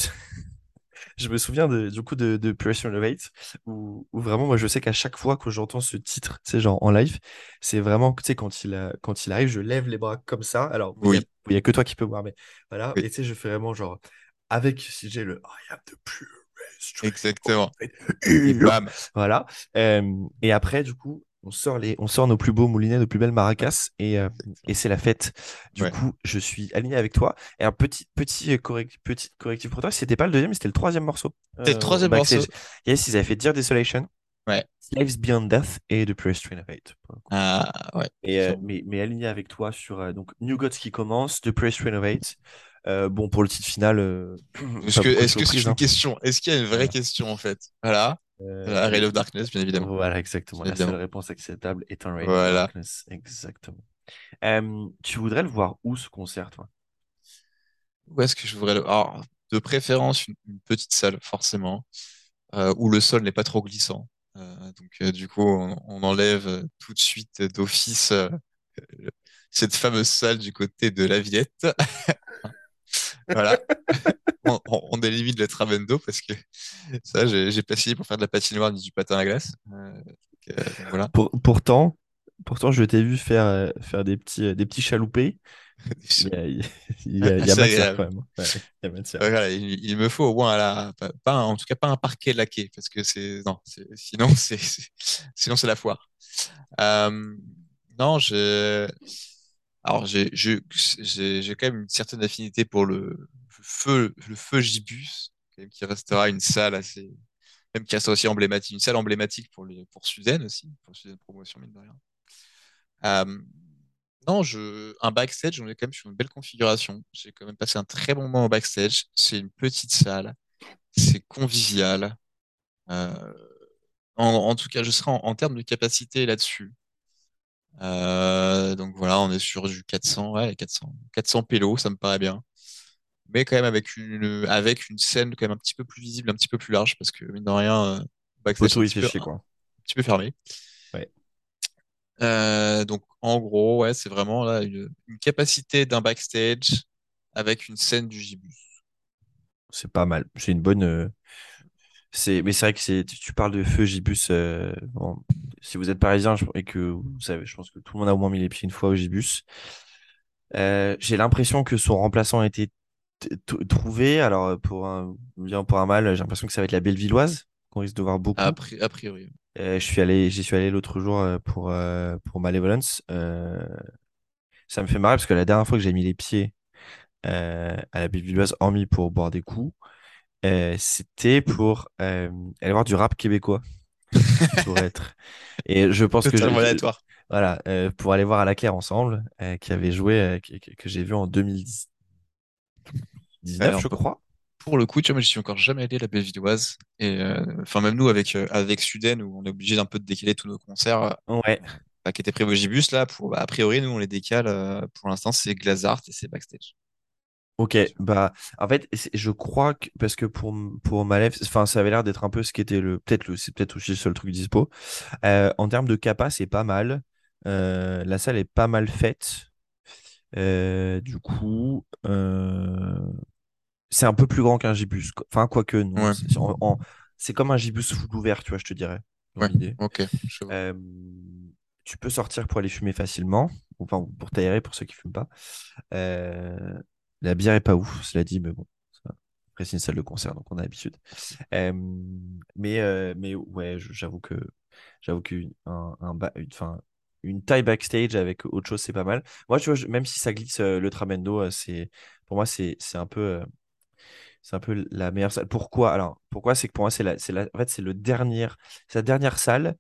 Je me souviens de, du coup de, de Pressure Elevate où, où vraiment moi je sais qu'à chaque fois que j'entends ce titre, c'est genre en live, c'est vraiment tu sais quand il a- quand il arrive, je lève les bras comme ça. Alors il Oui, il y a que toi qui peux voir mais voilà oui, et tu sais je fais vraiment genre avec si j'ai le I am the pure exactement. Et bam. Voilà. Euh, et après, du coup, on sort, les, on sort nos plus beaux moulinets, nos plus belles maracas, et, euh, et c'est la fête. Du Ouais. coup, je suis aligné avec toi. Et un petit, petit, euh, correct, petit correctif pour toi, c'était pas le deuxième, c'était le troisième morceau. C'était le euh, troisième morceau. Yes, ils avaient fait Dear Desolation, Ouais. Slaves Beyond Death et The le coup. Ah, ouais. Et, euh, mais, mais aligné avec toi sur donc New Gods qui commence, The Hate. Euh, bon, pour le titre final, euh, Est-ce que, est-ce que une hein. question? Est-ce qu'il y a une vraie question en fait? Voilà. Euh, Reign of Darkness, bien évidemment. Voilà, exactement. Bien La seule évidemment. réponse acceptable est un of Voilà. Darkness. Exactement. Euh, tu voudrais le voir où ce concert, toi? Où est-ce que je voudrais le... Alors, de préférence, une, une petite salle, forcément, euh, où le sol n'est pas trop glissant. Euh, donc, du coup, on, on enlève tout de suite d'office cette fameuse salle du côté de la Villette. Voilà. On, on, on élimine le Travendo parce que ça, j'ai pas signé pour faire de la patinoire ni du patin à glace. Euh, donc, euh, voilà. Pour- pourtant, pourtant, je t'ai vu faire, euh, faire des petits, euh, des petits chaloupés. Il y a, il y a, matière quand même. Ouais, il y a matière. Voilà, il, il me faut au moins à la, pas, pas un- en tout cas pas un parquet laqué parce que c'est non, sinon c'est sinon c'est la foire. Euh, non, j'ai alors j'ai quand même une certaine affinité pour le, feu le feu Gibus qui restera une salle assez même qui restera aussi emblématique une salle emblématique pour les pour Suzanne aussi pour Suzanne Promotion mine de rien. Euh, non, je, un backstage, on est quand même sur une belle configuration. J'ai quand même passé un très bon moment au backstage. C'est une petite salle, c'est convivial. Euh, en, tout cas, je serai en termes de capacité là-dessus. Euh, donc voilà, on est sur du 400, ouais, 400, 400 pélos, ça me paraît bien. Mais quand même avec une, avec une scène quand même un petit peu plus visible, un petit peu plus large, parce que mine de rien, backstage, un petit peu, un petit peu fermé. Ouais. Euh, donc en gros, ouais, c'est vraiment là une, une capacité d'un backstage avec une scène du gibus. C'est pas mal. C'est une bonne. euh, C'est, mais c'est vrai que c'est, tu parles de feu Gibus. euh, bon, si vous êtes parisien je- et que vous savez, je pense que tout le monde a au moins mis les pieds une fois au Gibus. Euh, j'ai l'impression que son remplaçant a été trouvé. Alors, euh, pour un bien, pour un mal, j'ai l'impression que ça va être la Bellevilloise, qu'on risque de voir A, beaucoup. pri- a priori. Euh, je suis allé, j'y suis allé l'autre jour euh, pour, euh, pour Malevolence. Euh, ça me fait marrer parce que la dernière fois que j'ai mis les pieds euh, à la Bellevilloise, hormis pour boire des coups, euh, c'était pour euh, aller voir du rap québécois. pour être. Et je pense que j'ai- aléatoire. voilà, euh, pour aller voir à la Claire ensemble, qui avait joué, que, que- j'ai vu en 2019, Alors, je crois. Pour le coup, tu vois, moi, je suis encore jamais allé à la Bellevilloise. Et enfin, même nous, avec, avec Suden, où on est obligé d'un peu de décaler tous nos concerts Ouais, bah, qui étaient prévus au Gibus, là, pour, bah, a priori, nous, on les décale. pour l'instant, c'est Glazart et c'est backstage. Ok. Bah, en fait, je crois que, parce que pour, pour Malef, enfin, ça avait l'air d'être un peu ce qui était le, peut-être le, c'est peut-être aussi le seul truc dispo. Euh, en termes de capa, c'est pas mal. Euh, la salle est pas mal faite. Euh, du coup, c'est un peu plus grand qu'un gibus. Enfin, quoique, non. Ouais. C'est en- en- c'est comme un gibus full ouvert, tu vois, je te dirais, Ouais. Ok, je vois. Tu peux sortir pour aller fumer facilement, ou enfin, pour t'aérer pour ceux qui fument pas. Euh, la bière est pas ouf, cela dit, mais bon. Après, c'est une salle de concert, donc on a l'habitude. Euh, mais, euh, mais ouais, j'avoue que j'avoue qu'une un, un ba- une, enfin, une taille backstage avec autre chose, c'est pas mal. Moi, tu vois, je- même si ça glisse euh, le Tramendo, c'est pour moi, c'est un peu c'est un peu la meilleure salle. Pourquoi? Alors, pourquoi? C'est que pour moi, c'est la, la, en fait, c'est le dernier, la dernière salle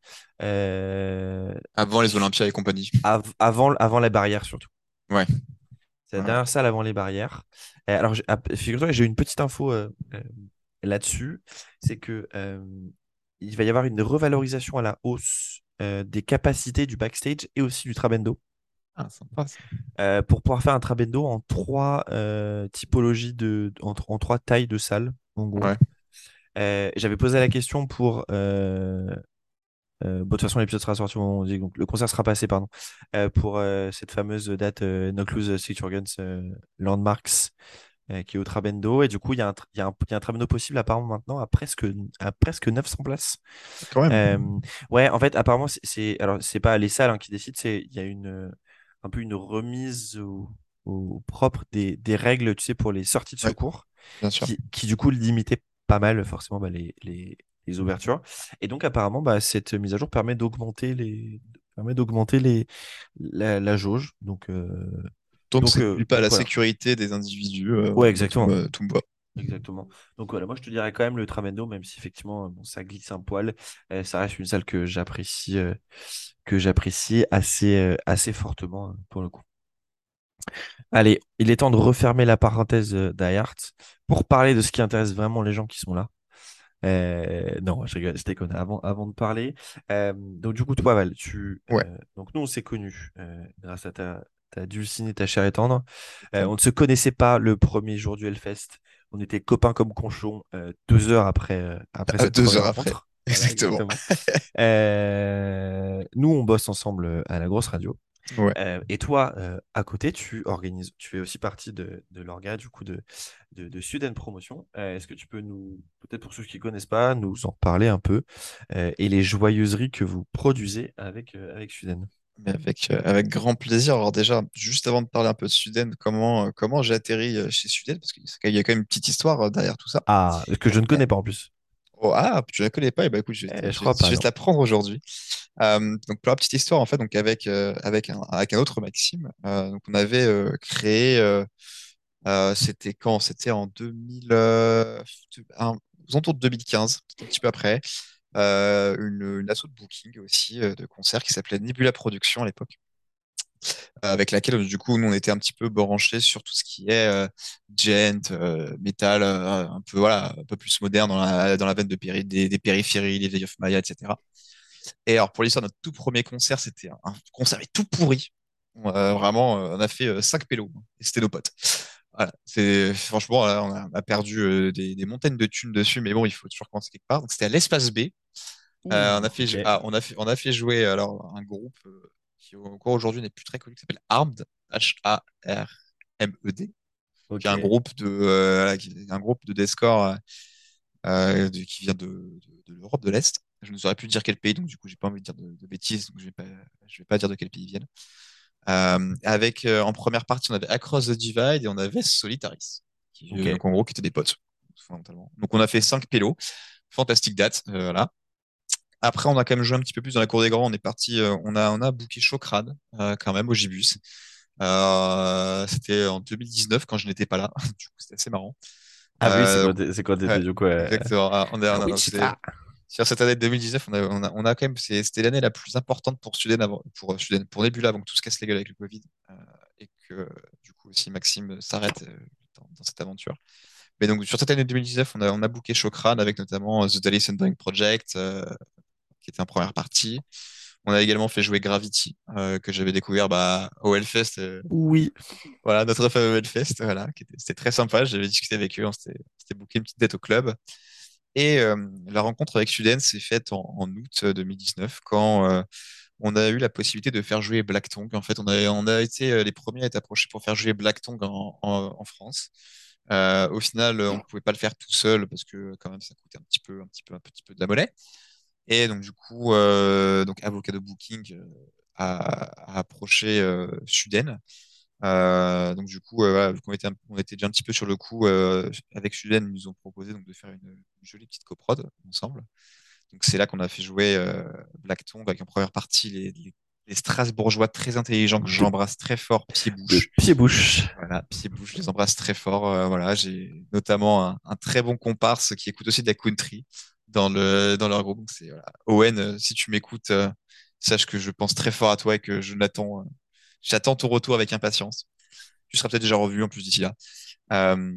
Avant les Olympias et compagnie. av- avant, avant la barrière surtout. Ouais. C'est la Ouais. dernière salle avant les barrières. Euh, alors, j'ai- figure-toi que j'ai une petite info euh, euh, là-dessus. C'est que euh, il va y avoir une revalorisation à la hausse des capacités du backstage et aussi du trabendo Ah, sympa, ça. pour pouvoir faire un trabendo en trois typologies de, en, en trois tailles de salles, en gros. Ouais. Euh, j'avais posé la question pour. euh, euh, bon, de toute façon, l'épisode sera sorti au moment où on dit, donc le concert sera passé, pardon, euh, pour euh, cette fameuse date No Clues Signature Guns Landmarks qui est au Trabendo. Et du coup, il y, y, y a un Trabendo possible apparemment maintenant à presque, à presque 900 places. Quand même. Ouais, en fait, apparemment, c'est- alors c'est pas les salles hein, qui décident, c'est il y a une un peu une remise au, au propre des, des règles, tu sais, pour les sorties de Ouais. secours, Bien sûr. qui, qui du coup limitaient pas mal forcément bah, les, les, les ouvertures. Et donc apparemment, bah, cette mise à jour permet d'augmenter les permet d'augmenter les la, la jauge. Donc euh, Donc, euh, pas la voilà. sécurité des individus. euh, Ouais, exactement. Tout, me- tout. Exactement. Donc voilà, moi je te dirais quand même le Tramendo, même si effectivement bon, ça glisse un poil, euh, ça reste une salle que j'apprécie euh, que j'apprécie assez, euh, assez fortement euh, pour le coup. Allez, il est temps de refermer la parenthèse euh, d'I Art pour parler de ce qui intéresse vraiment les gens qui sont là. Euh, non, je rigole, déconne. Avant, avant de parler, euh, donc du coup, toi, Val, tu, Ouais. euh, donc nous, on s'est connus euh, grâce à ta, ta dulcine et ta chair et tendre. Euh, on ne se connaissait pas le premier jour du Hellfest. On était copains comme conchons euh, deux heures après, après Ah, cette deux heures après. rencontre. Voilà, Exactement. Euh, nous, on bosse ensemble à la grosse radio. Ouais. Euh, et toi, euh, à côté, tu organises, tu fais aussi partie de, de l'orga du coup de, de, de Suden Promotion. Euh, Est-ce que tu peux nous, peut-être pour ceux qui connaissent pas, nous en parler un peu et les joyeuseries que vous produisez avec, avec Suden Mais avec, avec grand plaisir. Alors déjà, juste avant de parler un peu de Suden, comment, comment j'ai atterri chez Suden, parce qu'il y a quand même une petite histoire derrière tout ça. Ah, que je ne connais pas en plus. Oh, ah, tu la connais pas? Et bah écoute, je vais, Eh, je crois vais- pas, je vais non. te la prendre aujourd'hui. Donc pour la petite histoire, en fait, donc avec, avec, un, avec un autre Maxime, donc on avait créé, c'était quand? C'était en 2000, euh, un- aux alentours de 2015, un petit peu après, euh, une, une asso de booking aussi, euh, de concert qui s'appelait Nebula Productions à l'époque. avec laquelle du coup nous on était un petit peu branchés sur tout ce qui est gent, euh, un peu voilà, un peu plus moderne dans la, dans la veine de péri des, des périphéries, les Vieilles of Maya, etc. Et alors pour l'histoire, notre tout premier concert, c'était un, concert mais tout pourri. Euh, vraiment, euh, on a fait euh, cinq pélos et c'était nos potes. Voilà, c'est franchement là, on a, on a perdu euh, des, des montagnes de thunes dessus, mais bon, il faut toujours commencer quelque part. Donc c'était à l'espace B. Euh, on a fait, ok. ah, on a fait, on a fait jouer alors un groupe euh, qui encore aujourd'hui n'est plus très connu, qui s'appelle Armed, H-A-R-M-E-D, qui est un groupe de, euh, un groupe de deathcore euh, euh, de- qui vient de, de, de l'Europe de l'Est. Je ne saurais plus dire quel pays, donc du coup j'ai pas envie de dire de, de bêtises, donc je vais pas, je vais pas dire de quel pays ils viennent. Euh, avec euh, en première partie on avait Across the Divide et on avait Solitaris, qui, euh, donc en gros qui étaient des potes fondamentalement. Donc on a fait cinq pélos, fantastique date, voilà. Après, on a quand même joué un petit peu plus dans la cour des grands. On est parti, on a, on a booké Chocrad, quand même, au Gibus. C'était en 2019 quand je n'étais pas là. Du coup, c'était assez marrant. Ah oui, c'est quand, c'est du coup. exactement. Sur cette année 2019, on a, on a, on a quand même, c'était l'année la plus importante pour Suden avant, pour euh, Suden, pour Nebula avant que tout se casse les gueules avec le Covid, euh, et que du coup aussi Maxime s'arrête euh, dans, dans cette aventure. Mais donc sur cette année 2019, on a, on a booké Chokran avec notamment euh, The Dallas Undying Project, euh, qui était en première partie. On a également fait jouer Gravity, euh, que j'avais découvert bah, au Hellfest. euh, Oui. voilà, notre fameux Hellfest, voilà, c'était très sympa. J'avais discuté avec eux, on s'était s'était booké une petite date au club. Et la rencontre avec Suden s'est faite en, en août 2019, quand on a eu la possibilité de faire jouer Black Tongue. En fait, on a, on a été les premiers à être approchés pour faire jouer Black Tongue en, en, en France. Euh, au final, on ne pouvait pas le faire tout seul parce que quand même ça coûtait un petit peu, un petit peu, un petit peu de la monnaie. Et donc du coup, euh, donc Avocat de Booking a, a approché euh, Suden. Euh, donc du coup, euh, voilà, vu qu'on était, un- on était déjà un petit peu sur le coup euh, avec Suden, ils nous ont proposé donc de faire une, une jolie petite coprod ensemble. Donc c'est là qu'on a fait jouer euh, Black Tongue avec en première partie les, les, les Strasbourgeois très intelligents que j'embrasse très fort, pied de bouche. pied-bouche. Voilà, pied bouche, je les embrasse très fort. Euh, voilà, j'ai notamment un, un très bon comparse qui écoute aussi de la country dans le dans leur groupe. Donc c'est voilà. Owen, euh, si tu m'écoutes, euh, sache que je pense très fort à toi et que euh, j'attends ton retour avec impatience. Tu seras peut-être déjà revu en plus d'ici là. Euh,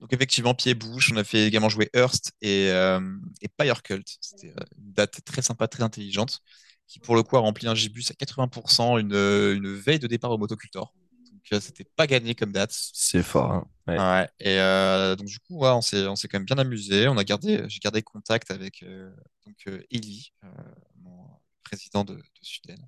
donc effectivement, pied bouche, on a fait également jouer Hearst et, euh, et Pyre Cult. C'était euh, une date très sympa, très intelligente, qui pour le coup a rempli un gibus à 80%, une, une veille de départ au motocultor. Donc euh, c'était pas gagné comme date. C'est fort. hein. Ouais. Ouais. Et euh, donc du coup, ouais, on s'est quand même bien amusé. On a gardé, j'ai gardé contact avec euh, donc Eli, mon président de, de Suden.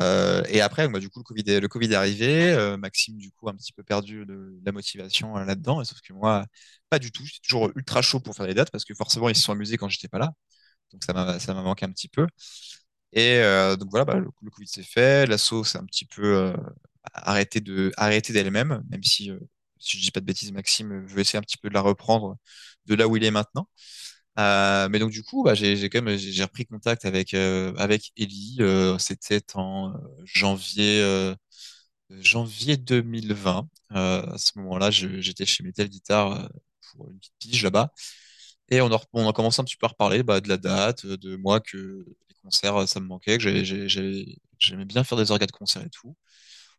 Euh, et après, bah, du coup, le Covid est, le Covid est arrivé. Euh, Maxime, du coup, a un petit peu perdu de, la motivation euh, là-dedans. Sauf que moi, pas du tout. J'étais toujours ultra chaud pour faire les dates parce que forcément, ils se sont amusés quand j'étais pas là. Donc ça m'a ça m'a manqué un petit peu. Et euh, donc voilà, bah, le, Covid s'est fait. L'assaut s'est un petit peu euh, arrêté de arrêté d'elle-même, même si si je dis pas de bêtises, Maxime, vais essayer un petit peu de la reprendre de là où il est maintenant. Euh, mais donc du coup, bah, j'ai quand même repris contact avec euh, avec Ellie. Euh, C'était en janvier janvier 2020. Euh, à ce moment-là, j'étais chez Metal Guitar pour une petite pige là-bas. Et on a, commencé un petit peu à reparler bah, de la date, de moi que les concerts, ça me manquait, que j'ai- j'ai- j'ai- j'aimais bien faire des orgas de concert et tout.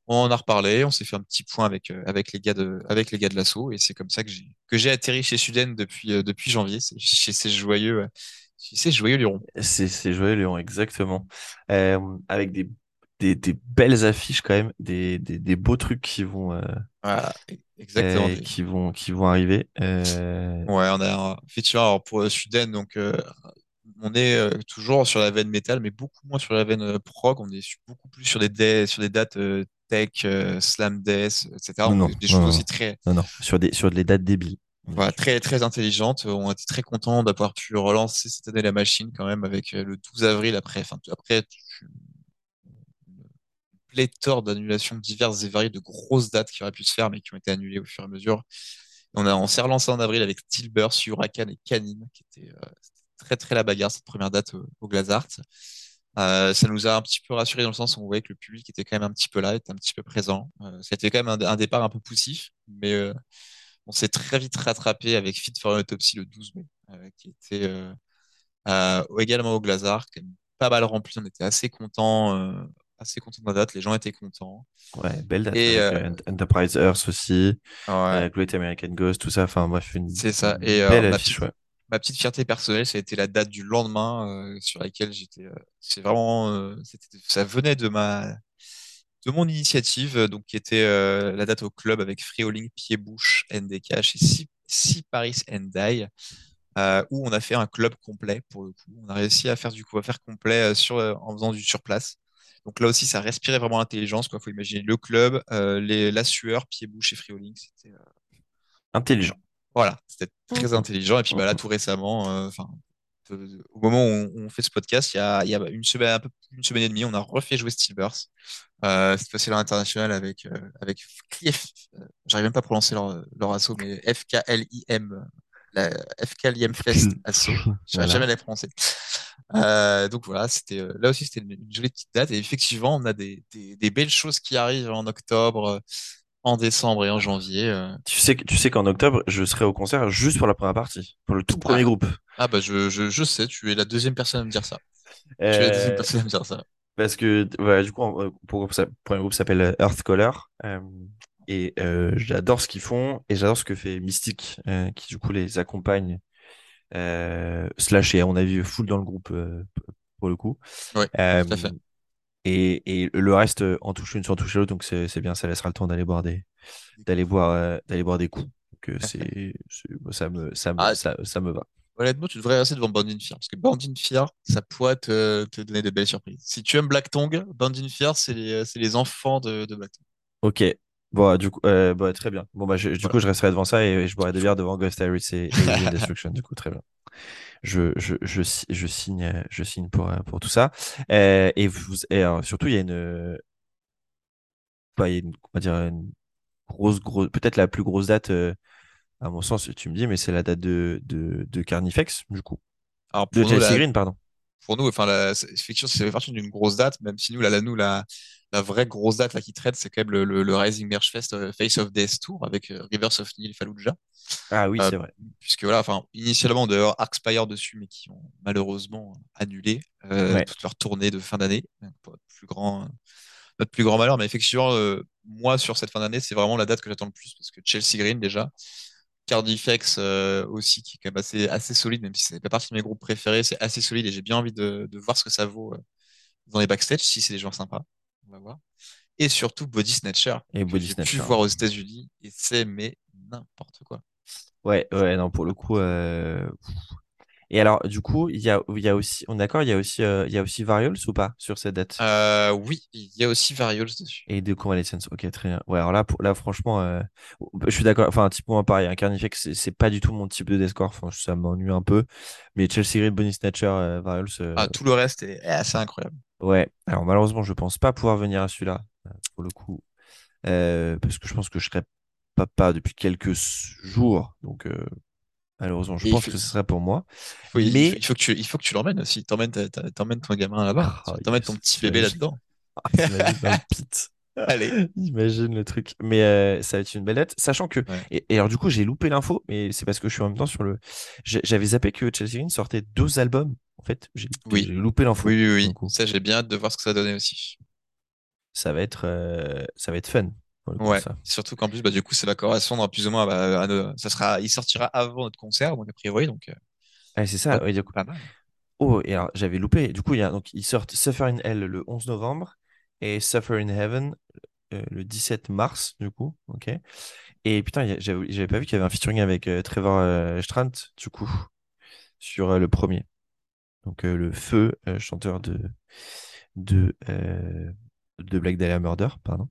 On en a reparlé, on s'est fait un petit point avec, euh, avec les gars de, avec les gars de l'assaut, et c'est comme ça que j'ai, que j'ai atterri chez Suden depuis, euh, depuis janvier, c'est- chez ces joyeux, chez ces joyeux lurons. C'est c'est joyeux Lyon, exactement. Euh, avec des, des, des belles affiches quand même, des, des, des beaux trucs qui vont, euh, Voilà, e- exactement. euh, qui vont, qui vont arriver. Ouais, on a un feature alors pour Suden, donc on est euh, toujours sur la veine métal, mais beaucoup moins sur la veine euh, prog. On est beaucoup plus sur des, sur des dates tech, slam death, etc. non, On non, des non, choses aussi très, non, non, sur des, sur les dates débiles. voilà, très, très intelligentes. On était très contents d'avoir pu relancer cette année la machine quand même avec euh, le 12 avril après, enfin après une pléthore d'annulations diverses et variées de grosses dates qui auraient pu se faire mais qui ont été annulées au fur et à mesure. On a, on s'est relancé en avril avec Stillburst, Huracan et Canine, qui euh, c'était très très la bagarre cette première date au, au Glazart. Euh, ça nous a un petit peu rassuré dans le sens où on voyait que le public était quand même un petit peu là, était un petit peu présent. Euh, c'était quand même un, un départ un peu poussif, mais euh, on s'est très vite rattrapé avec Fit for an Autopsy le 12 mai, euh, qui était également au même pas mal rempli. On était assez contents, assez contents de la date. Les gens étaient contents. Ouais, belle date. Et Enterprise Earth aussi, ouais, Great American Ghost, tout ça. Enfin, bref, une, c'est ça. Et belle affiche, ouais. Ma petite fierté personnelle, ça a été la date du lendemain euh, sur laquelle j'étais. euh, c'est vraiment, euh, ça venait de ma, de mon initiative, donc qui était la date au club avec Frioling, Pied-Bouche, NDK chez Si, Paris euh, où on a fait un club complet pour le coup. On a réussi à faire du coup à faire complet en faisant du sur place. Donc là aussi, ça respirait vraiment l'intelligence. Quoi, faut imaginer le club, les, la sueur, Pied-Bouche et Frioling. C'était Intelligent. Voilà, c'était très Mhm. intelligent. Et puis bah, là, tout récemment, euh, enfin, euh, au moment où on, fait ce podcast, il y a, il y a une semaine, un peu plus d'une semaine et demie, on a refait jouer Steelburst. Euh, cette fois-ci à l'international avec, euh, avec Cliff. euh, J'arrive même pas à prononcer leur, leur assaut, mais FKLIM, la FKLIM Fest assaut. Je Voilà. jamais les prononcer. Euh, donc voilà, c'était là aussi c'était une, une jolie petite date et effectivement on a des, des, des belles choses qui arrivent en octobre. En décembre et en janvier. euh. Tu sais, que- tu sais qu'en octobre, je serai au concert juste pour la première partie, pour le tout premier groupe. Ah bah je, je, je sais, tu es la deuxième personne à me dire ça. Tu es la deuxième Euh, personne à me dire ça. Parce que, du coup, en- pour groupe, ça- premier groupe s'appelle euh, Earth Color. euh, et euh, j'adore ce qu'ils font et j'adore ce que fait Mystique, euh, qui du coup les accompagne. Euh, slash, et on a vu full dans le groupe euh, pour le coup. Ouais, Euh, tout à fait. Et, et le reste euh, en touche une sans toucher l'autre, donc c'est bien, ça laissera le temps d'aller boire des, d'aller boire, euh, d'aller boire des coups. Donc euh, c'est, ça me, ça me, Ah, ça, ça me va. Honnêtement, tu devrais rester devant Band in Fear, parce que Band in Fear, ça pourrait te, te donner de belles surprises. Si tu aimes Black Tongue, Band in Fear, c'est les, les enfants de, de Black Tongue. Ok. Bon, du coup, euh, bah, très bien. Bon, bah, je- du Voilà. coup, je resterai devant ça et, je boirai des bières devant Ghost Iris et, et Destruction. Du coup, très bien. Je, je, je, si- je signe, euh, je signe pour, euh, pour tout ça. Euh, et vous, et alors, surtout, il y a une, bah, il y a une, on va dire, une grosse, grosse, peut-être la plus grosse date, euh, à mon sens, tu me dis, mais c'est la date de, de, de Carnifex, du coup. Alors De pour nous, Chelsea la, Green, pardon. Pour nous, enfin, la, effectivement, ça fait partie d'une grosse date, même si nous, la, la, nous, la, la vraie grosse date là, qui traite, c'est quand même le, le, le Rising Merge Fest euh, Face of Death Tour avec euh, Rivers of Nihil Fallujah. Ah oui, Euh, c'est vrai. puisque voilà, enfin, initialement, on devait avoir Arcspire dessus, mais qui ont malheureusement annulé Ouais. toute leur tournée de fin d'année, pour notre plus grand, notre plus grand malheur. Mais effectivement, moi, sur cette fin d'année, c'est vraiment la date que j'attends le plus, parce que Chelsea Green, déjà, Cardiff X euh, aussi, qui est quand même assez, assez solide, même si c'est pas partie de mes groupes préférés, c'est assez solide et j'ai bien envie de, de voir ce que ça vaut euh, dans les backstage, si c'est des gens sympas. On va voir. Et surtout Body Snatcher, Et Body j'ai Snatcher. pu voir aux États-Unis, et c'est mais n'importe quoi. Ouais, ouais, non, pour le coup. euh, Et alors, du coup, il y a, il y a aussi, on est d'accord, il y a aussi, euh, il y a aussi Varioles ou pas sur cette date? Euh, oui, il y a aussi Varioles dessus. Et de Convalescence, ok, très bien. Ouais, alors là, pour, là franchement, euh, je suis d'accord. Enfin, typiquement pareil, un Carnifex, c'est pas du tout mon type de Descore. Enfin, ça m'ennuie un peu. Mais Chelsea Green, Bonnie Snatcher, euh, Varioles, euh, Ah, tout le reste est assez incroyable. ouais. Alors malheureusement, je pense pas pouvoir venir à celui-là, pour le coup, parce que je pense que je serai papa depuis quelques jours. Donc, euh, malheureusement, je Et pense fait- que ce serait pour moi. Faut- il, Mais- faut, il faut que tu, il faut que tu l'emmènes aussi. T'emmènes, ton gamin là-bas. Ah, T'emmènes yes, ton petit bébé là-dedans. Ah. Allez. Imagine le truc. Mais euh, ça va être une belle date. Sachant que. Ouais. Et, et alors, du coup, j'ai loupé l'info, mais c'est parce que je suis en même temps sur le. J'avais zappé que Chelsea Green sortait deux albums. En fait, j'ai Oui. j'ai loupé l'info. Oui, oui, oui. Ça, j'ai bien hâte de voir ce que ça donner aussi. Ça va être, euh, ça va être fun. Ouais. ça. Surtout qu'en plus, bah, du coup, ça va correspondre plus ou moins à, à nos- ça sera, il sortira avant notre concert, donc a priori, donc, euh, Ah, c'est ça. pas, ouais, du coup- pas mal. Oh, et alors, j'avais loupé. Du coup, il y a, donc, ils sortent Suffer in Hell le 11 novembre et Suffer in Heaven euh, le 17 mars, du coup. Ok. Et putain, j'avais pas vu qu'il y avait un featuring avec euh, Trevor euh, Strand, du coup, sur euh, le premier. Donc, le feu, chanteur de, de, de Black Dahlia Murder, pardon,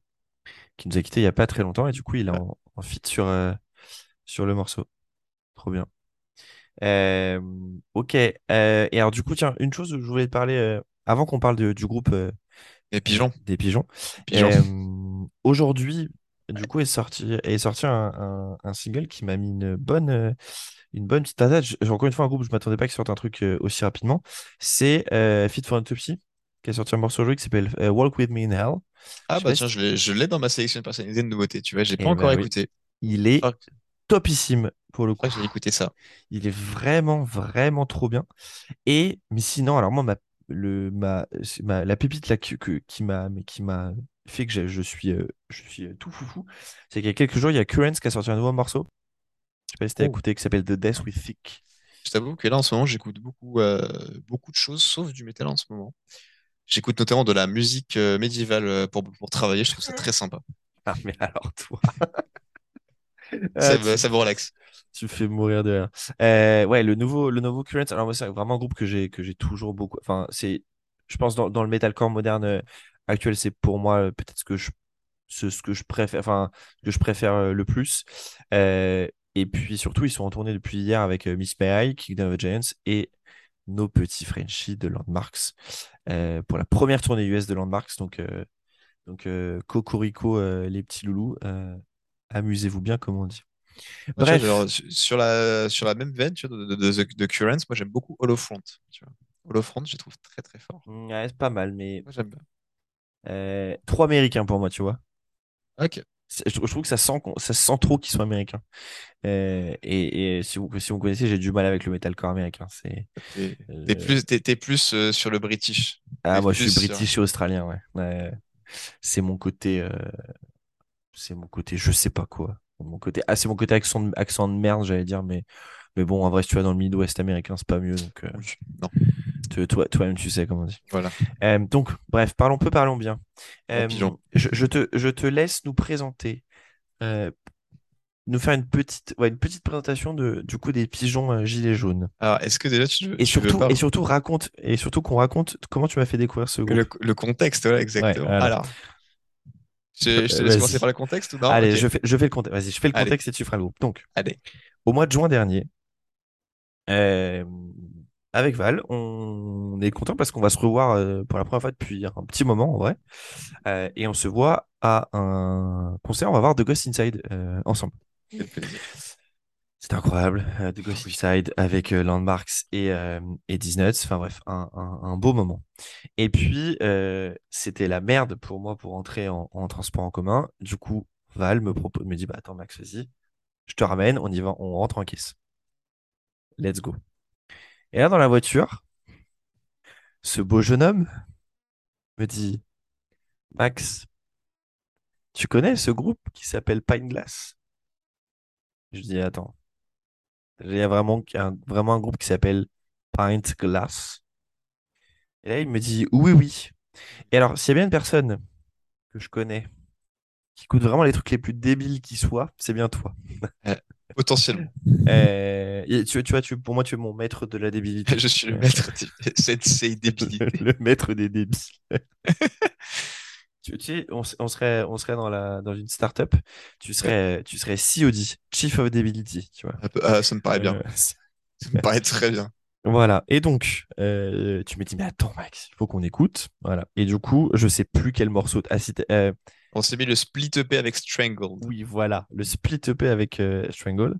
qui nous a quitté il y a pas très longtemps. Et du coup, il est en, en feat sur, euh, sur le morceau. Trop bien. Euh, ok. Euh, et alors, du coup, tiens, une chose où je voulais te parler euh, avant qu'on parle de- du groupe Et pigeons, des pigeons. pigeons. Aujourd'hui, du coup, est sorti, est sorti un, un- un single qui m'a mis une bonne, une bonne petite patate. Encore une fois, un groupe, je m'attendais pas qu'il sorte un truc aussi rapidement. C'est Fit for Autopsy, qui a sorti un morceau aujourd'hui qui s'appelle euh, Walk With Me in Hell. Ah, je bah tiens, si- je l'ai, dans ma sélection de personnalité de nouveautés, tu vois, j'ai Eh pas encore ben oui. écouté. Il est topissime pour le coup. j'ai écouté ça. Il est vraiment, vraiment trop bien. Et, mais sinon, alors moi, ma, le, ma, la pépite là, que- que- qui m'a, mais qui m'a fait que je, je suis, euh, je suis euh, tout foufou, c'est qu'il y a quelques jours, il y a Currents qui a sorti un nouveau morceau. Je sais pas si t'as Oh. écouté, qui s'appelle The Death with Thick. Je t'avoue que là, en ce moment, j'écoute beaucoup, euh, beaucoup de choses, sauf du métal en ce moment. J'écoute notamment de la musique euh, médiévale euh, pour, pour travailler, je trouve ça très sympa. Ah, mais alors toi. Ah, Ça, tu, me- ça me relaxe. tu fais mourir de rire. Euh, ouais, le nouveau, le nouveau Currents, alors moi, c'est vraiment un groupe que j'ai, que j'ai toujours beaucoup. Enfin, c'est, je pense, dans, dans le metalcore moderne euh, actuel, c'est pour moi euh, peut-être ce que je ce, ce que je préfère, enfin, que je préfère euh, le plus. Euh, et puis surtout, ils sont en tournée depuis hier avec euh, Miss May I, Kingdom of the Giants et nos petits Frenchies de Landmarks euh, pour la première tournée US de Landmarks. Donc, euh, donc euh, Cocorico, les petits loulous, amusez-vous bien, comme on dit. Vois, Bref, sur la, sur la même veine tu vois, de, de, de, The- de Currents, moi j'aime beaucoup Holofront. Tu vois. Holofront, je les trouve très très fort. ouais, c'est pas mal, mais Moi j'aime bien. euh, trop américain pour moi, tu vois. Ok. Je, je trouve que ça sent, ça sent trop qu'ils sont américains. Euh, et, et si vous, si vous connaissez, j'ai du mal avec le metalcore américain. T'es euh, t'es plus, t'es plus euh, sur le British. ah, moi, je suis sur- british et australien, ouais. Ouais. C'est mon côté, c'est mon côté, je sais pas quoi. Mon côté, ah, c'est mon côté accent de, accent de merde, j'allais dire, mais, mais bon, en vrai, si tu vas dans le Midwest américain, c'est pas mieux. Donc, euh, Non, toi, toi-même, tu sais comment on dit. voilà. Euh, donc, bref, parlons peu, parlons bien. Euh, je, je te, je te laisse nous présenter, nous faire une petite, ouais, une petite présentation de, du coup des pigeons euh, gilets jaunes. Alors, est-ce que déjà tu, Et tu veux surtout, pas et surtout raconte, et surtout qu'on raconte comment tu m'as fait découvrir ce groupe. le, le contexte, voilà, exactement. voilà. Alors, je, je te laisse commencer par le contexte ou non? Allez, je fais, je fais le contexte. Vas-y, je fais le Allez. contexte et tu feras le groupe. Donc, Allez. au mois de juin dernier, euh, avec Val, on est content parce qu'on va se revoir euh, pour la première fois depuis un petit moment en vrai. Euh, et on se voit à un concert. On va voir The Ghost Inside euh, ensemble. C'était incroyable. euh, The Ghost Inside avec euh, Landmarks et, euh, et Disnuts. Enfin bref, un, un- un beau moment. Et puis, euh, c'était la merde pour moi pour entrer en, en transport en commun. Du coup, Val me propose, me dit, bah attends Max, vas-y, je te ramène, on y va, on rentre en caisse. Let's go. Et là, dans la voiture, ce beau jeune homme me dit, Max, tu connais ce groupe qui s'appelle Pine Glass? Je dis, attends. Il y a vraiment un, groupe qui s'appelle Pint Glass. Et là, il me dit oui, oui. Et alors, s'il y a bien une personne que je connais qui écoute vraiment les trucs les plus débiles qui soient, c'est bien toi. Potentiellement. Euh, tu, tu vois, tu, pour moi, tu es mon maître de la débilité. Je suis le Euh, maître de cette ces débilités. le maître des débiles. tu, tu sais, on, serait, on serait dans, la, dans une startup, tu serais, tu serais COD, Chief of Debility, tu vois. Un peu- ah, ça me paraît bien. Euh, Ça me paraît très bien. Voilà. Et donc, euh, tu me dis, mais attends, Max, il faut qu'on écoute. Voilà. Et du coup, je sais plus quel morceau. Ah, si euh, On s'est mis le split EP avec Strangled. oui, voilà, le split EP avec euh, Strangle.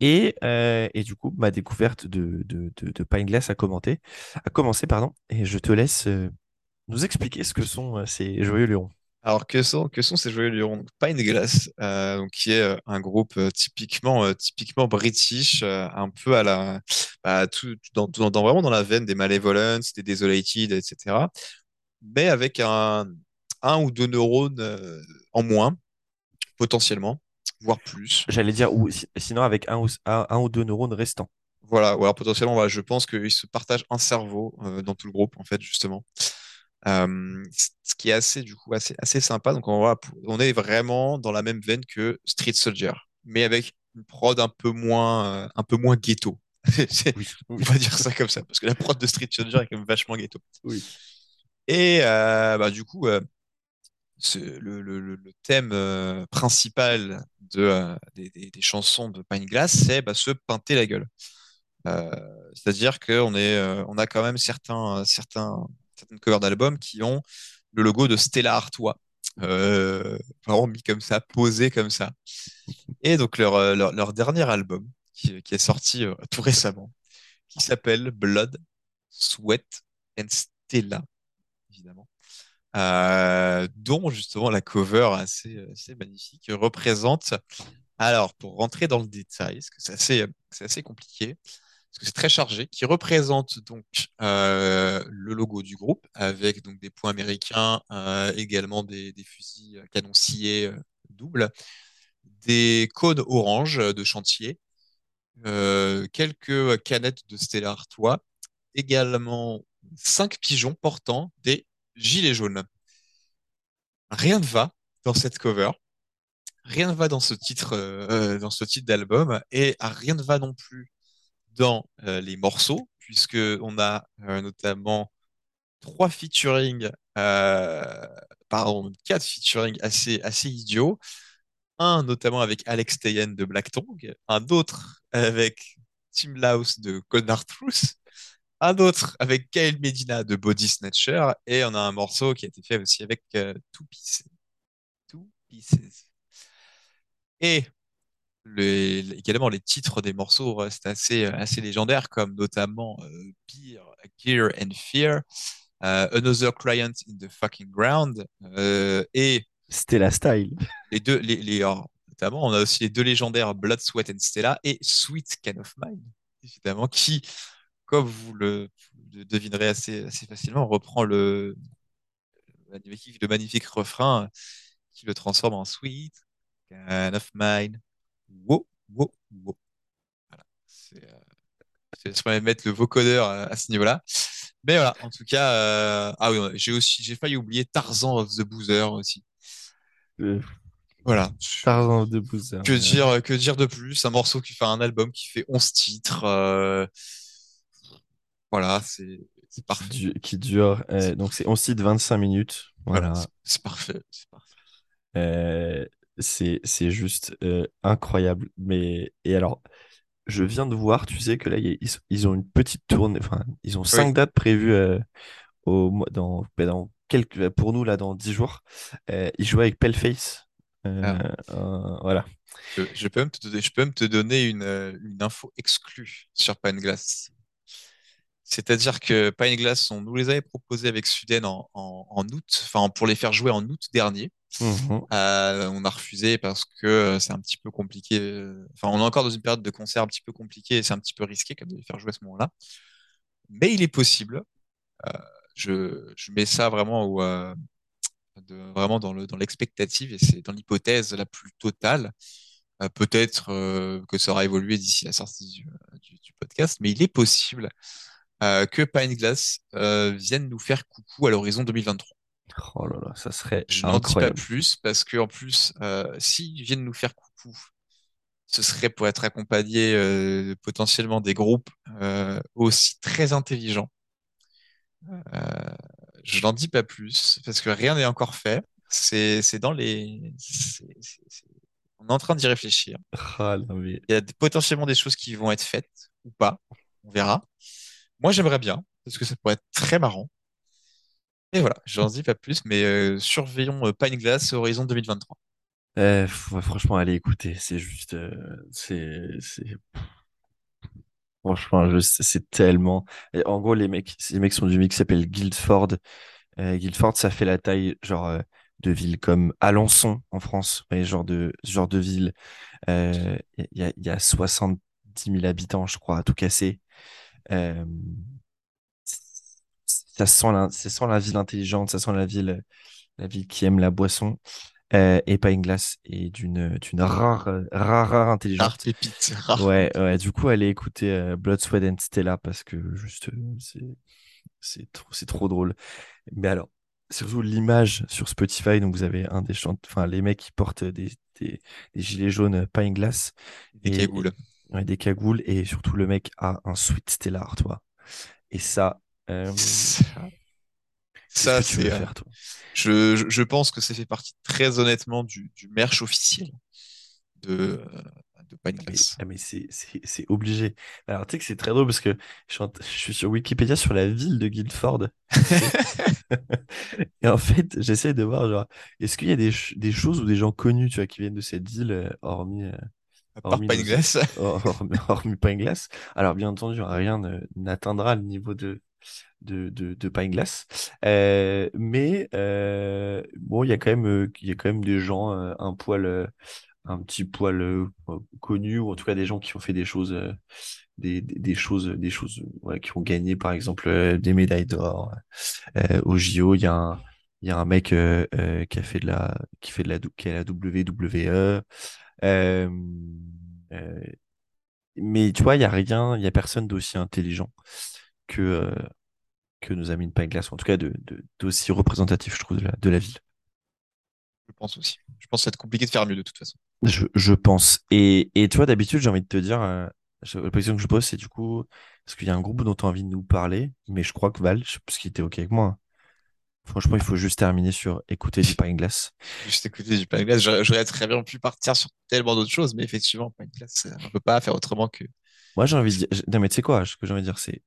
Et, euh, et du coup, ma découverte de, de, de, de Pine Glass a, commenté, a commencé. Pardon, et je te laisse euh, nous expliquer ce que sont ces joyeux lurons. Alors, que sont, que sont ces joyeux lurons? Pine Glass, donc, qui est un groupe typiquement, typiquement british, un peu à la, bah, tout, dans- vraiment dans la veine des Malevolence, des Desolated, etc. Mais avec un, un ou deux neurones euh, en moins, potentiellement, voire plus. J'allais dire, ou si- sinon avec un ou, un, un ou deux neurones restants. Voilà, ou alors potentiellement, voilà, je pense qu'ils se partagent un cerveau euh, dans tout le groupe, en fait, justement. Euh, ce qui est assez, du coup, assez, assez sympa. Donc, on, va, on est vraiment dans la même veine que Street Soldier, mais avec une prod un peu moins, euh, un peu moins ghetto. Oui, On va dire ça comme ça, parce que la prod de Street Soldier est quand même vachement ghetto. oui. Et bah, du coup, le, thème euh, principal euh, des, chansons de Pine Glass, c'est bah, se pinter la gueule. Euh, c'est-à-dire qu'on a quand même certains, certaines covers d'albums qui ont le logo de Stella Artois, vraiment mis comme ça, posé comme ça. Et donc leur, dernier album, qui, est sorti tout récemment, qui s'appelle Blood, Sweat and Stella, euh, dont justement la cover assez, magnifique représente. Alors, pour rentrer dans le détail, parce que c'est assez, compliqué, parce que c'est très chargé, qui représente donc euh, le logo du groupe avec donc des points américains, euh, également des, fusils euh, canon sciés doubles, des cônes orange de chantier, quelques canettes de Stella Artois, également cinq pigeons portant des gilets jaunes. Rien ne va dans cette cover, rien ne va dans ce titre, euh, d'album, et rien ne va non plus dans euh, les morceaux, puisque on a euh, notamment trois featuring, pardon, quatre featuring assez assez idiots. Un notamment avec Alex Tayen de Black Tongue, un autre avec Tim Laus de Connard Truth, un autre avec Kyle Medina de Body Snatcher, et on a un morceau qui a été fait aussi avec euh, Two Pieces. Two Pieces. Et les, également les titres des morceaux restent assez, assez légendaires, comme notamment euh, Beer, Gear and Fear, euh, Another Client in the Fucking Ground, euh, et C'était la style. les deux, les, les, notamment, on a aussi les deux légendaires Blood, Sweat and Stella et Sweet Can of Mine, évidemment, qui, comme vous le, devinerez assez, assez facilement, reprend le, magnifique, le magnifique refrain qui le transforme en Sweet Can of Mine. Wow, wow, wow. Voilà. C'est, euh, je pourrais mettre le vocodeur à, à ce niveau-là. Mais voilà, en tout cas, euh, ah oui, j'ai aussi, j'ai failli oublier Tarzan of the Boozer aussi. Euh, Voilà. Tarzan de Boozer. Que dire, que dire de plus? Un morceau qui fait un album qui fait 11 titres. Voilà, c'est du- qui dure. euh, donc, c'est 11 titres, 25 minutes. Voilà, Voilà. c'est parfait. C'est. Euh, juste euh, incroyable. Mais, et alors, je viens de voir, tu sais, que là, ils, ils ont une petite tournée. Enfin, ils ont cinq Oui. dates prévues euh, au, dans, ben, dans quelques, pour nous, là, dans 10 jours. Ils jouent avec Paleface. Ah. voilà. Je, je peux même te donner, je peux même te donner une, une info exclue sur Pine Glass. C'est-à-dire que Pine Glass, on nous les avait proposés avec Suden en, en, en août, enfin pour les faire jouer en août dernier. Mhm. Euh, on a refusé parce que euh, c'est un petit peu compliqué. euh, Enfin, on est encore dans une période de concert un petit peu compliquée et c'est un petit peu risqué comme de les faire jouer à ce moment-là. Mais il est possible. euh, je, je mets ça vraiment au, euh, de- vraiment dans le, dans l'expectative et c'est dans l'hypothèse la plus totale. Peut-être que ça aura évolué d'ici la sortie du, du- du podcast, mais il est possible que Pine Glass euh, vienne nous faire coucou à l'horizon 2023. Oh là là, ça serait Je n'en dis pas plus parce que en plus, euh, s'ils viennent nous faire coucou, ce serait pour être accompagné euh, potentiellement des groupes euh, aussi très intelligents. Euh, je n'en dis pas plus parce que rien n'est encore fait. C'est c'est dans les. On est en train d'y réfléchir. Ah, non, mais Il y a potentiellement des choses qui vont être faites ou pas. On verra. Moi, j'aimerais bien parce que ça pourrait être très marrant. Et voilà, j'en dis pas plus, mais euh, surveillons euh, Pine Glass Horizon 2023. Euh, f- ouais, franchement, allez écouter, c'est juste, euh, c'est, franchement, c'est tellement. et en gros, les mecs, mecs sont du mix qui s'appelle Guildford. Euh, Guildford, ça fait la taille, genre, de villes comme Alençon en France, ouais, genre de, genre de ville. Il y a, y a 70 000 habitants, je crois, à tout casser. Euh, ça sent la, ça sent la ville intelligente, ça sent la ville, la ville qui aime la boisson. Euh, et Pine Glass est d'une d'une rare, rare, rare Rare intelligente. pépite, rare. Ouais, ouais, du coup, allez écouter euh, Blood, Sweat and Stella parce que juste, euh, c'est c'est trop, c'est trop drôle. Mais alors, surtout l'image sur Spotify, donc vous avez un des chants, enfin, les mecs qui portent des, des, des gilets jaunes euh, Pine Glass Des et, cagoules. Ouais, des cagoules, et surtout le mec a un Sweet Stellar, toi. Et ça, euh, c'est Ça, ce euh, faire, toi? Je, je- pense que ça fait partie très honnêtement du, du merch officiel de, euh, de Mais, ah, mais c'est obligé. Alors, tu sais que c'est très drôle parce que je suis, en- je suis sur Wikipédia sur la ville de Guildford. Et en fait, j'essaie de voir, genre, est-ce qu'il y a des, des choses ou des gens connus, tu vois, qui viennent de cette ville, hormis, À part hormis, Pine nos- Glass. hor- hormis, hormis Glass. Alors, bien entendu, rien n'atteindra le niveau de, de, de, de Pine Glass. Euh, mais, euh, bon, il y a quand même, euh, y a quand même des gens, euh, un poil, un petit poil connus, ou en tout cas des gens qui ont fait des choses, des, des, des choses, des choses, ouais, qui ont gagné, par exemple, des médailles d'or. Au JO, il y a un, il y a un mec euh, euh, qui a fait de la, qui fait de la, qui est à la WWE. Euh, euh, mais tu vois, il y a rien, il y a personne d'aussi intelligent que euh, que nos amis de Glass, ou en tout cas de, de- d'aussi représentatif, je trouve, de la, de la ville. Je pense aussi. Je pense que ça va être compliqué de faire mieux de toute façon. Je, je pense. Et, et tu vois, d'habitude, j'ai envie de te dire, euh, la question que je pose, c'est du coup, est-ce qu'il y a un groupe dont tu as envie de nous parler? Mais je crois que Val, parce qu'il était OK avec moi. Franchement, il faut juste terminer sur écouter du Pine Glass. Juste écouter du Pine Glass. J'aurais très bien pu partir sur tellement d'autres choses, mais effectivement, Pine Glass, on peut pas faire autrement que. Moi, j'ai envie de dire, non, mais tu sais quoi, ce que j'ai envie de dire, c'est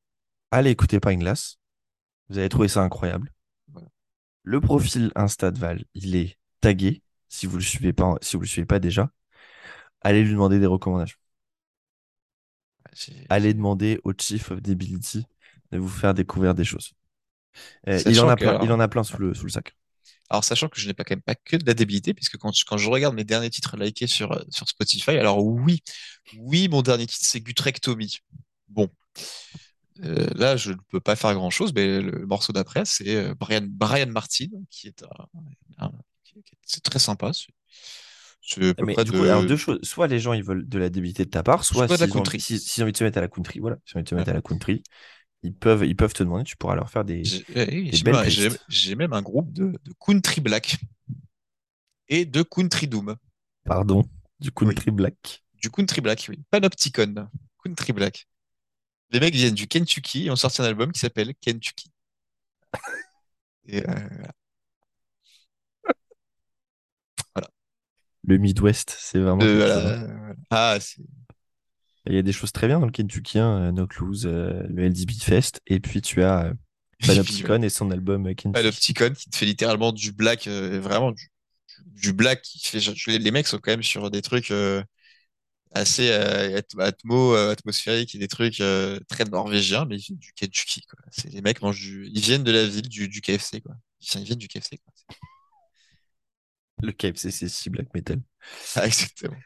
allez écouter Pine Glass. Vous allez trouver ça incroyable. Voilà. Le profil Insta de Val, il est tagué. Si vous le suivez pas, si vous le suivez pas déjà, allez lui demander des recommandations. J'ai- Allez demander au Chief of Debility de vous faire découvrir des choses. Euh, il en a plein, il en a plein sous le, sous le sac. Alors, sachant que je n'ai pas quand même pas que de la débilité, puisque quand, quand je regarde mes derniers titres likés sur, sur Spotify, alors oui, oui, mon dernier titre, c'est Gutrectomy. Bon. Euh, là, je ne peux pas faire grand-chose, mais le morceau d'après, c'est euh, Brian, Brian Martin, qui est un, c'est très sympa. C'est à peu Mais près du de, coup, alors deux choses. Soit les gens ils veulent de la débilité de ta part, soit s'ils ont, ont envie de se mettre à la country, voilà, s'ils ont envie de se Ouais. mettre à la country, ils peuvent, ils peuvent te demander, tu pourras leur faire des, J'ai eh, même, un groupe de, de country black et de country doom. Pardon, du Oui, country black? du country black, oui. Panopticon, country black. Les mecs viennent du Kentucky et ont sorti un album qui s'appelle Kentucky. Et euh, voilà. Le Midwest, c'est vraiment Euh, hein. euh, voilà. Ah, c'est Il y a des choses très bien dans le Kentucky, hein, euh, No Clues, euh, le LDB Fest, et puis tu as euh, Et. Panopticon son album Kentucky. Panopticon qui te fait littéralement du black, vraiment du, du black qui fait. Les mecs sont quand même sur des trucs assez euh, at- atmo, euh, atmosphériques et des trucs euh, très norvégiens, mais ils viennent du Kentucky, quoi. C'est les mecs mangent du, ils viennent de la ville du, du KFC, quoi. Ils viennent du KFC, quoi. Le KFC, c'est si black metal. Ah, exactement.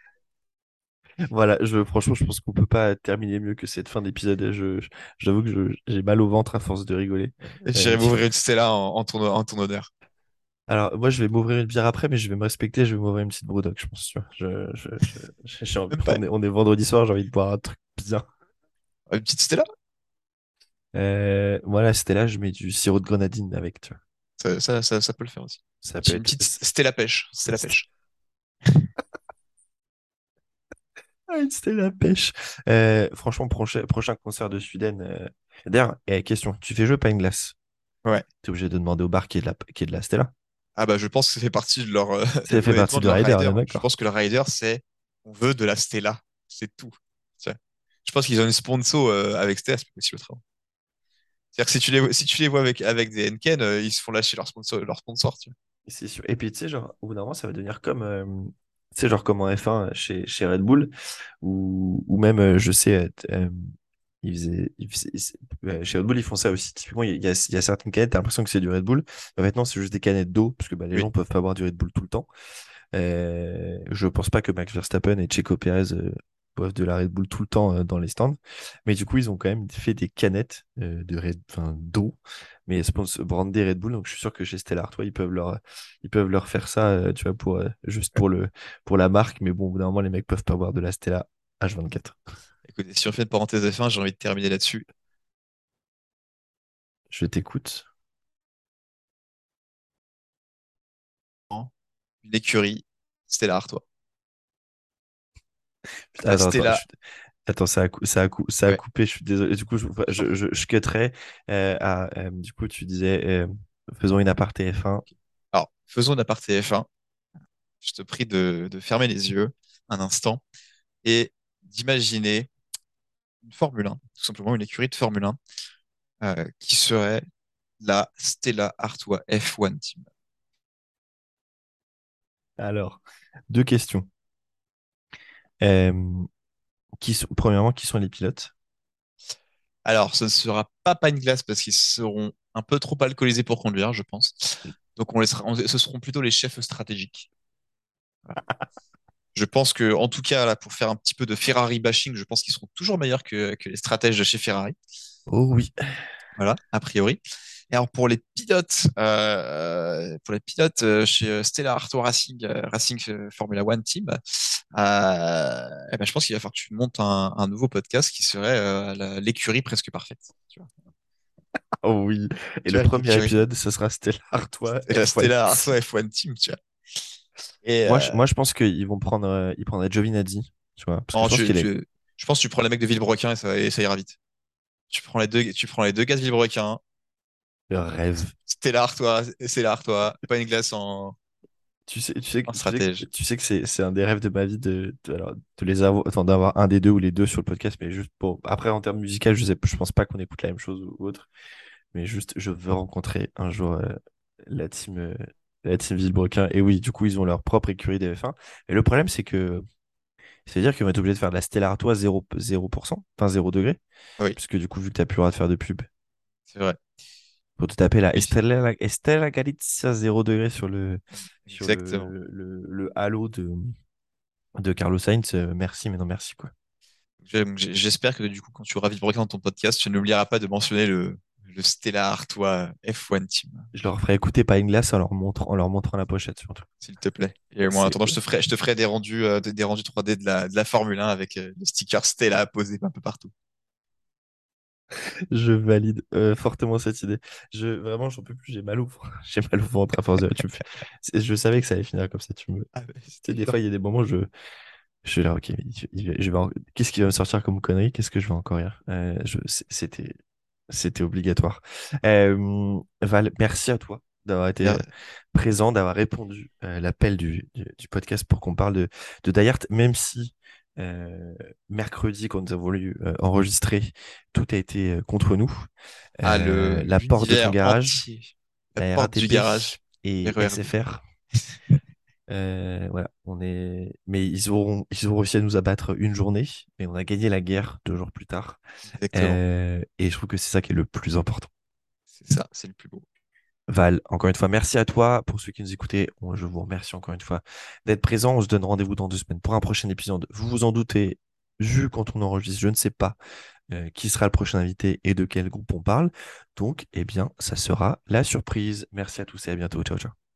Voilà, je, franchement, je pense qu'on peut pas terminer mieux que cette fin d'épisode. Je, j'avoue que j'ai mal au ventre à force de rigoler. J'irai Euh, m'ouvrir une Stella en, en ton, en ton honneur. alors, moi, je vais m'ouvrir une bière après, mais je vais me respecter. Je vais m'ouvrir une petite Brewdog, je pense. Tu vois. Je, je, envie- on est, on est vendredi soir, j'ai envie de boire un truc bien. une petite Stella? Euh, voilà, là, je mets du sirop de grenadine avec, tu vois. Ça, ça, ça, ça peut le faire aussi. Ça peut une être. petite Stella pêche. Stella pêche. Ah, c'était la pêche. Euh, franchement, prochain, prochain concert de Sweden. euh, D'ailleurs, eh, question, tu fais jeu pas une glace? Ouais. T'es obligé de demander au bar qui est de la, qui est de la Stella. Ah bah je pense que ça fait partie de leur euh, Ça fait partie de leur on est Je pense que le rider c'est on veut de la Stella, c'est tout. Je pense qu'ils ont une sponsor euh, avec Stella, c'est possible autrement. C'est-à-dire que si tu les si tu les vois avec avec des Henken, euh, ils se font lâcher leur sponsor leur sponsor, tu vois. C'est sûr. Et puis, tu sais, genre, au bout d'un moment, ça va devenir comme, euh, tu sais, genre comme en F1 chez, chez Red Bull, ou, ou même, euh, je sais, euh, euh, ils faisaient, ils chez Red Bull, ils font ça aussi. Typiquement, il y a, il y a- certaines canettes, t'as l'impression que c'est du Red Bull, mais maintenant, c'est juste des canettes d'eau, parce que bah, les Oui. gens peuvent pas boire du Red Bull tout le temps. Euh, je pense pas que Max Verstappen et Checo Pérez euh, boivent de la Red Bull tout le temps euh, dans les stands, mais du coup, ils ont quand même fait des canettes euh, de Red, enfin, d'eau, mais sponsor brandé Red Bull, donc je suis sûr que chez Stella Artois, ils peuvent leur, ils peuvent leur faire ça, euh, tu vois, pour, euh, juste pour le, pour la marque, mais bon, au bout d'un moment, les mecs peuvent pas boire de la Stella H24. Écoutez, si on fait une parenthèse F1, j'ai envie de terminer là-dessus. Je t'écoute. Une écurie, Stella Artois. Putain, attends, Stella, attends, ça a, cou- ça a, cou- ça a ouais. coupé, je suis désolé. Du coup, je, je, je, je cutterai, euh, à, euh, du coup, tu disais, euh, faisons une aparté F1. Alors, faisons une aparté F1. Je te prie de, de fermer les yeux un instant et d'imaginer une Formule 1, tout simplement une écurie de Formule 1, euh, qui serait la Stella Artois F1 Team. Alors, deux questions. Euh, qui sont, premièrement, qui sont les pilotes? Alors, ce ne sera pas Pineglass parce qu'ils seront un peu trop alcoolisés pour conduire, je pense. Donc, on laissera, on- ce seront plutôt les chefs stratégiques. Je pense que, en tout cas, là, pour faire un petit peu de Ferrari bashing, je pense qu'ils seront toujours meilleurs que, que les stratèges de chez Ferrari. Oh oui. Voilà, a priori. Et alors pour les pilotes, euh, pour les pilotes euh, chez euh, Stella Artois Racing, Racing Formula One Team, euh, eh ben, je pense qu'il va falloir que tu montes un, un nouveau podcast qui serait euh, l'écurie presque parfaite. Tu vois. Oh oui. Et Tu le vois, premier épisode, ce sera Stella Artois. Et la F1. Stella Artois F1 Team, tu vois. Et Moi, je, moi, je pense qu'ils vont prendre, ils prendraient Giovinazzi, tu vois, parce que non, je pense tu- est, je pense que tu prends les mecs de Villebrequin et ça, et ça ira vite. Tu prends les deux, tu prends les deux gars de Villebrequin, le rêve. Stella Artois, Stella Artois, pas une glace en, Tu sais, tu sais, que- tu sais, que- stratège. tu sais que c'est, c'est un des rêves de ma vie de, de, alors, de les avoir, d'avoir un des deux ou les deux sur le podcast, mais juste pour, après, en termes musicaux, je sais, je pense pas qu'on écoute la même chose ou, autre, mais juste, je veux rencontrer un jour, euh, la team, euh, la team Villebrequin. Et oui, du coup, ils ont leur propre écurie de F1. Et le problème, c'est que, c'est-à-dire qu'ils vont être obligés de faire de la Stella Artois 0%, 0%, enfin 0 degré, Oui. puisque du coup, vu que t'as plus le droit de faire de pub, C'est vrai. Pour te taper la Estella, Estella Galizia 0 degré sur le, sur le, le, le halo de, de Carlos Sainz. euh, merci, mais non merci, quoi. J'espère que du coup, quand tu auras vite dans ton podcast, tu n'oublieras pas de mentionner le, le Stella Artois F1 Team, Je leur ferai écouter pas une glace en leur montrant, en leur montrant la pochette, surtout. s'il te plaît. Et moi, en attendant, je te ferai, je te ferai des rendus, euh, des, des rendus 3D de la, de la Formule 1 avec euh, le sticker Stella posé un peu partout. Je valide euh, fortement cette idée. Je, vraiment, j'en peux plus, j'ai mal au ventre. J'ai mal au ventre à force de tu me Je savais que ça allait finir comme ça. Tu me... Ah, des fois, il y a des moments où je, je suis là, ok, mais je, il va- je vais en- qu'est-ce qui va me sortir comme connerie? Qu'est-ce que je vais encore dire? Euh, je... C'était, c'était obligatoire. Euh, Val, merci à toi d'avoir été euh, présent, d'avoir répondu à l'appel du, du, du podcast pour qu'on parle de, de Hard, même si euh, mercredi, quand nous avons voulu euh, enregistrer, tout a été euh, contre nous. Ah, le, la porte de ton garage, la La porte du garage. et RERB. SFR. Voilà, on est. Mais ils auront, ils auront réussi à nous abattre une journée, mais on a gagné la guerre deux jours plus tard. Et je trouve que c'est ça qui est le plus important. C'est ça, c'est le plus beau. Val, encore une fois, merci à toi. Pour ceux qui nous écoutaient, je vous remercie encore une fois d'être présent. On se donne rendez-vous dans deux semaines pour un prochain épisode. Vous vous en doutez, vu quand on enregistre, je ne sais pas euh, qui sera le prochain invité et de quel groupe on parle. Donc, eh bien, ça sera la surprise. Merci à tous et à bientôt. Ciao, ciao.